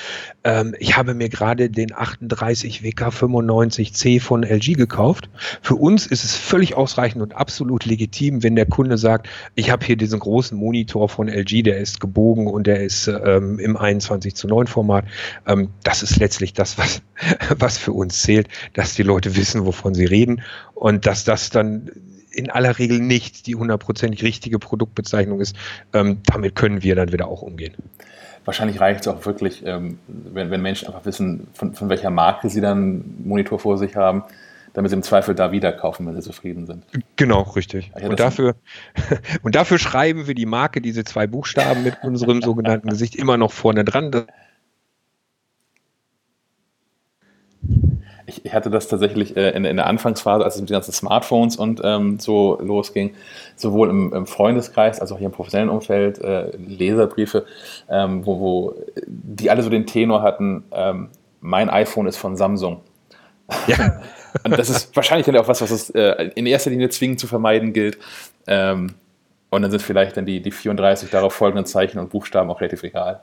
ähm, ich habe mir gerade den 38 WK95C von LG gekauft. Für uns ist es völlig ausreichend und absolut legitim, wenn der Kunde sagt, ich habe hier diesen großen Monitor von LG, der ist gebogen und der ist ähm, im 21 zu 9 Format. Ähm, das ist letztlich das, was, was für uns zählt, dass die Leute wissen, wovon sie reden und dass das dann in aller Regel nicht die hundertprozentig richtige Produktbezeichnung ist, ähm, damit können wir dann wieder auch umgehen. Wahrscheinlich reicht es auch wirklich, ähm, wenn, wenn, Menschen einfach wissen, von, von, welcher Marke sie dann einen Monitor vor sich haben, damit sie im Zweifel da wieder kaufen, wenn sie zufrieden sind. Genau, richtig. Ja, und, dafür, und dafür schreiben wir die Marke, diese zwei Buchstaben mit unserem sogenannten Gesicht immer noch vorne dran. Ich, ich hatte das tatsächlich äh, in, in, der Anfangsphase, als es mit den ganzen Smartphones und ähm, so losging, sowohl im, im, Freundeskreis als auch hier im professionellen Umfeld, äh, Leserbriefe, ähm, wo, wo die alle so den Tenor hatten, ähm, mein iPhone ist von Samsung. Ja. und das ist wahrscheinlich dann auch was, was es äh, in erster Linie zwingend zu vermeiden gilt. Ähm, und dann sind vielleicht dann die, die 34 darauf folgenden Zeichen und Buchstaben auch relativ egal.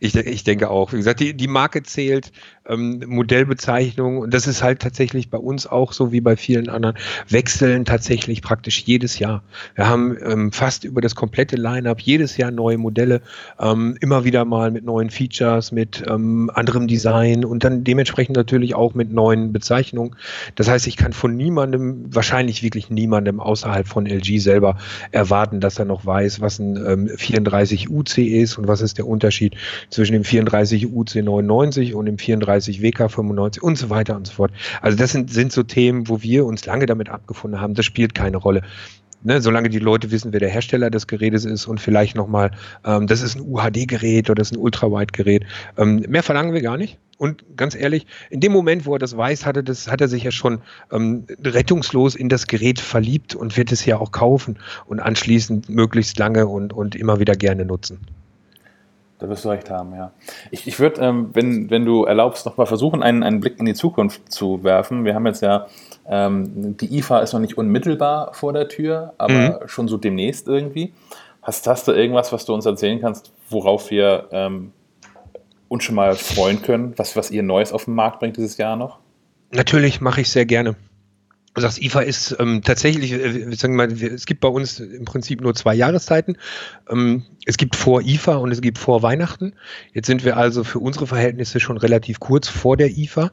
ich, ich denke auch. Wie gesagt, die, die Marke zählt, ähm, Modellbezeichnung, und das ist halt tatsächlich bei uns auch so wie bei vielen anderen, wechseln tatsächlich praktisch jedes Jahr. Wir haben ähm, fast über das komplette Line-up jedes Jahr neue Modelle, ähm, immer wieder mal mit neuen Features, mit ähm, anderem Design und dann dementsprechend natürlich auch mit neuen Bezeichnungen. Das heißt, ich kann von niemandem, wahrscheinlich wirklich niemandem außerhalb von LG selber erwarten, dass er noch weiß, was ein ähm, 34 UC ist und was ist der Unterschied zwischen dem 34 UC 99 und dem 34 WK 95 und so weiter und so fort. Also das sind, sind so Themen, wo wir uns lange damit abgefunden haben. Das spielt keine Rolle. Ne, solange die Leute wissen, wer der Hersteller des Gerätes ist und vielleicht nochmal, ähm, das ist ein UHD-Gerät oder das ist ein Ultrawide-Gerät. Ähm, mehr verlangen wir gar nicht. Und ganz ehrlich, in dem Moment, wo er das weiß, hatte das, hat er sich ja schon ähm, rettungslos in das Gerät verliebt und wird es ja auch kaufen und anschließend möglichst lange und, und immer wieder gerne nutzen. Da wirst du recht haben, ja. Ich, ich würde, ähm, wenn, wenn du erlaubst, noch mal versuchen, einen, einen Blick in die Zukunft zu werfen. Wir haben jetzt ja, ähm, die IFA ist noch nicht unmittelbar vor der Tür, aber mhm. schon so demnächst irgendwie. Hast, hast du irgendwas, was du uns erzählen kannst, worauf wir ähm, uns schon mal freuen können, was, was ihr Neues auf den Markt bringt dieses Jahr noch? Natürlich mache ich sehr gerne. Also das IFA ist ähm, tatsächlich, äh, sagen wir mal, es gibt bei uns im Prinzip nur zwei Jahreszeiten. Ähm, es gibt vor IFA und es gibt vor Weihnachten. Jetzt sind wir also für unsere Verhältnisse schon relativ kurz vor der IFA.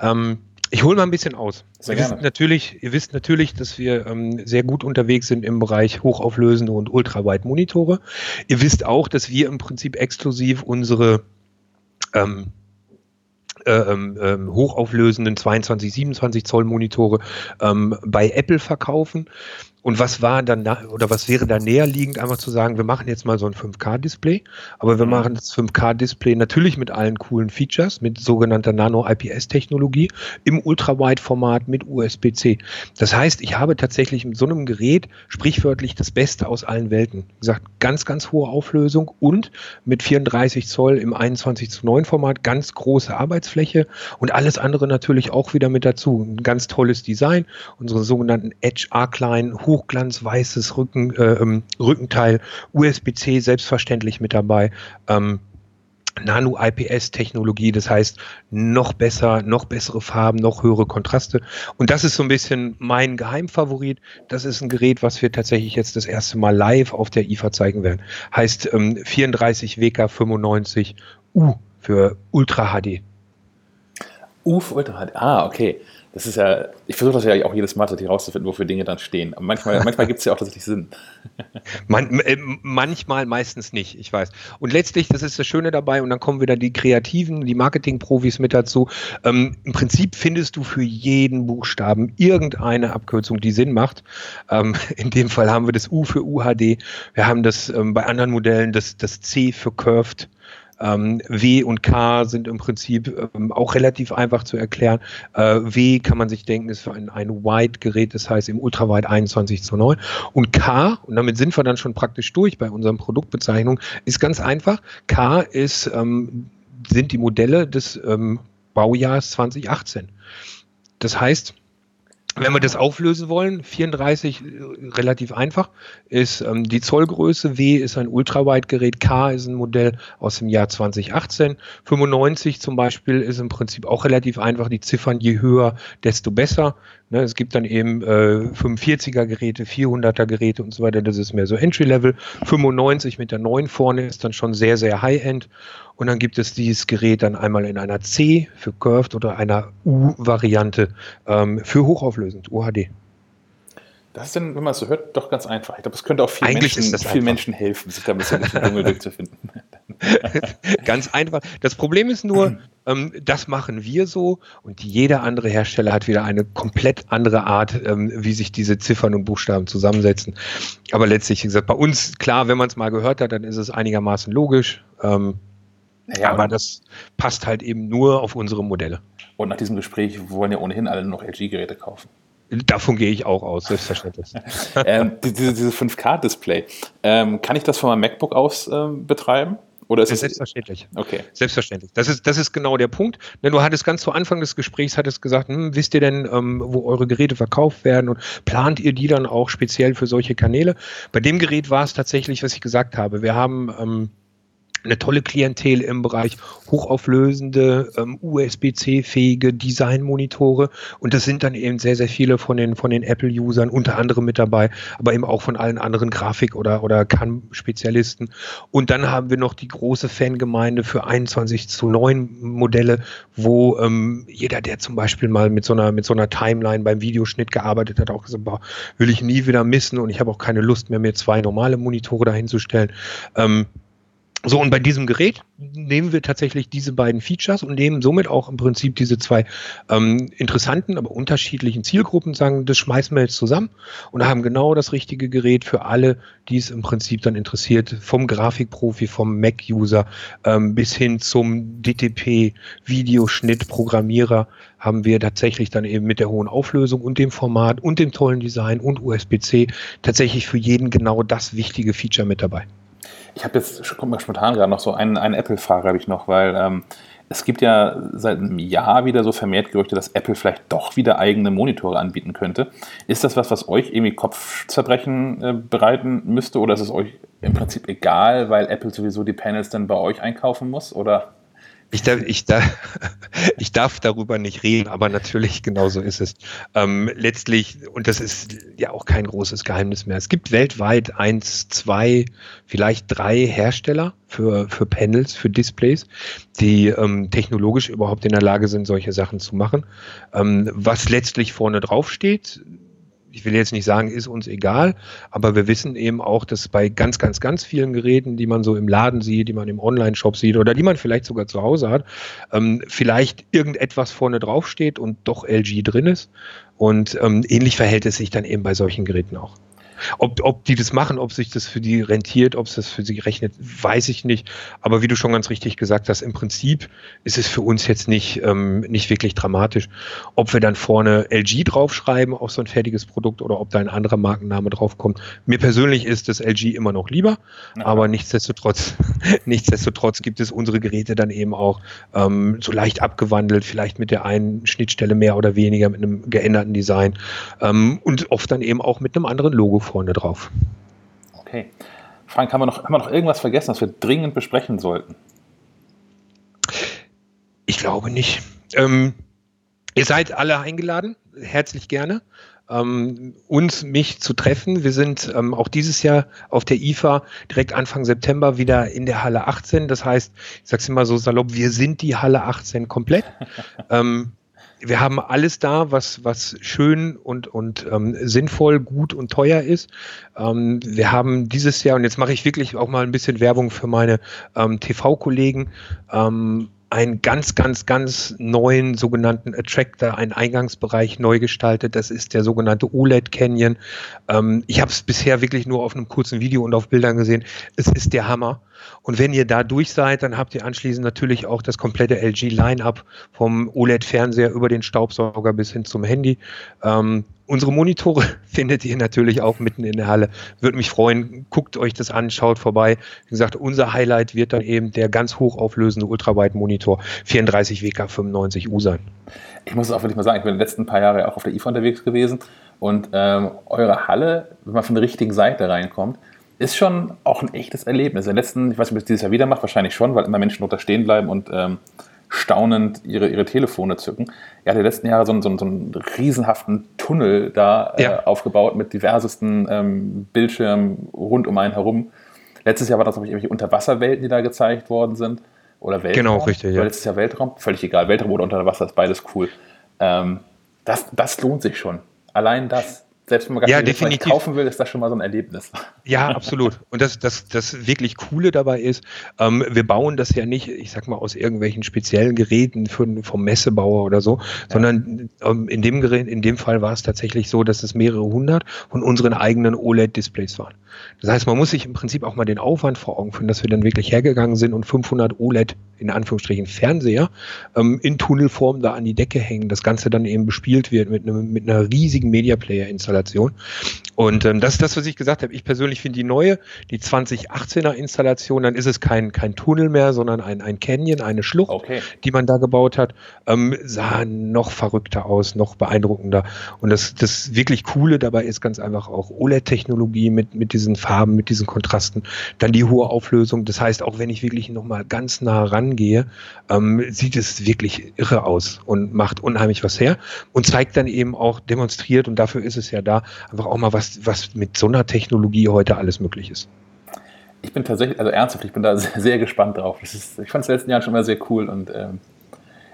Ähm, ich hole mal ein bisschen aus. Sehr ihr, wisst natürlich, ihr wisst natürlich, dass wir ähm, sehr gut unterwegs sind im Bereich hochauflösende und ultrawide Monitore. Ihr wisst auch, dass wir im Prinzip exklusiv unsere ähm, äh, ähm, ähm, hochauflösenden 22, 27 Zoll Monitore ähm, bei Apple verkaufen. Und was war dann da, oder was wäre da näherliegend, einfach zu sagen, wir machen jetzt mal so ein 5K-Display, aber wir mhm. machen das 5K-Display natürlich mit allen coolen Features, mit sogenannter Nano-IPS-Technologie im Ultrawide-Format mit USB-C. Das heißt, ich habe tatsächlich mit so einem Gerät sprichwörtlich das Beste aus allen Welten. Wie gesagt, ganz, ganz hohe Auflösung und mit 34 Zoll im 21 zu 9 Format ganz große Arbeitsfläche und alles andere natürlich auch wieder mit dazu. Ein ganz tolles Design, unsere sogenannten Edge R-Klein, hochglanzweißes Rücken, äh, ähm, Rückenteil, USB-C selbstverständlich mit dabei. Ähm, Nano-IPS-Technologie, das heißt noch besser, noch bessere Farben, noch höhere Kontraste. Und das ist so ein bisschen mein Geheimfavorit. Das ist ein Gerät, was wir tatsächlich jetzt das erste Mal live auf der IFA zeigen werden. Heißt ähm, 34 WK95 U für Ultra HD. U für Ultra HD. Ah, okay das ist ja, ich versuche das ja auch jedes Mal tatsächlich rauszufinden, wofür Dinge dann stehen. Aber manchmal, manchmal gibt es ja auch tatsächlich Sinn. Man, äh, manchmal, meistens nicht, ich weiß. Und letztlich, das ist das Schöne dabei, und dann kommen wieder die Kreativen, die Marketing-Profis mit dazu. Ähm, Im Prinzip findest du für jeden Buchstaben irgendeine Abkürzung, die Sinn macht. Ähm, in dem Fall haben wir das U für UHD. Wir haben das ähm, bei anderen Modellen das, das C für Curved. Ähm, w und K sind im Prinzip ähm, auch relativ einfach zu erklären. Äh, w kann man sich denken, ist für ein, ein Wide-Gerät, das heißt im Ultrawide 21 zu 9. Und K, und damit sind wir dann schon praktisch durch bei unseren Produktbezeichnungen, ist ganz einfach. K ist, ähm, sind die Modelle des ähm, Baujahrs 2018. Das heißt, wenn wir das auflösen wollen, 34 äh, relativ einfach, ist ähm, die Zollgröße, W ist ein Ultrawide-Gerät, K ist ein Modell aus dem Jahr 2018, 95 zum Beispiel ist im Prinzip auch relativ einfach, die Ziffern je höher, desto besser. Ne, es gibt dann eben äh, 45er Geräte, 400er Geräte und so weiter, das ist mehr so Entry-Level. 95 mit der 9 vorne ist dann schon sehr, sehr High-End. Und dann gibt es dieses Gerät dann einmal in einer C für Curved oder einer U-Variante ähm, für hochauflösend, UHD. Das ist dann, wenn man es so hört, doch ganz einfach. Ich glaube, es könnte auch vielen, Menschen, viel Menschen helfen, sich da ein bisschen durch den Dschungel durchzufinden. ganz einfach. Das Problem ist nur, ähm, das machen wir so und jeder andere Hersteller hat wieder eine komplett andere Art, ähm, wie sich diese Ziffern und Buchstaben zusammensetzen. Aber letztlich, wie gesagt, bei uns, klar, wenn man es mal gehört hat, dann ist es einigermaßen logisch. Ähm, ja, aber das passt halt eben nur auf unsere Modelle. Und nach diesem Gespräch wollen ja ohnehin alle noch LG-Geräte kaufen. Davon gehe ich auch aus, selbstverständlich. ähm, diese, diese 5K-Display, ähm, kann ich das von meinem MacBook aus ähm, betreiben? Oder ist ja, selbstverständlich. Okay. Selbstverständlich. Das ist, das ist genau der Punkt. Denn du hattest ganz zu Anfang des Gesprächs hattest gesagt, hm, wisst ihr denn, ähm, wo eure Geräte verkauft werden und plant ihr die dann auch speziell für solche Kanäle? Bei dem Gerät war es tatsächlich, was ich gesagt habe. Wir haben ähm, eine tolle Klientel im Bereich hochauflösende, ähm, USB-C-fähige Design-Monitore. Und das sind dann eben sehr, sehr viele von den, von den Apple-Usern, unter anderem mit dabei, aber eben auch von allen anderen Grafik- oder, oder CAN-Spezialisten. Und dann haben wir noch die große Fangemeinde für 21 zu 9 Modelle, wo ähm, jeder, der zum Beispiel mal mit so einer, mit so einer Timeline beim Videoschnitt gearbeitet hat, auch gesagt, boah, will ich nie wieder missen und ich habe auch keine Lust mehr, mir zwei normale Monitore dahinzustellen. Ähm, so, und bei diesem Gerät nehmen wir tatsächlich diese beiden Features und nehmen somit auch im Prinzip diese zwei ähm, interessanten, aber unterschiedlichen Zielgruppen, sagen, das schmeißen zusammen und haben genau das richtige Gerät für alle, die es im Prinzip dann interessiert, vom Grafikprofi, vom Mac-User ähm, bis hin zum DTP, Videoschnitt, Programmierer, haben wir tatsächlich dann eben mit der hohen Auflösung und dem Format und dem tollen Design und USB-C tatsächlich für jeden genau das wichtige Feature mit dabei. Ich habe jetzt, kommt mir spontan gerade noch so einen, einen Apple-Fahrer habe ich noch, weil ähm, es gibt ja seit einem Jahr wieder so vermehrt Gerüchte, dass Apple vielleicht doch wieder eigene Monitore anbieten könnte. Ist das was, was euch irgendwie Kopfzerbrechen äh, bereiten müsste oder ist es euch im Prinzip egal, weil Apple sowieso die Panels dann bei euch einkaufen muss? Oder? Ich darf, ich, darf, ich darf darüber nicht reden, aber natürlich genau so ist es. Ähm, letztlich, und das ist ja auch kein großes Geheimnis mehr, es gibt weltweit eins, zwei, vielleicht drei Hersteller für, für Panels, für Displays, die ähm, technologisch überhaupt in der Lage sind, solche Sachen zu machen. Ähm, was letztlich vorne drauf steht, ich will jetzt nicht sagen, ist uns egal, aber wir wissen eben auch, dass bei ganz, ganz, ganz vielen Geräten, die man so im Laden sieht, die man im Online-Shop sieht oder die man vielleicht sogar zu Hause hat, ähm, vielleicht irgendetwas vorne draufsteht und doch LG drin ist. Und ähm, ähnlich verhält es sich dann eben bei solchen Geräten auch. Ob, ob die das machen, ob sich das für die rentiert, ob es das für sie rechnet, weiß ich nicht. Aber wie du schon ganz richtig gesagt hast, im Prinzip ist es für uns jetzt nicht, ähm, nicht wirklich dramatisch. Ob wir dann vorne LG draufschreiben auf so ein fertiges Produkt oder ob da ein anderer Markenname draufkommt. Mir persönlich ist das LG immer noch lieber, ja. aber nichtsdestotrotz, nichtsdestotrotz gibt es unsere Geräte dann eben auch ähm, so leicht abgewandelt, vielleicht mit der einen Schnittstelle mehr oder weniger, mit einem geänderten Design ähm, und oft dann eben auch mit einem anderen Logo vorne drauf. Okay. Frank, haben wir, noch, haben wir noch irgendwas vergessen, was wir dringend besprechen sollten? Ich glaube nicht. Ähm, ihr seid alle eingeladen, herzlich gerne. Ähm, uns, mich zu treffen. Wir sind ähm, auch dieses Jahr auf der IFA direkt Anfang September wieder in der Halle 18. Das heißt, ich sage es immer so salopp, wir sind die Halle 18 komplett. wir haben alles da, was, was schön und, und ähm, sinnvoll, gut und teuer ist. Ähm, wir haben dieses Jahr, und jetzt mache ich wirklich auch mal ein bisschen Werbung für meine ähm, TV-Kollegen, ähm, einen ganz, ganz, ganz neuen sogenannten Attractor, einen Eingangsbereich neu gestaltet. Das ist der sogenannte OLED Canyon. Ähm, ich habe es bisher wirklich nur auf einem kurzen Video und auf Bildern gesehen. Es ist der Hammer. Und wenn ihr da durch seid, dann habt ihr anschließend natürlich auch das komplette LG Line-up vom OLED-Fernseher über den Staubsauger bis hin zum Handy. Ähm, unsere Monitore findet ihr natürlich auch mitten in der Halle. Würde mich freuen. Guckt euch das an, schaut vorbei. Wie gesagt, unser Highlight wird dann eben der ganz hochauflösende Ultrawide-Monitor 34 WK95U sein. Ich muss es auch wirklich mal sagen, ich bin in den letzten paar Jahren auch auf der IFA unterwegs gewesen und ähm, eure Halle, wenn man von der richtigen Seite reinkommt, ist schon auch ein echtes Erlebnis. In den letzten, ich weiß nicht, ob es dieses Jahr wieder macht, wahrscheinlich schon, weil immer Menschen unter stehen bleiben und ähm, staunend ihre, ihre Telefone zücken. Er hat den letzten Jahren so einen, so einen, so einen riesenhaften Tunnel da äh, ja. aufgebaut mit diversesten ähm, Bildschirmen rund um einen herum. Letztes Jahr war das, glaube ich, irgendwelche Unterwasserwelten, die da gezeigt worden sind. Oder Weltraum. Genau, richtig. Ja. Letztes Jahr Weltraum, völlig egal. Weltraum oder unter Wasser ist beides cool. Ähm, das, das lohnt sich schon. Allein das. Selbst wenn man gar ja, nicht kaufen will, ist das schon mal so ein Erlebnis. Ja, absolut. Und das, das, das wirklich Coole dabei ist, ähm, wir bauen das ja nicht, ich sag mal, aus irgendwelchen speziellen Geräten für, vom Messebauer oder so, ja. sondern ähm, in dem Gerät, in dem Fall war es tatsächlich so, dass es mehrere hundert von unseren eigenen OLED-Displays waren. Das heißt, man muss sich im Prinzip auch mal den Aufwand vor Augen führen, dass wir dann wirklich hergegangen sind und 500 OLED in Anführungsstrichen Fernseher ähm, in Tunnelform da an die Decke hängen, das Ganze dann eben bespielt wird mit, einem, mit einer riesigen Media Player Installation. Und ähm, das ist das, was ich gesagt habe. Ich persönlich finde die neue, die 2018er Installation, dann ist es kein, kein Tunnel mehr, sondern ein, ein Canyon, eine Schlucht, okay. die man da gebaut hat, ähm, sah noch verrückter aus, noch beeindruckender. Und das, das wirklich Coole dabei ist ganz einfach auch OLED-Technologie mit, mit diesen Farben, mit diesen Kontrasten, dann die hohe Auflösung. Das heißt, auch wenn ich wirklich nochmal ganz nah rangehe, ähm, sieht es wirklich irre aus und macht unheimlich was her und zeigt dann eben auch, demonstriert, und dafür ist es ja da, einfach auch mal, was, was mit so einer Technologie heute alles möglich ist. Ich bin tatsächlich, also ernsthaft, ich bin da sehr, sehr gespannt drauf. Ist, ich fand es in den letzten Jahren schon mal sehr cool und ähm,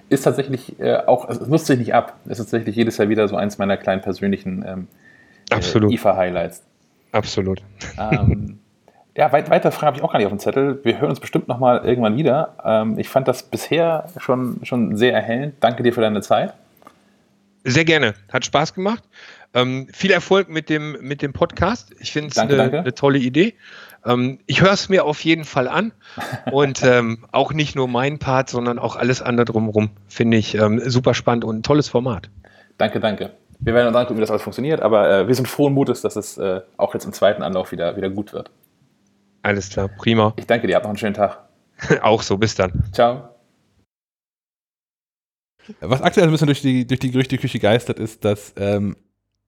ist tatsächlich äh, auch, also es nutzt sich nicht ab. Es ist tatsächlich jedes Jahr wieder so eins meiner kleinen persönlichen ähm, Absolut. Äh, IFA-Highlights. Absolut. Ähm, ja, weit, weitere Fragen habe ich auch gar nicht auf dem Zettel. Wir hören uns bestimmt nochmal irgendwann wieder. Ähm, ich fand das bisher schon, schon sehr erhellend. Danke dir für deine Zeit. Sehr gerne. Hat Spaß gemacht. Ähm, viel Erfolg mit dem, mit dem Podcast. Ich finde es eine ne tolle Idee. Ähm, ich höre es mir auf jeden Fall an. Und ähm, auch nicht nur mein Part, sondern auch alles andere drumherum. Finde ich ähm, super spannend und ein tolles Format. Danke, danke. Wir werden uns angucken, wie das alles funktioniert, aber äh, wir sind frohen Mutes, dass es äh, auch jetzt im zweiten Anlauf wieder, wieder gut wird. Alles klar, prima. Ich danke dir, habt noch einen schönen Tag. auch so, bis dann. Ciao. Was aktuell ein bisschen durch die, durch die Gerüchteküche geistert, ist, dass ähm,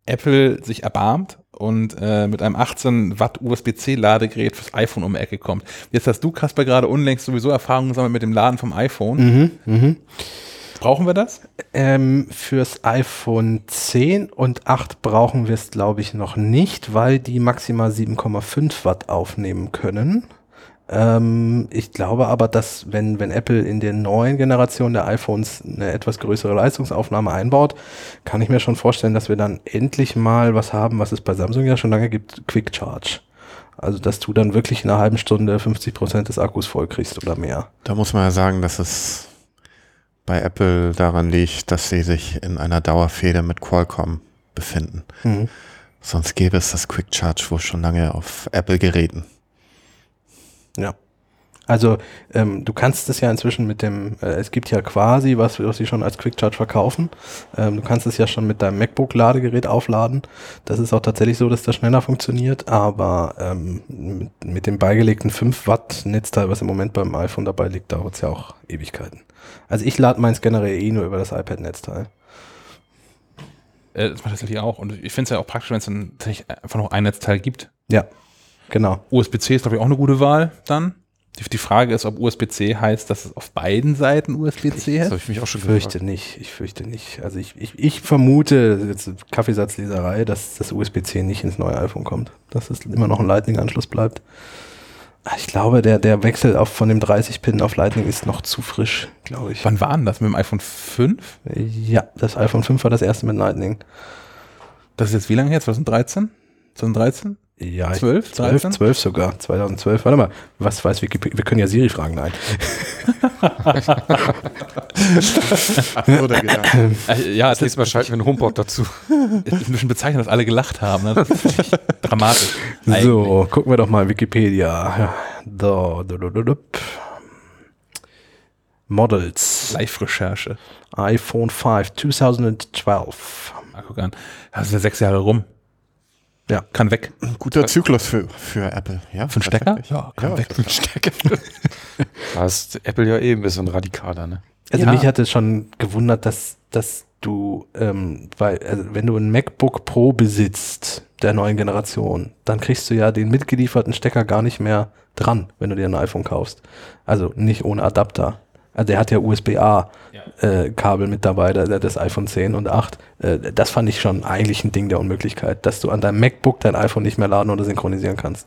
Apple sich erbarmt und äh, mit einem 18 Watt USB-C-Ladegerät fürs iPhone um die Ecke kommt. Jetzt hast du, Kasper, gerade unlängst sowieso Erfahrungen gesammelt mit dem Laden vom iPhone. Mhm, mh. Brauchen wir das? Ähm, fürs iPhone 10 und 8 brauchen wir es, glaube ich, noch nicht, weil die maximal 7,5 Watt aufnehmen können. Ähm, ich glaube aber, dass wenn, wenn Apple in der neuen Generation der iPhones eine etwas größere Leistungsaufnahme einbaut, kann ich mir schon vorstellen, dass wir dann endlich mal was haben, was es bei Samsung ja schon lange gibt, Quick Charge. Also, dass du dann wirklich in einer halben Stunde 50 Prozent des Akkus voll kriegst oder mehr. Da muss man ja sagen, dass es bei Apple daran liegt, dass sie sich in einer Dauerfehde mit Qualcomm befinden. Mhm. Sonst gäbe es das Quick Charge wohl schon lange auf Apple-Geräten. Ja. Also ähm, du kannst es ja inzwischen mit dem, äh, es gibt ja quasi was, was sie schon als Quick Charge verkaufen. Ähm, du kannst es ja schon mit deinem MacBook-Ladegerät aufladen. Das ist auch tatsächlich so, dass das schneller funktioniert, aber ähm, mit, mit, dem beigelegten 5 Watt Netzteil, was im Moment beim iPhone dabei liegt, dauert es ja auch Ewigkeiten. Also ich lade meins generell eh nur über das iPad-Netzteil. Äh, das macht tatsächlich auch. Und ich finde es ja auch praktisch, wenn es dann tatsächlich einfach noch ein Netzteil gibt. Ja. Genau. USB-C ist, glaube ich, auch eine gute Wahl dann. Die, die Frage ist, ob USB-C heißt, dass es auf beiden Seiten USB-C hat. Das habe ich mich auch schon gefragt. Ich fürchte nicht. Ich fürchte nicht. Also ich, ich, ich vermute, jetzt Kaffeesatzleserei, dass das USB-C nicht ins neue iPhone kommt. Dass es immer noch ein Lightning-Anschluss bleibt. Ich glaube, der, der Wechsel auf, von dem 30-Pin auf Lightning ist noch zu frisch, glaube ich. Wann war denn das? Mit dem iPhone 5? Ja, das iPhone 5 war das erste mit Lightning. Das ist jetzt wie lange her? 2013? 2013? Ja, 12? 12, 12 sogar. 2012. Warte mal, was weiß Wikipedia? Wir können ja Siri fragen, nein. Oder. Äh, ja, das nächste Mal schalten wir einen Homeport dazu. Es ist ein bisschen bezeichnend, dass alle gelacht haben. Ne? dramatisch. Eigentlich. So, gucken wir doch mal Wikipedia. Da, da, da, da. Models. Live-Recherche. iPhone 5 2012. Ah, guck an. Das ist ja sechs Jahre rum. Ja, kann weg. Ein guter Zyklus für, für Apple. Ja, für einen Stecker? Ja, kann ja, weg. Für einen Stecker. da ist Apple ja eh ein bisschen radikaler, ne? Also ja. mich hat es schon gewundert, dass, dass du, ähm, weil, also wenn du ein MacBook Pro besitzt, der neuen Generation, dann kriegst du ja den mitgelieferten Stecker gar nicht mehr dran, wenn du dir ein iPhone kaufst. Also nicht ohne Adapter. Also der hat ja USB-A-Kabel äh, mit dabei, das iPhone 10 und 8. Äh, das fand ich schon eigentlich ein Ding der Unmöglichkeit, dass du an deinem MacBook dein iPhone nicht mehr laden oder synchronisieren kannst.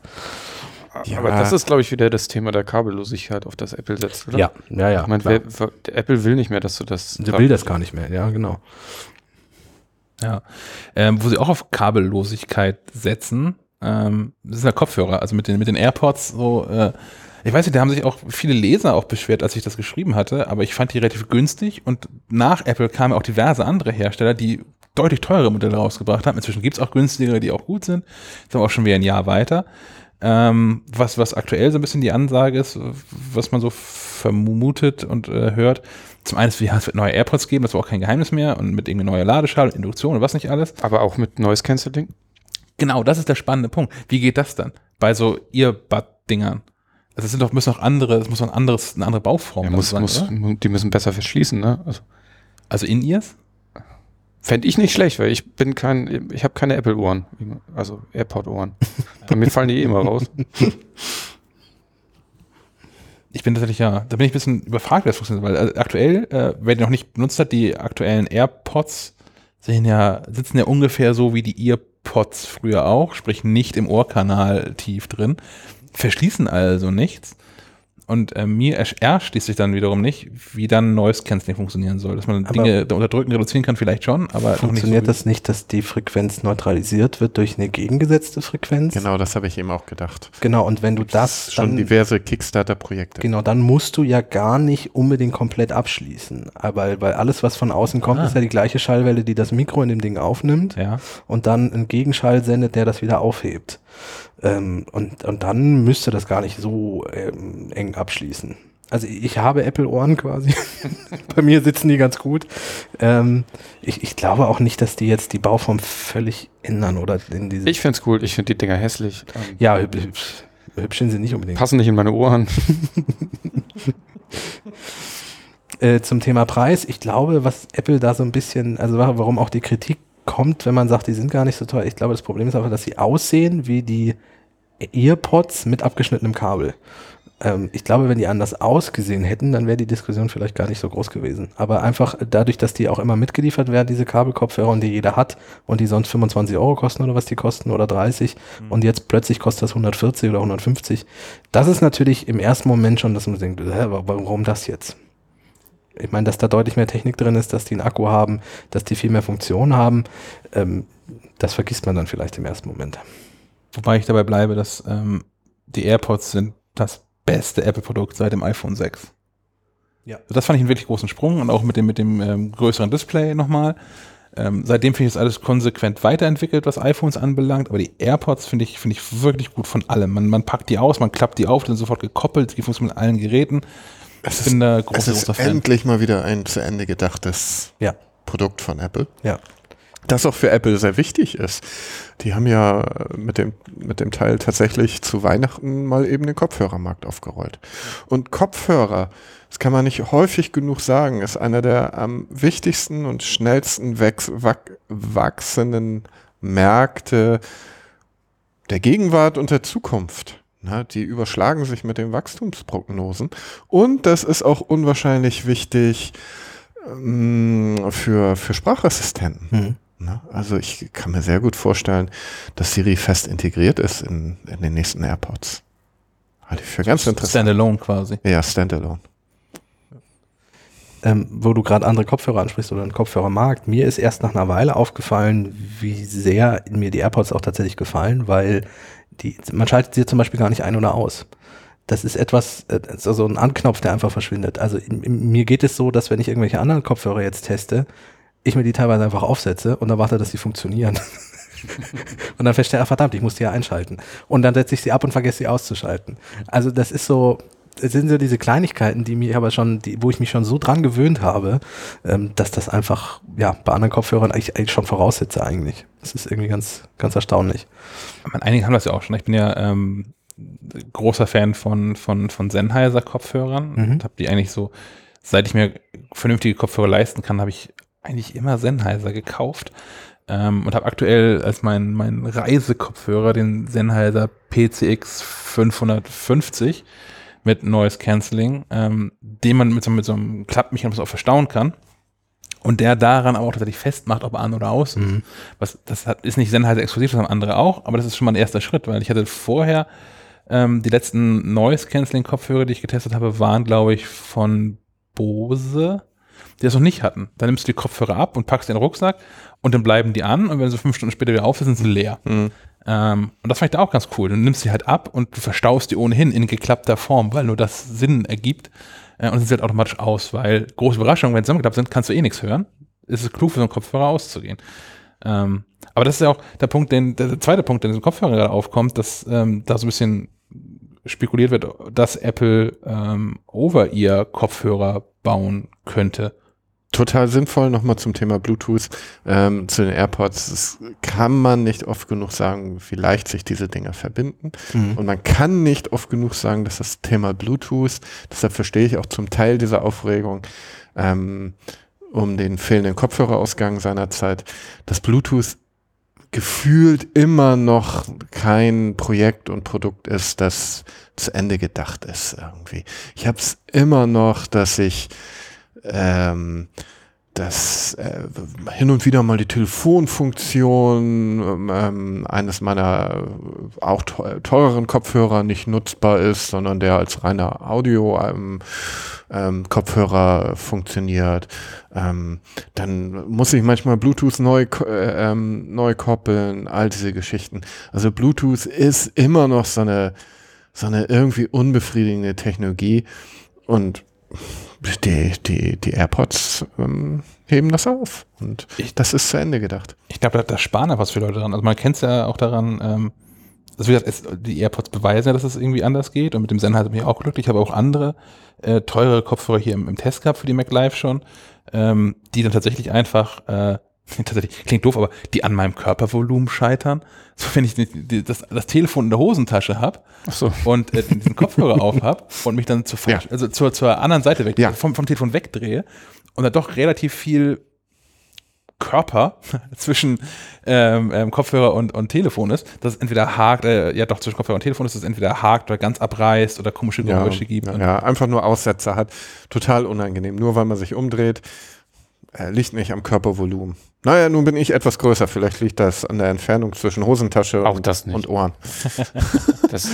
Ja, aber das ist, glaube ich, wieder das Thema der Kabellosigkeit, auf das Apple setzt, oder? Ja, ja, ja. Ich meine, wer, Apple will nicht mehr, dass du das. Der will das gar nicht mehr, ja, genau. Ja. Ähm, wo sie auch auf Kabellosigkeit setzen, ähm, das sind ja Kopfhörer, also mit den, mit den AirPods so, äh, ich weiß nicht, da haben sich auch viele Leser auch beschwert, als ich das geschrieben hatte, aber ich fand die relativ günstig und nach Apple kamen auch diverse andere Hersteller, die deutlich teure Modelle rausgebracht haben. Inzwischen gibt es auch günstigere, die auch gut sind. Sind auch schon wieder ein Jahr weiter. Ähm, was, was aktuell so ein bisschen die Ansage ist, was man so vermutet und äh, hört. Zum einen, ja, es wird neue AirPods geben, das war auch kein Geheimnis mehr und mit irgendwie neuer Ladeschale Induktion und was nicht alles. Aber auch mit Noise Cancelling? Genau, das ist der spannende Punkt. Wie geht das dann? Bei so Earbud-Dingern. Also es sind doch müssen noch andere, es muss noch ein anderes, eine andere Bauform ja, muss, sein, muss, Die müssen besser verschließen, ne? Also, also in ears? Fände ich nicht schlecht, weil ich bin kein, ich habe keine Apple-Ohren, also AirPod-Ohren. Bei mir fallen die eh immer raus. Ich bin tatsächlich ja, da bin ich ein bisschen überfragt, wie das funktioniert, weil also aktuell, äh, wer die noch nicht benutzt hat, die aktuellen AirPods sehen ja, sitzen ja ungefähr so wie die EarPods früher auch, sprich nicht im Ohrkanal tief drin verschließen also nichts. Und äh, mir erschließt sich dann wiederum nicht, wie dann Noise Cancelling funktionieren soll. Dass man aber Dinge unterdrücken, reduzieren kann, vielleicht schon, aber funktioniert nicht so das nicht, dass die Frequenz neutralisiert wird durch eine gegengesetzte Frequenz? Genau, das habe ich eben auch gedacht. Genau, und wenn du das, das schon dann, diverse Kickstarter-Projekte. Genau, dann musst du ja gar nicht unbedingt komplett abschließen, aber weil alles, was von außen kommt, ah. ist ja die gleiche Schallwelle, die das Mikro in dem Ding aufnimmt ja. und dann einen Gegenschall sendet, der das wieder aufhebt. Ähm, und, und dann müsste das gar nicht so ähm, eng abschließen. Also ich habe Apple-Ohren quasi. Bei mir sitzen die ganz gut. Ähm, ich, ich glaube auch nicht, dass die jetzt die Bauform völlig ändern oder in diese. Ich finde es cool. Ich finde die Dinger hässlich. Ja, hübsch, hübsch sind sie nicht unbedingt. Passen nicht in meine Ohren. äh, zum Thema Preis. Ich glaube, was Apple da so ein bisschen, also warum auch die Kritik kommt, wenn man sagt, die sind gar nicht so teuer. Ich glaube, das Problem ist einfach, dass sie aussehen wie die EarPods mit abgeschnittenem Kabel. Ähm, ich glaube, wenn die anders ausgesehen hätten, dann wäre die Diskussion vielleicht gar nicht so groß gewesen. Aber einfach dadurch, dass die auch immer mitgeliefert werden, diese Kabelkopfhörer und die jeder hat und die sonst 25 Euro kosten oder was die kosten oder 30 mhm. und jetzt plötzlich kostet das 140 oder 150, das ist natürlich im ersten Moment schon, dass man denkt, hä, warum das jetzt? Ich meine, dass da deutlich mehr Technik drin ist, dass die einen Akku haben, dass die viel mehr Funktionen haben, ähm, das vergisst man dann vielleicht im ersten Moment. Wobei ich dabei bleibe, dass ähm, die AirPods sind das beste Apple-Produkt seit dem iPhone 6. Ja. Also das fand ich einen wirklich großen Sprung und auch mit dem, mit dem ähm, größeren Display nochmal. Ähm, seitdem finde ich das alles konsequent weiterentwickelt, was iPhones anbelangt, aber die AirPods finde ich, finde ich wirklich gut von allem. Man, man packt die aus, man klappt die auf, die sind sofort gekoppelt, die funktionieren mit allen Geräten. Es ich bin da groß, es ist endlich mal wieder ein zu Ende gedachtes ja. Produkt von Apple. Ja das auch für Apple sehr wichtig ist. Die haben ja mit dem, mit dem Teil tatsächlich zu Weihnachten mal eben den Kopfhörermarkt aufgerollt. Und Kopfhörer, das kann man nicht häufig genug sagen, ist einer der am wichtigsten und schnellsten wachsenden Märkte der Gegenwart und der Zukunft. Na, die überschlagen sich mit den Wachstumsprognosen. Und das ist auch unwahrscheinlich wichtig ähm, für, für Sprachassistenten. Mhm. Ne? Also ich kann mir sehr gut vorstellen, dass Siri fest integriert ist in, in den nächsten AirPods. Halte ich für ganz interessant. Standalone quasi. Ja, Standalone. Ähm, wo du gerade andere Kopfhörer ansprichst oder einen Kopfhörermarkt, mir ist erst nach einer Weile aufgefallen, wie sehr mir die AirPods auch tatsächlich gefallen, weil die, man schaltet sie zum Beispiel gar nicht ein oder aus. Das ist etwas, also ein Anknopf, der einfach verschwindet. Also mir geht es so, dass wenn ich irgendwelche anderen Kopfhörer jetzt teste, ich mir die teilweise einfach aufsetze und dann warte, dass sie funktionieren. und dann feststelle, ah, verdammt, ich muss die ja einschalten. Und dann setze ich sie ab und vergesse sie auszuschalten. Also das ist so, es sind so diese Kleinigkeiten, die mir aber schon, die, wo ich mich schon so dran gewöhnt habe, ähm, dass das einfach, ja, bei anderen Kopfhörern eigentlich, eigentlich schon voraussetze eigentlich. Das ist irgendwie ganz, ganz erstaunlich. einige haben das ja auch schon. Ich bin ja ähm, großer Fan von, von, von Sennheiser Kopfhörern mhm. und habe die eigentlich so, seit ich mir vernünftige Kopfhörer leisten kann, habe ich eigentlich immer Sennheiser gekauft ähm, und habe aktuell als mein, mein Reisekopfhörer den Sennheiser PCX 550 mit Noise Cancelling, ähm, den man mit so, mit so einem Klappmechanismus auch verstauen kann. Und der daran aber auch tatsächlich festmacht, ob an oder aus ist. Mhm. Was, das hat, ist nicht Sennheiser exklusiv, das haben andere auch, aber das ist schon mal ein erster Schritt, weil ich hatte vorher ähm, die letzten Noise Cancelling Kopfhörer, die ich getestet habe, waren, glaube ich, von Bose die das noch nicht hatten. Dann nimmst du die Kopfhörer ab und packst den Rucksack und dann bleiben die an und wenn sie fünf Stunden später wieder auf sind, sind sie leer. Mhm. Ähm, und das fand ich da auch ganz cool. Du nimmst sie halt ab und du verstaust die ohnehin in geklappter Form, weil nur das Sinn ergibt. Äh, und sind sie halt automatisch aus, weil große Überraschungen, wenn sie zusammengeklappt sind, kannst du eh nichts hören. Es ist klug, für so einen Kopfhörer auszugehen. Ähm, aber das ist ja auch der Punkt, den, der zweite Punkt, der in diesem Kopfhörer gerade aufkommt, dass ähm, da so ein bisschen spekuliert wird, dass Apple ähm, Over-Ear-Kopfhörer bauen könnte total sinnvoll. Nochmal zum Thema Bluetooth, ähm, zu den AirPods. Das kann man nicht oft genug sagen, wie leicht sich diese Dinger verbinden. Mhm. Und man kann nicht oft genug sagen, dass das Thema Bluetooth, deshalb verstehe ich auch zum Teil diese Aufregung, ähm, um den fehlenden Kopfhörerausgang seinerzeit, dass Bluetooth gefühlt immer noch kein Projekt und Produkt ist, das zu Ende gedacht ist irgendwie. Ich habe es immer noch, dass ich ähm, dass äh, hin und wieder mal die Telefonfunktion ähm, eines meiner auch teureren Kopfhörer nicht nutzbar ist, sondern der als reiner Audio ähm, ähm, funktioniert. Ähm, dann muss ich manchmal Bluetooth neu, äh, ähm, neu koppeln, all diese Geschichten. Also Bluetooth ist immer noch so eine, so eine irgendwie unbefriedigende Technologie und die, die, die AirPods ähm, heben das auf. Und ich, das ist zu Ende gedacht. Ich glaube, da, da sparen ja was für Leute dran. Also man kennt es ja auch daran, ähm, also wie gesagt, es, die AirPods beweisen ja, dass es irgendwie anders geht. Und mit dem Sennheiser bin ich auch glücklich. Ich habe auch andere äh, teure Kopfhörer hier im, im Test gehabt für die Mac Live schon, ähm, die dann tatsächlich einfach äh, tatsächlich klingt doof, aber die an meinem Körpervolumen scheitern. So, wenn ich die, das, das Telefon in der Hosentasche habe so. und äh, diesen Kopfhörer auf habe und mich dann zur, ja. also zur, zur anderen Seite weg, ja. vom, vom Telefon wegdrehe und dann doch relativ viel Körper zwischen ähm, ähm, Kopfhörer und, und Telefon ist, dass es entweder hakt, äh, ja doch zwischen Kopfhörer und Telefon ist, dass es entweder hakt oder ganz abreißt oder komische Geräusche ja, gibt. Ja, ja, einfach nur Aussetzer hat. Total unangenehm. Nur weil man sich umdreht, äh, liegt nicht am Körpervolumen. Naja, nun bin ich etwas größer. Vielleicht liegt das an der Entfernung zwischen Hosentasche Auch und, das nicht. und Ohren. Das,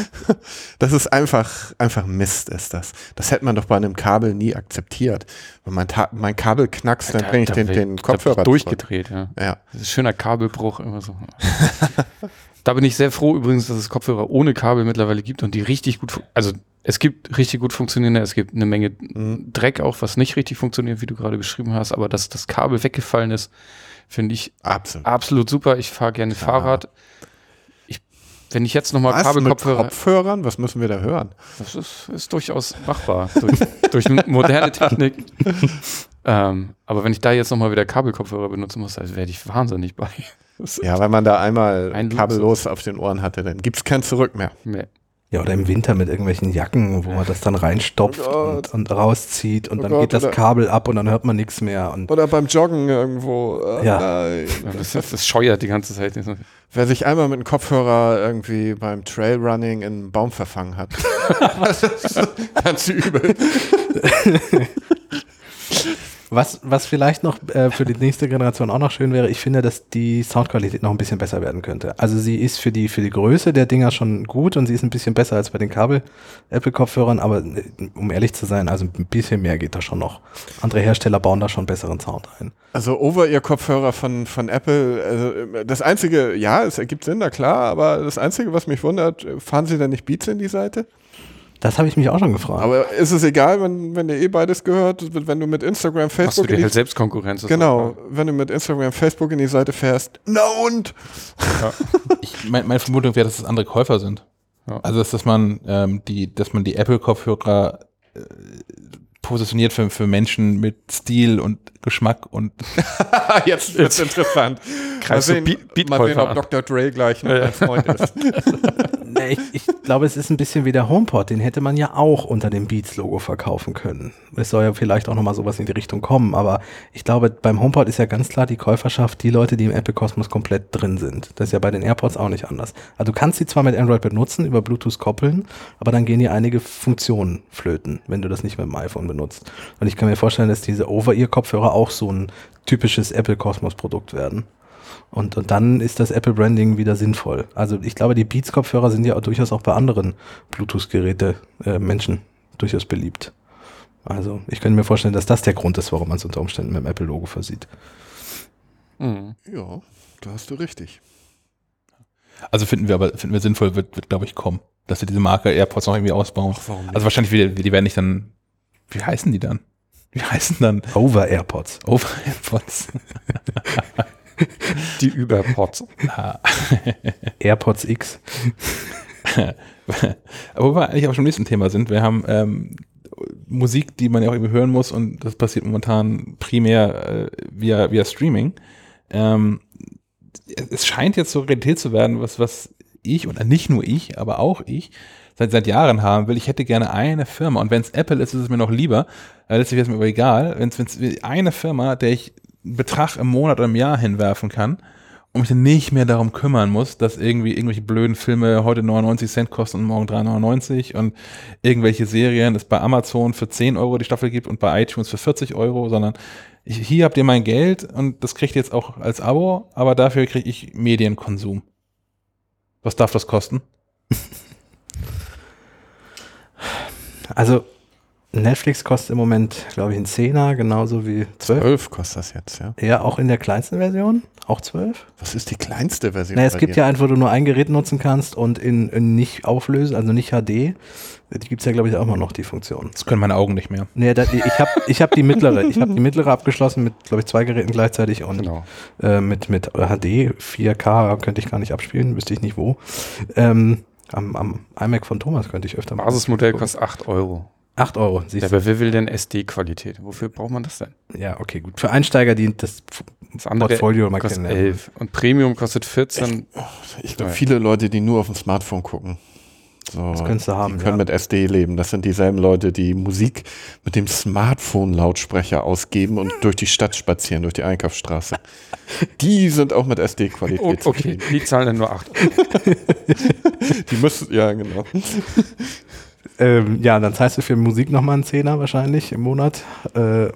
Das ist einfach, einfach Mist, ist das. Das hätte man doch bei einem Kabel nie akzeptiert. Wenn mein, Ta mein Kabel knackst, dann da- bringe ich da den, den Kopfhörer durchgedreht, ja. Ja. Das ist schöner Kabelbruch, immer so. da bin ich sehr froh übrigens, dass es Kopfhörer ohne Kabel mittlerweile gibt und die richtig gut, also es gibt richtig gut funktionierende, es gibt eine Menge Mhm. Dreck auch, was nicht richtig funktioniert, wie du gerade beschrieben hast, aber dass das Kabel weggefallen ist, finde ich Absolut. absolut super. Ich fahre gerne Fahrrad. Ich, wenn ich jetzt nochmal Kabelkopfhörer, Kopfhörern? Was müssen wir da hören? das ist, ist durchaus machbar durch, durch moderne Technik. ähm, aber wenn ich da jetzt nochmal wieder Kabelkopfhörer benutzen muss, dann werde ich wahnsinnig bei. Ja, wenn man da einmal Ein kabellos auf den Ohren hatte, dann gibt's kein Zurück mehr. Nee. Ja, oder im Winter mit irgendwelchen Jacken, wo man das dann reinstopft Oh und, und rauszieht und Oh dann Gott, geht das Kabel ab und dann hört man nichts mehr. Und Oder beim Joggen irgendwo. Äh, Ja. Das, das, das scheuert die ganze Zeit. Wer sich einmal mit einem Kopfhörer irgendwie beim Trailrunning in einen Baum verfangen hat. das ist ganz übel. was, was vielleicht noch äh, für die nächste Generation auch noch schön wäre, ich finde, dass die Soundqualität noch ein bisschen besser werden könnte. Also sie ist für die, für die Größe der Dinger schon gut und sie ist ein bisschen besser als bei den Kabel-Apple-Kopfhörern, aber äh, um ehrlich zu sein, also ein bisschen mehr geht da schon noch. Andere Hersteller bauen da schon besseren Sound ein. Also Over-Ear-Kopfhörer von, von Apple, also äh, das einzige, ja, es ergibt Sinn, na klar, aber das einzige, was mich wundert, fahren sie da nicht Beats in die Seite? Das habe ich mich auch schon gefragt. Aber ist es egal, wenn, wenn dir eh beides gehört, wenn du mit Instagram, Machst du Facebook dir halt Selbstkonkurrenz. das genau, wenn du mit Instagram, Facebook in die Seite fährst, na und? Ich, mein, meine Vermutung wäre, dass es andere Käufer sind. Ja. Also dass, dass man ähm, die, dass man die Apple-Kopfhörer äh, positioniert für, für Menschen mit Stil und Geschmack und Jetzt wird's interessant. Mal sehen, Beat- mal sehen, ob. Dr. Dre gleich noch ein Freund ist. Nee, ich, ich glaube, es ist ein bisschen wie der HomePod. Den hätte man ja auch unter dem Beats-Logo verkaufen können. Es soll ja vielleicht auch nochmal sowas in die Richtung kommen. Aber ich glaube, beim HomePod ist ja ganz klar die Käuferschaft die Leute, die im Apple-Kosmos komplett drin sind. Das ist ja bei den AirPods auch nicht anders. Also du kannst sie zwar mit Android benutzen, über Bluetooth koppeln, aber dann gehen dir einige Funktionen flöten, wenn du das nicht mit dem iPhone benutzt. Und ich kann mir vorstellen, dass diese Over-Ear-Kopfhörer auch so ein typisches Apple-Kosmos-Produkt werden. Und, und dann ist das Apple-Branding wieder sinnvoll. Also ich glaube, die Beats-Kopfhörer sind ja auch durchaus auch bei anderen Bluetooth-Geräte äh, Menschen durchaus beliebt. Also ich könnte mir vorstellen, dass das der Grund ist, warum man es unter Umständen mit dem Apple-Logo versieht. Mhm. Ja, da hast du richtig. also finden wir aber finden wir sinnvoll, wird, wird glaube ich kommen, dass sie diese Marke AirPods noch irgendwie ausbauen. warum nicht? Also wahrscheinlich wieder, die werden nicht dann, wie heißen die dann? Wie heißen dann Over-AirPods. Over AirPods? Die Überpods. Ah. AirPods X. Aber wo wir eigentlich auch schon im nächsten Thema sind, wir haben ähm, Musik, die man ja auch irgendwie hören muss und das passiert momentan primär äh, via, via Streaming. Ähm, es- es scheint jetzt so Realität zu werden, was, was ich, und nicht nur ich, aber auch ich, seit, seit Jahren haben will. Ich hätte gerne eine Firma und wenn es Apple ist, ist es mir noch lieber. Äh, letztlich wäre es mir aber egal. Wenn es eine Firma, der ich einen Betrag im Monat oder im Jahr hinwerfen kann, und mich dann nicht mehr darum kümmern muss, dass irgendwie irgendwelche blöden Filme heute 99 Cent kosten und morgen 3,99 und irgendwelche Serien es bei Amazon für 10 Euro die Staffel gibt und bei iTunes für 40 Euro, sondern ich, hier habt ihr mein Geld und das kriegt ihr jetzt auch als Abo, aber dafür kriege ich Medienkonsum. Was darf das kosten? Also Netflix kostet im Moment, glaube ich, einen Zehner, genauso wie 12. 12 kostet das jetzt, ja. Ja, auch in der kleinsten Version? Auch 12? Was ist die kleinste Version? Na, es gibt dir? ja eins, wo du nur ein Gerät nutzen kannst und in, in nicht auflösen, also nicht HD. Die gibt es ja, glaube ich, auch immer noch, die Funktion. Das können meine Augen nicht mehr. Nee, da, ich habe ich hab die mittlere. Ich habe die mittlere abgeschlossen mit, glaube ich, zwei Geräten gleichzeitig und Genau. äh, mit, mit HD 4K könnte ich gar nicht abspielen, wüsste ich nicht wo. Ähm, am, am iMac von Thomas könnte ich öfter mal. Basismodell kostet 8 Euro. 8 Euro. Ja, Siehst aber wer will denn SD-Qualität? Wofür braucht man das denn? Ja, okay, gut. Für Einsteiger, die das Das andere Portfolio mal kostet kennenlernen. 11 und Premium kostet 14. Ich glaube, viele Leute, die nur auf dem Smartphone gucken. So, Das könntest du haben, Die können ja. mit SD leben. Das sind dieselben Leute, die Musik mit dem Smartphone-Lautsprecher ausgeben und durch die Stadt spazieren, durch die Einkaufsstraße. Die sind auch mit SD-Qualität. Oh, okay, die zahlen dann nur 8 Die müssen, ja, genau. Ähm, ja, dann zahlst du für Musik nochmal einen Zehner wahrscheinlich im Monat. Äh,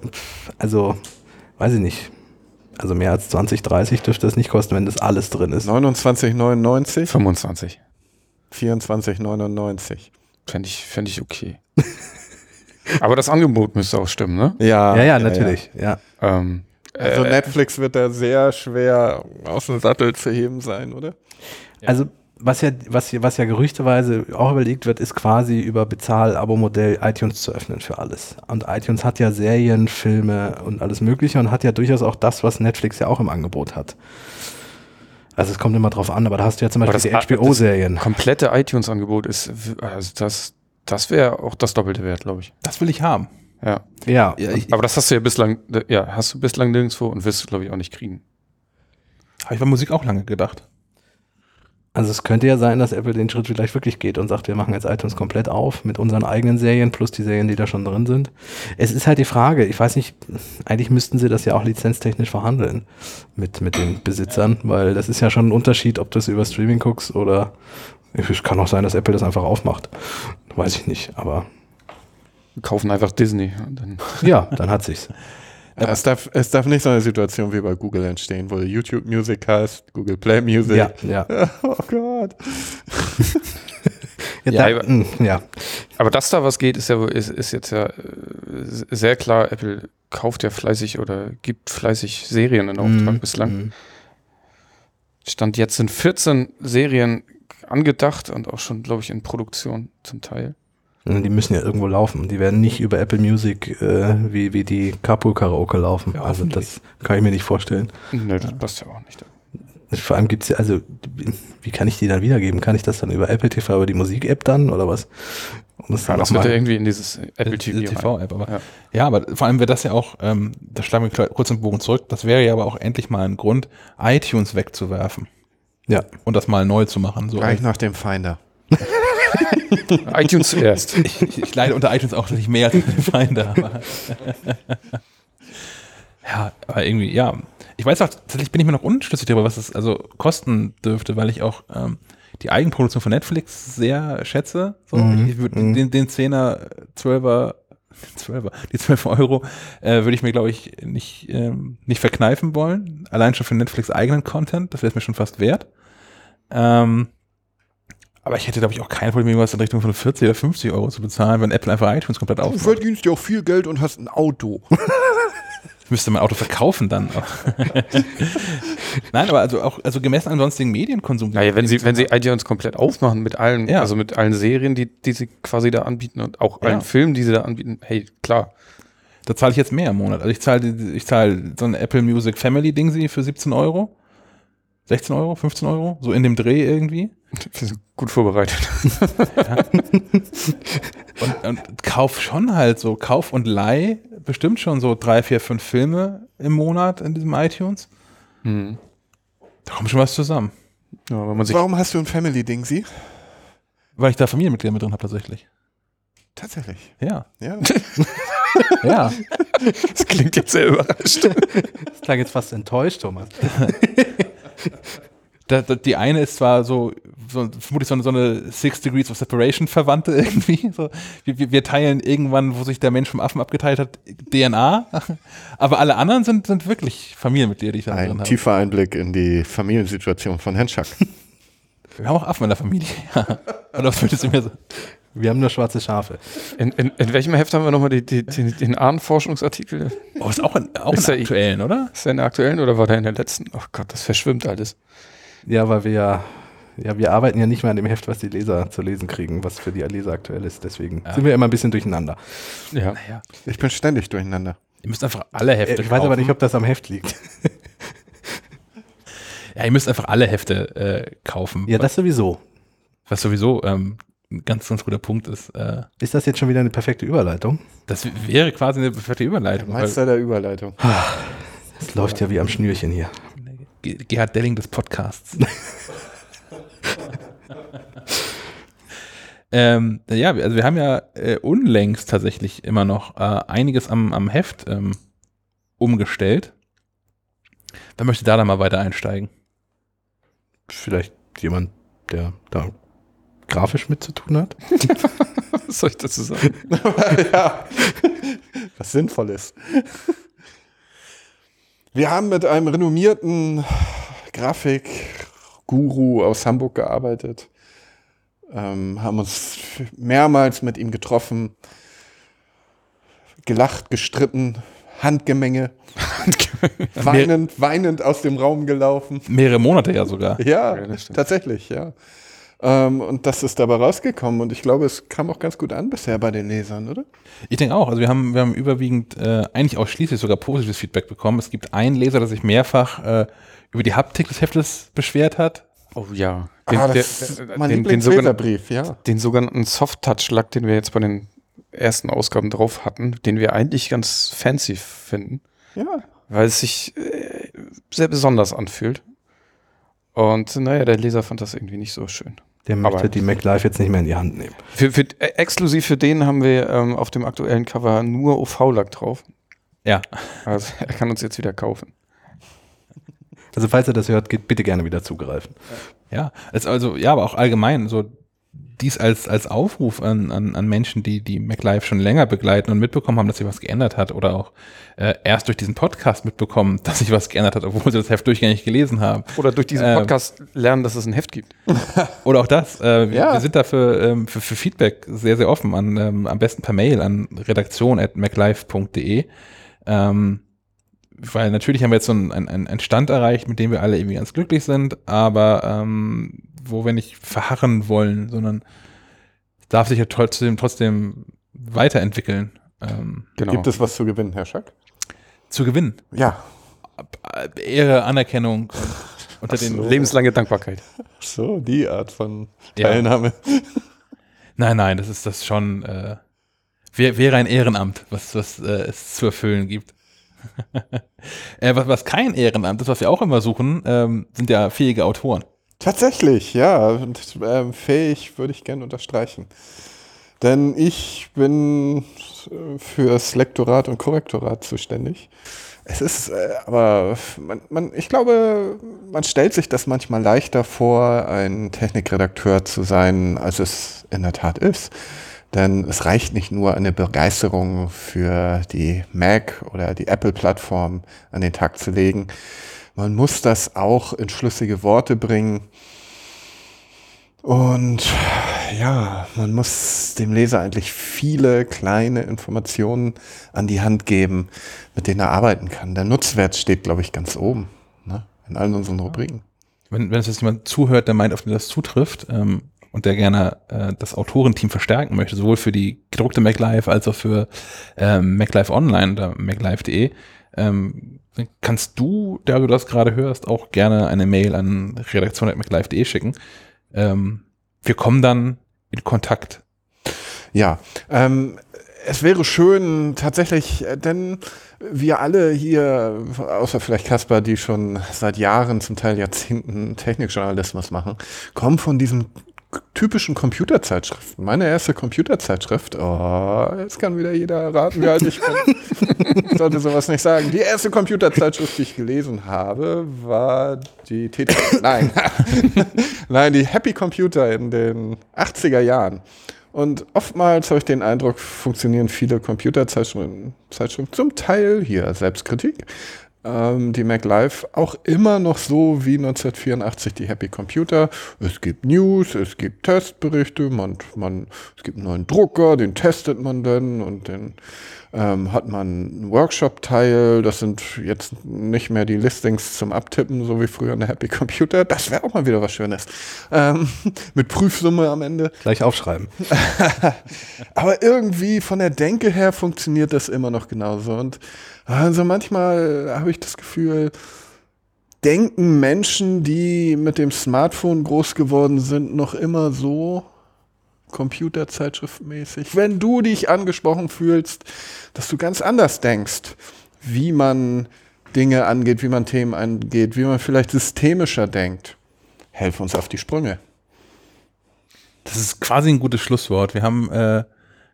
also, weiß ich nicht. Also mehr als 20, 30 dürfte es nicht kosten, wenn das alles drin ist. 29,99, 25. 24,99. Fände ich, fänd ich okay. Aber das Angebot müsste auch stimmen, ne? Ja, Ja, ja, natürlich. Ja. Ähm, Also äh, Netflix wird da sehr schwer aus dem Sattel zu heben sein, oder? Also, was ja, was, hier- was ja gerüchteweise auch überlegt wird, ist quasi über Bezahl-Abo-Modell iTunes zu öffnen für alles. Und iTunes hat ja Serien, Filme und alles Mögliche und hat ja durchaus auch das, was Netflix ja auch im Angebot hat. Also es kommt immer drauf an, aber da hast du ja zum Beispiel das- die HBO-Serien. komplette iTunes-Angebot ist, also das, das wäre auch das doppelte Wert, glaube ich. Das will ich haben. Ja. Ja, Ja, ich, Aber das hast du ja bislang, ja, hast du bislang nirgendwo und wirst du, glaube ich, auch nicht kriegen. habe ich bei Musik auch lange gedacht. Also es könnte ja sein, dass Apple den Schritt vielleicht wirklich geht und sagt, wir machen jetzt iTunes komplett auf mit unseren eigenen Serien plus die Serien, die da schon drin sind. Es ist halt die Frage, ich weiß nicht, eigentlich müssten sie das ja auch lizenztechnisch verhandeln mit, mit den Besitzern, weil das ist ja schon ein Unterschied, ob du es über Streaming guckst oder es kann auch sein, dass Apple das einfach aufmacht. Weiß ich nicht, aber Wir kaufen einfach Disney. Und dann, ja, dann hat sich's. Es darf, es darf nicht so eine Situation wie bei Google entstehen, wo du YouTube Music hast, Google Play Music. Ja, ja. Oh Gott. Ja, Ja, da, aber- mh, ja. aber dass da was geht, ist ja ist, ist jetzt ja äh, sehr klar. Apple kauft ja fleißig oder gibt fleißig Serien in Auftrag Mhm, bislang. mhm. Stand jetzt sind 14 Serien angedacht und auch schon, glaube ich, in Produktion zum Teil. Die müssen ja irgendwo laufen. Die werden nicht über Apple Music äh, wie, wie die Carpool Karaoke laufen. Ja, also das kann ich mir nicht vorstellen. Nö, das passt ja auch nicht. Vor allem gibt's ja, also wie kann ich die dann wiedergeben? Kann ich das dann über Apple TV, über die Musik-App dann oder was? Um Ja, das wird ja irgendwie in dieses Apple TV. rein. TV-App, aber Ja. ja. aber vor allem wäre das ja auch, ähm, da schlagen wir kurz den Bogen zurück, das wäre ja aber auch endlich mal ein Grund, iTunes wegzuwerfen Ja. und das mal neu zu machen. So Gleich nach dem Finder. iTunes zuerst. ich, ich, ich leide unter iTunes auch nicht mehr als meine Feinde. Aber ja, aber irgendwie, ja. Ich weiß auch, tatsächlich bin ich mir noch unschlüssig darüber, was es also kosten dürfte, weil ich auch ähm, die Eigenproduktion von Netflix sehr schätze. So. Mhm, Ich würde mhm. den, den 10er, 12er, 12er, die 12 Euro äh, würde ich mir, glaube ich, nicht, ähm, nicht verkneifen wollen. Allein schon für Netflix eigenen Content, das wäre es mir schon fast wert. Ähm, aber ich hätte, glaube ich, auch kein Problem, was in Richtung von 40 oder 50 Euro zu bezahlen, wenn Apple einfach iTunes komplett Du aufmacht. verdienst ja auch viel Geld und hast ein Auto. Ich müsste mein Auto verkaufen dann. Nein, aber also auch also gemessen an sonstigen Medienkonsum. Naja, wenn sie, wenn sie iTunes komplett aufmachen mit allen, Ja. also mit allen Serien, die, die sie quasi da anbieten und auch Ja. allen Filmen, die sie da anbieten, hey, klar. Da zahle ich jetzt mehr im Monat. Also ich zahle die- ich zahle so ein Apple Music Family Ding sie für 17 Euro. 16 Euro, 15 Euro, so in dem Dreh irgendwie. Wir sind gut vorbereitet. Und, und kauf schon halt so, kauf und leih bestimmt schon so drei, vier, fünf Filme im Monat in diesem iTunes. Hm. Da kommt schon was zusammen. Ja, wenn man sich Warum hast du ein Family-Ding, sie? Weil ich da Familienmitglieder mit drin habe tatsächlich. Tatsächlich. Ja. Ja. Ja. das klingt jetzt sehr überrascht. Das klang jetzt fast enttäuscht, Thomas. Da, da, die eine ist zwar so, so vermutlich so eine, so eine Six Degrees of Separation Verwandte irgendwie. So, wir, wir- teilen irgendwann, wo sich der Mensch vom Affen abgeteilt hat, DNA. Aber alle anderen sind, sind wirklich Familienmitglieder, die ich da drin Ein habe. tiefer Einblick in die Familiensituation von Herrn Schack. Wir haben auch Affen in der Familie. Ja. Oder was würdest du mir so? Wir haben nur schwarze Schafe. In, in, in welchem Heft haben wir nochmal die, die, die, den Ahnenforschungsartikel? Oh, ist auch in, auch Ist in er- aktuellen, oder? Ist der in der aktuellen oder war der in der letzten? Oh Gott, das verschwimmt alles. Ja, weil wir ja, ja, wir arbeiten ja nicht mehr an dem Heft, was die Leser zu lesen kriegen, was für die Leser aktuell ist. Deswegen Ja. sind wir immer ein bisschen durcheinander. Ja. Naja. Ich bin ständig durcheinander. Ihr müsst einfach alle Hefte Äh, Ich weiß aber kaufen. nicht, ob das am Heft liegt. Ja, ihr müsst einfach alle Hefte äh, kaufen. Ja, das sowieso. was sowieso ähm, ein ganz, ganz guter Punkt ist. Äh, Ist das jetzt schon wieder eine perfekte Überleitung? das wäre quasi eine perfekte Überleitung. weil- Meister der Überleitung. Das läuft ja wie am Schnürchen hier. Ge- Gerhard Delling des Podcasts. Ähm, ja, also wir haben ja äh, unlängst tatsächlich immer noch äh, einiges am, am Heft ähm, umgestellt. Wer möchte da dann mal weiter einsteigen? Vielleicht jemand, der da grafisch mit zu tun hat? Was soll ich dazu sagen? ja, was sinnvoll ist. Wir haben mit einem renommierten Grafikguru aus Hamburg gearbeitet, ähm, haben uns mehrmals mit ihm getroffen, gelacht, gestritten, Handgemenge, weinend, weinend aus dem Raum gelaufen. Mehrere Monate ja sogar. Ja, Ja, tatsächlich, ja. Ähm, und das ist dabei rausgekommen und ich glaube, es kam auch ganz gut an bisher bei den Lesern, oder? Ich denke auch. Also wir haben, wir haben überwiegend, äh, eigentlich ausschließlich sogar positives Feedback bekommen. Es gibt einen Leser, der sich mehrfach äh, über die Haptik des Heftes beschwert hat. Oh ja. ah, der- das ist der- mein den, den, sogenannten, ja. den sogenannten Soft-Touch-Lack, den wir jetzt bei den ersten Ausgaben drauf hatten, den wir eigentlich ganz fancy finden, Ja, weil es sich äh, sehr besonders anfühlt. Und naja, der Leser fand das irgendwie nicht so schön. Der möchte Aber- die MacLife jetzt nicht mehr in die Hand nehmen. Für, für, äh, exklusiv für den haben wir ähm, auf dem aktuellen Cover nur OV-Lack drauf. Ja. Also er kann uns jetzt wieder kaufen. Also falls ihr das hört, geht bitte gerne wieder zugreifen. Ja, es also, ja, aber auch allgemein, so dies als, als Aufruf an, an, an Menschen, die die MacLife schon länger begleiten und mitbekommen haben, dass sich was geändert hat oder auch äh, erst durch diesen Podcast mitbekommen, dass sich was geändert hat, obwohl sie das Heft durchgängig gelesen haben. Oder durch diesen Ähm. Podcast lernen, dass es ein Heft gibt. Oder auch das. Äh, wir, Ja. wir sind dafür ähm, für, für Feedback sehr, sehr offen. An, ähm, am besten per Mail an redaktion.maclife.de. Ähm, weil natürlich haben wir jetzt so einen, einen, einen Stand erreicht, mit dem wir alle irgendwie ganz glücklich sind, aber ähm, wo wir nicht verharren wollen, sondern es darf sich ja trotzdem, trotzdem weiterentwickeln. Ähm, Genau. gibt es was zu gewinnen, Herr Schack? zu gewinnen. Ja. Ehre, Anerkennung und unter Ach den so. Lebenslange Dankbarkeit. So, die Art von Ja. Teilnahme. Nein, nein, das ist das schon, äh, wär, wäre ein Ehrenamt, was, was äh, es zu erfüllen gibt. äh, was, was kein Ehrenamt ist, was wir auch immer suchen, ähm, sind ja fähige Autoren. Tatsächlich, ja. Und ähm, fähig würde ich gerne unterstreichen. Denn ich bin äh, fürs Lektorat und Korrektorat zuständig. Es ist äh, aber, man, man, ich glaube, man stellt sich das manchmal leichter vor, ein Technikredakteur zu sein, als es in der Tat ist. Denn es reicht nicht nur eine Begeisterung für die Mac oder die Apple-Plattform an den Tag zu legen. Man muss das auch in schlüssige Worte bringen. Und ja, man muss dem Leser eigentlich viele kleine Informationen an die Hand geben, mit denen er arbeiten kann. Der Nutzwert steht, glaube ich, ganz oben ne? in allen unseren Rubriken. Wenn, wenn es jetzt jemand zuhört, der meint, auf den das zutrifft ähm, und der gerne äh, das Autorenteam verstärken möchte, sowohl für die gedruckte MacLife als auch für ähm, MacLife Online oder MacLife.de, ähm, kannst du, der du das gerade hörst, auch gerne eine Mail an redaktion.maclife.de schicken. Ähm, wir kommen dann in Kontakt. Ja, ähm, es wäre schön tatsächlich, äh, denn wir alle hier, außer vielleicht Kasper, die schon seit Jahren, zum Teil Jahrzehnten Technikjournalismus machen, kommen von diesen typischen Computerzeitschriften. Meine erste Computerzeitschrift, oh, jetzt kann wieder jeder raten, wie alt ich bin. Ich sollte sowas nicht sagen. Die erste Computerzeitschrift, die ich gelesen habe, war die TT. Nein. Nein, die Happy Computer in den 80er Jahren. Und oftmals habe ich den Eindruck, funktionieren viele Computerzeitschriften Zeitschriften, zum Teil hier Selbstkritik, ähm, die MacLife auch immer noch so wie 1984 die Happy Computer. Es gibt News, es gibt Testberichte, man, man, es gibt einen neuen Drucker, den testet man dann und dann ähm, hat man einen Workshop-Teil. Das sind jetzt nicht mehr die Listings zum Abtippen, so wie früher in der Happy Computer. Das wäre auch mal wieder was Schönes. Ähm, mit Prüfsumme am Ende. Gleich aufschreiben. Aber irgendwie von der Denke her funktioniert das immer noch genauso. Und also manchmal habe ich das Gefühl, denken Menschen, die mit dem Smartphone groß geworden sind, noch immer so computerzeitschriftmäßig. Wenn du dich angesprochen fühlst, dass du ganz anders denkst, wie man Dinge angeht, wie man Themen angeht, wie man vielleicht systemischer denkt, helf uns auf die Sprünge. Das ist quasi ein gutes Schlusswort. Wir haben äh,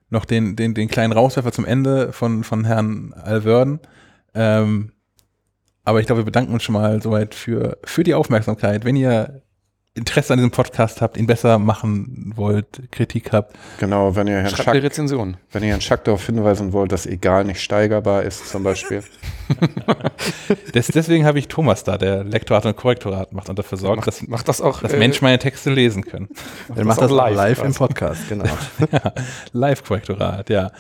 noch den, den, den kleinen Rauswerfer zum Ende von, von Herrn Alverden. Ähm, aber ich glaube, wir bedanken uns schon mal soweit für, für die Aufmerksamkeit. Wenn ihr Interesse an diesem Podcast habt, ihn besser machen wollt, Kritik habt. Genau, wenn ihr Herrn Schreibt eine Rezension. wenn ihr Herrn Schack darauf hinweisen wollt, dass egal nicht steigerbar ist, zum Beispiel. Des, deswegen habe ich Thomas da, der Lektorat und Korrektorat macht und dafür sorgt, Macht, dass, macht das auch. dass äh, Menschen meine Texte lesen können. Dann macht das live, live im Podcast, genau. ja, Live-Korrektorat, ja.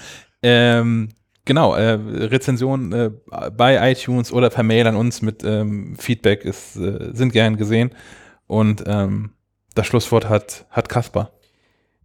Ähm, genau, äh, Rezensionen äh, bei iTunes oder per Mail an uns mit ähm, Feedback ist, äh, sind gern gesehen. Und ähm, das Schlusswort hat, hat Kaspar.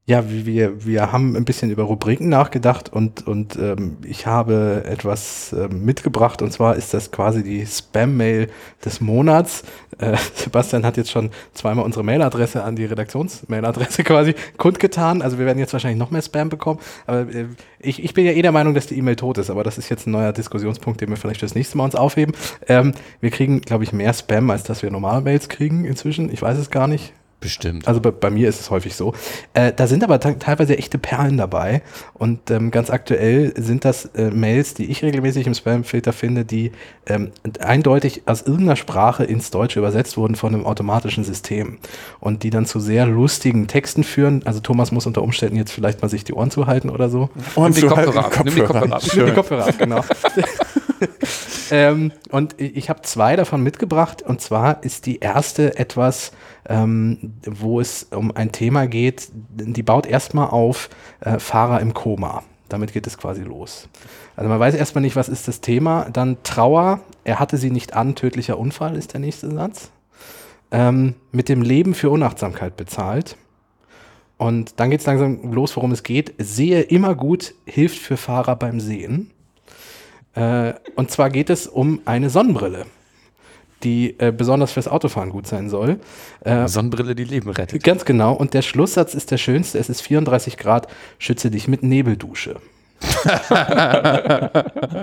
Ja, wir, wir haben ein bisschen über Rubriken nachgedacht und, und ähm, ich habe etwas ähm, mitgebracht und zwar ist das quasi die Spam-Mail des Monats. Äh, Sebastian hat jetzt schon zweimal unsere Mailadresse an die Redaktionsmailadresse quasi kundgetan. Also wir werden jetzt wahrscheinlich noch mehr Spam bekommen. Aber äh, ich, ich bin ja eh der Meinung, dass die E-Mail tot ist, aber das ist jetzt ein neuer Diskussionspunkt, den wir vielleicht fürs nächste Mal uns aufheben. Ähm, wir kriegen, glaube ich, mehr Spam, als dass wir normale Mails kriegen inzwischen. Ich weiß es gar nicht. Bestimmt. Also bei, bei, mir ist es häufig so. Äh, da sind aber teilweise echte Perlen dabei. Und ähm, ganz aktuell sind das äh, Mails, die ich regelmäßig im Spamfilter finde, die ähm, eindeutig aus irgendeiner Sprache ins Deutsche übersetzt wurden von einem automatischen System. Und die dann zu sehr lustigen Texten führen. Also Thomas muss unter Umständen jetzt vielleicht mal sich die Ohren zuhalten oder so. Ohren Nimm die Kopfhörer ab. Nimm die Kopfhörer ab. Nimm die Kopfhörer ab, genau. ähm, und ich habe zwei davon mitgebracht. Und zwar ist die erste etwas ähm, wo es um ein Thema geht, die baut erstmal auf äh, Fahrer im Koma. Damit geht es quasi los. Also man weiß erstmal nicht, was ist das Thema. Dann Trauer, er hatte sie nicht an, tödlicher Unfall ist der nächste Satz. Ähm, mit dem Leben für Unachtsamkeit bezahlt. Und dann geht es langsam los, worum es geht. Sehe immer gut, hilft für Fahrer beim Sehen. Äh, und zwar geht es um eine Sonnenbrille die äh, besonders fürs Autofahren gut sein soll. Äh, Sonnenbrille, die Leben rettet. Ganz genau. Und der Schlusssatz ist der schönste. Es ist 34 Grad, schütze dich mit Nebeldusche.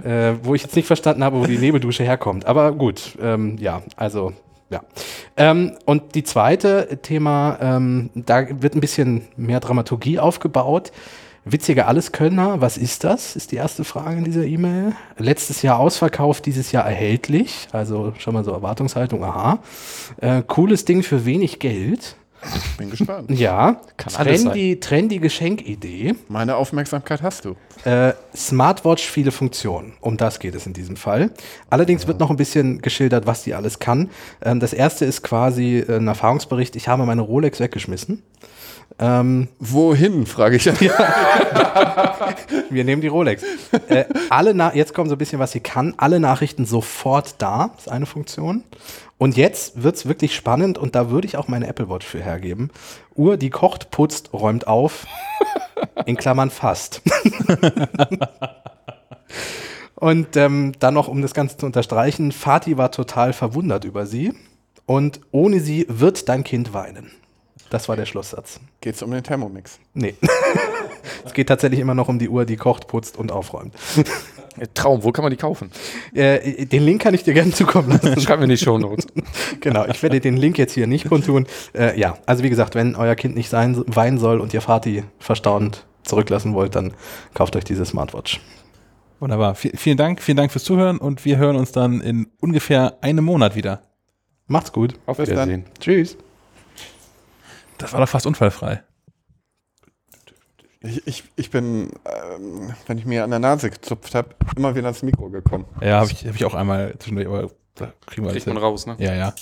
äh, wo ich jetzt nicht verstanden habe, wo die Nebeldusche herkommt. Aber gut, ähm, ja, also ja. Ähm, und die zweite Thema, ähm, da wird ein bisschen mehr Dramaturgie aufgebaut. Witziger Alleskönner, was ist das? Ist die erste Frage in dieser E-Mail. Letztes Jahr ausverkauft, dieses Jahr erhältlich. Also schon mal so Erwartungshaltung, aha. Äh, cooles Ding für wenig Geld. Bin gespannt. Ja, Kann trendy, trendy Geschenkidee. Meine Aufmerksamkeit hast du. Äh, Smartwatch, viele Funktionen. Um das geht es in diesem Fall. Allerdings ja. wird noch ein bisschen geschildert, was die alles kann. Ähm, das erste ist quasi äh, ein Erfahrungsbericht. Ich habe meine Rolex weggeschmissen. Ähm, Wohin, frage ich. Ja. Wir nehmen die Rolex. Äh, alle jetzt kommt so ein bisschen, was sie kann. Alle Nachrichten sofort da, ist eine Funktion. Und jetzt wird es wirklich spannend und da würde ich auch meine Apple Watch für hergeben. Uhr, die kocht, putzt, räumt auf. In Klammern fast. und ähm, dann noch, um das Ganze zu unterstreichen, Fatih war total verwundert über sie. Und ohne sie wird dein Kind weinen. Das war der Schlusssatz. Geht es um den Thermomix? Nee. es geht tatsächlich immer noch um die Uhr, die kocht, putzt und aufräumt. Traum, wo kann man die kaufen? Äh, den Link kann ich dir gerne zukommen lassen. Schreib mir in die Show Notes. genau, ich werde den Link jetzt hier nicht kundtun. Äh, ja, also wie gesagt, wenn euer Kind nicht sein, weinen soll und ihr Vati verstaunt zurücklassen wollt, dann kauft euch diese Smartwatch. Wunderbar. V vielen Dank, vielen Dank fürs Zuhören und wir hören uns dann in ungefähr einem Monat wieder. Macht's gut. Auf Wiedersehen. Tschüss. Das war doch fast unfallfrei. Ich, ich, ich bin, ähm, wenn ich mir an der Nase gezupft habe, immer wieder ins Mikro gekommen. Ja, habe ich, hab ich auch einmal zwischendurch, aber da kriegen wir Kriegt man raus, ne? Ja, ja.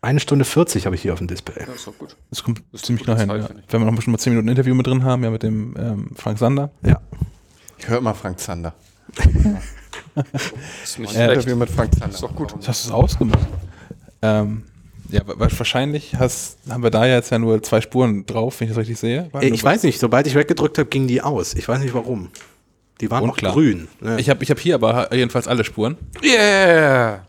Eine Stunde 40 habe ich hier auf dem Display. Ja, ist doch gut. Das kommt das ziemlich nah hin. Ja. Wenn wir noch bestimmt mal 10 Minuten Interview mit drin haben, ja, mit dem ähm, Frank Sander. Ja. Ich höre immer Frank Zander. das ist nicht äh, Interview mit Frank Zander. Ist doch gut. Das hast du ausgemacht. Ähm, ja, wahrscheinlich hast, haben wir da jetzt ja nur zwei Spuren drauf, wenn ich das richtig sehe. Äh, ich weiß nicht, sobald ich weggedrückt habe, gingen die aus. Ich weiß nicht warum. Die waren Unklar. auch grün. Ne? Ich habe ich hab hier aber jedenfalls alle Spuren. Yeah!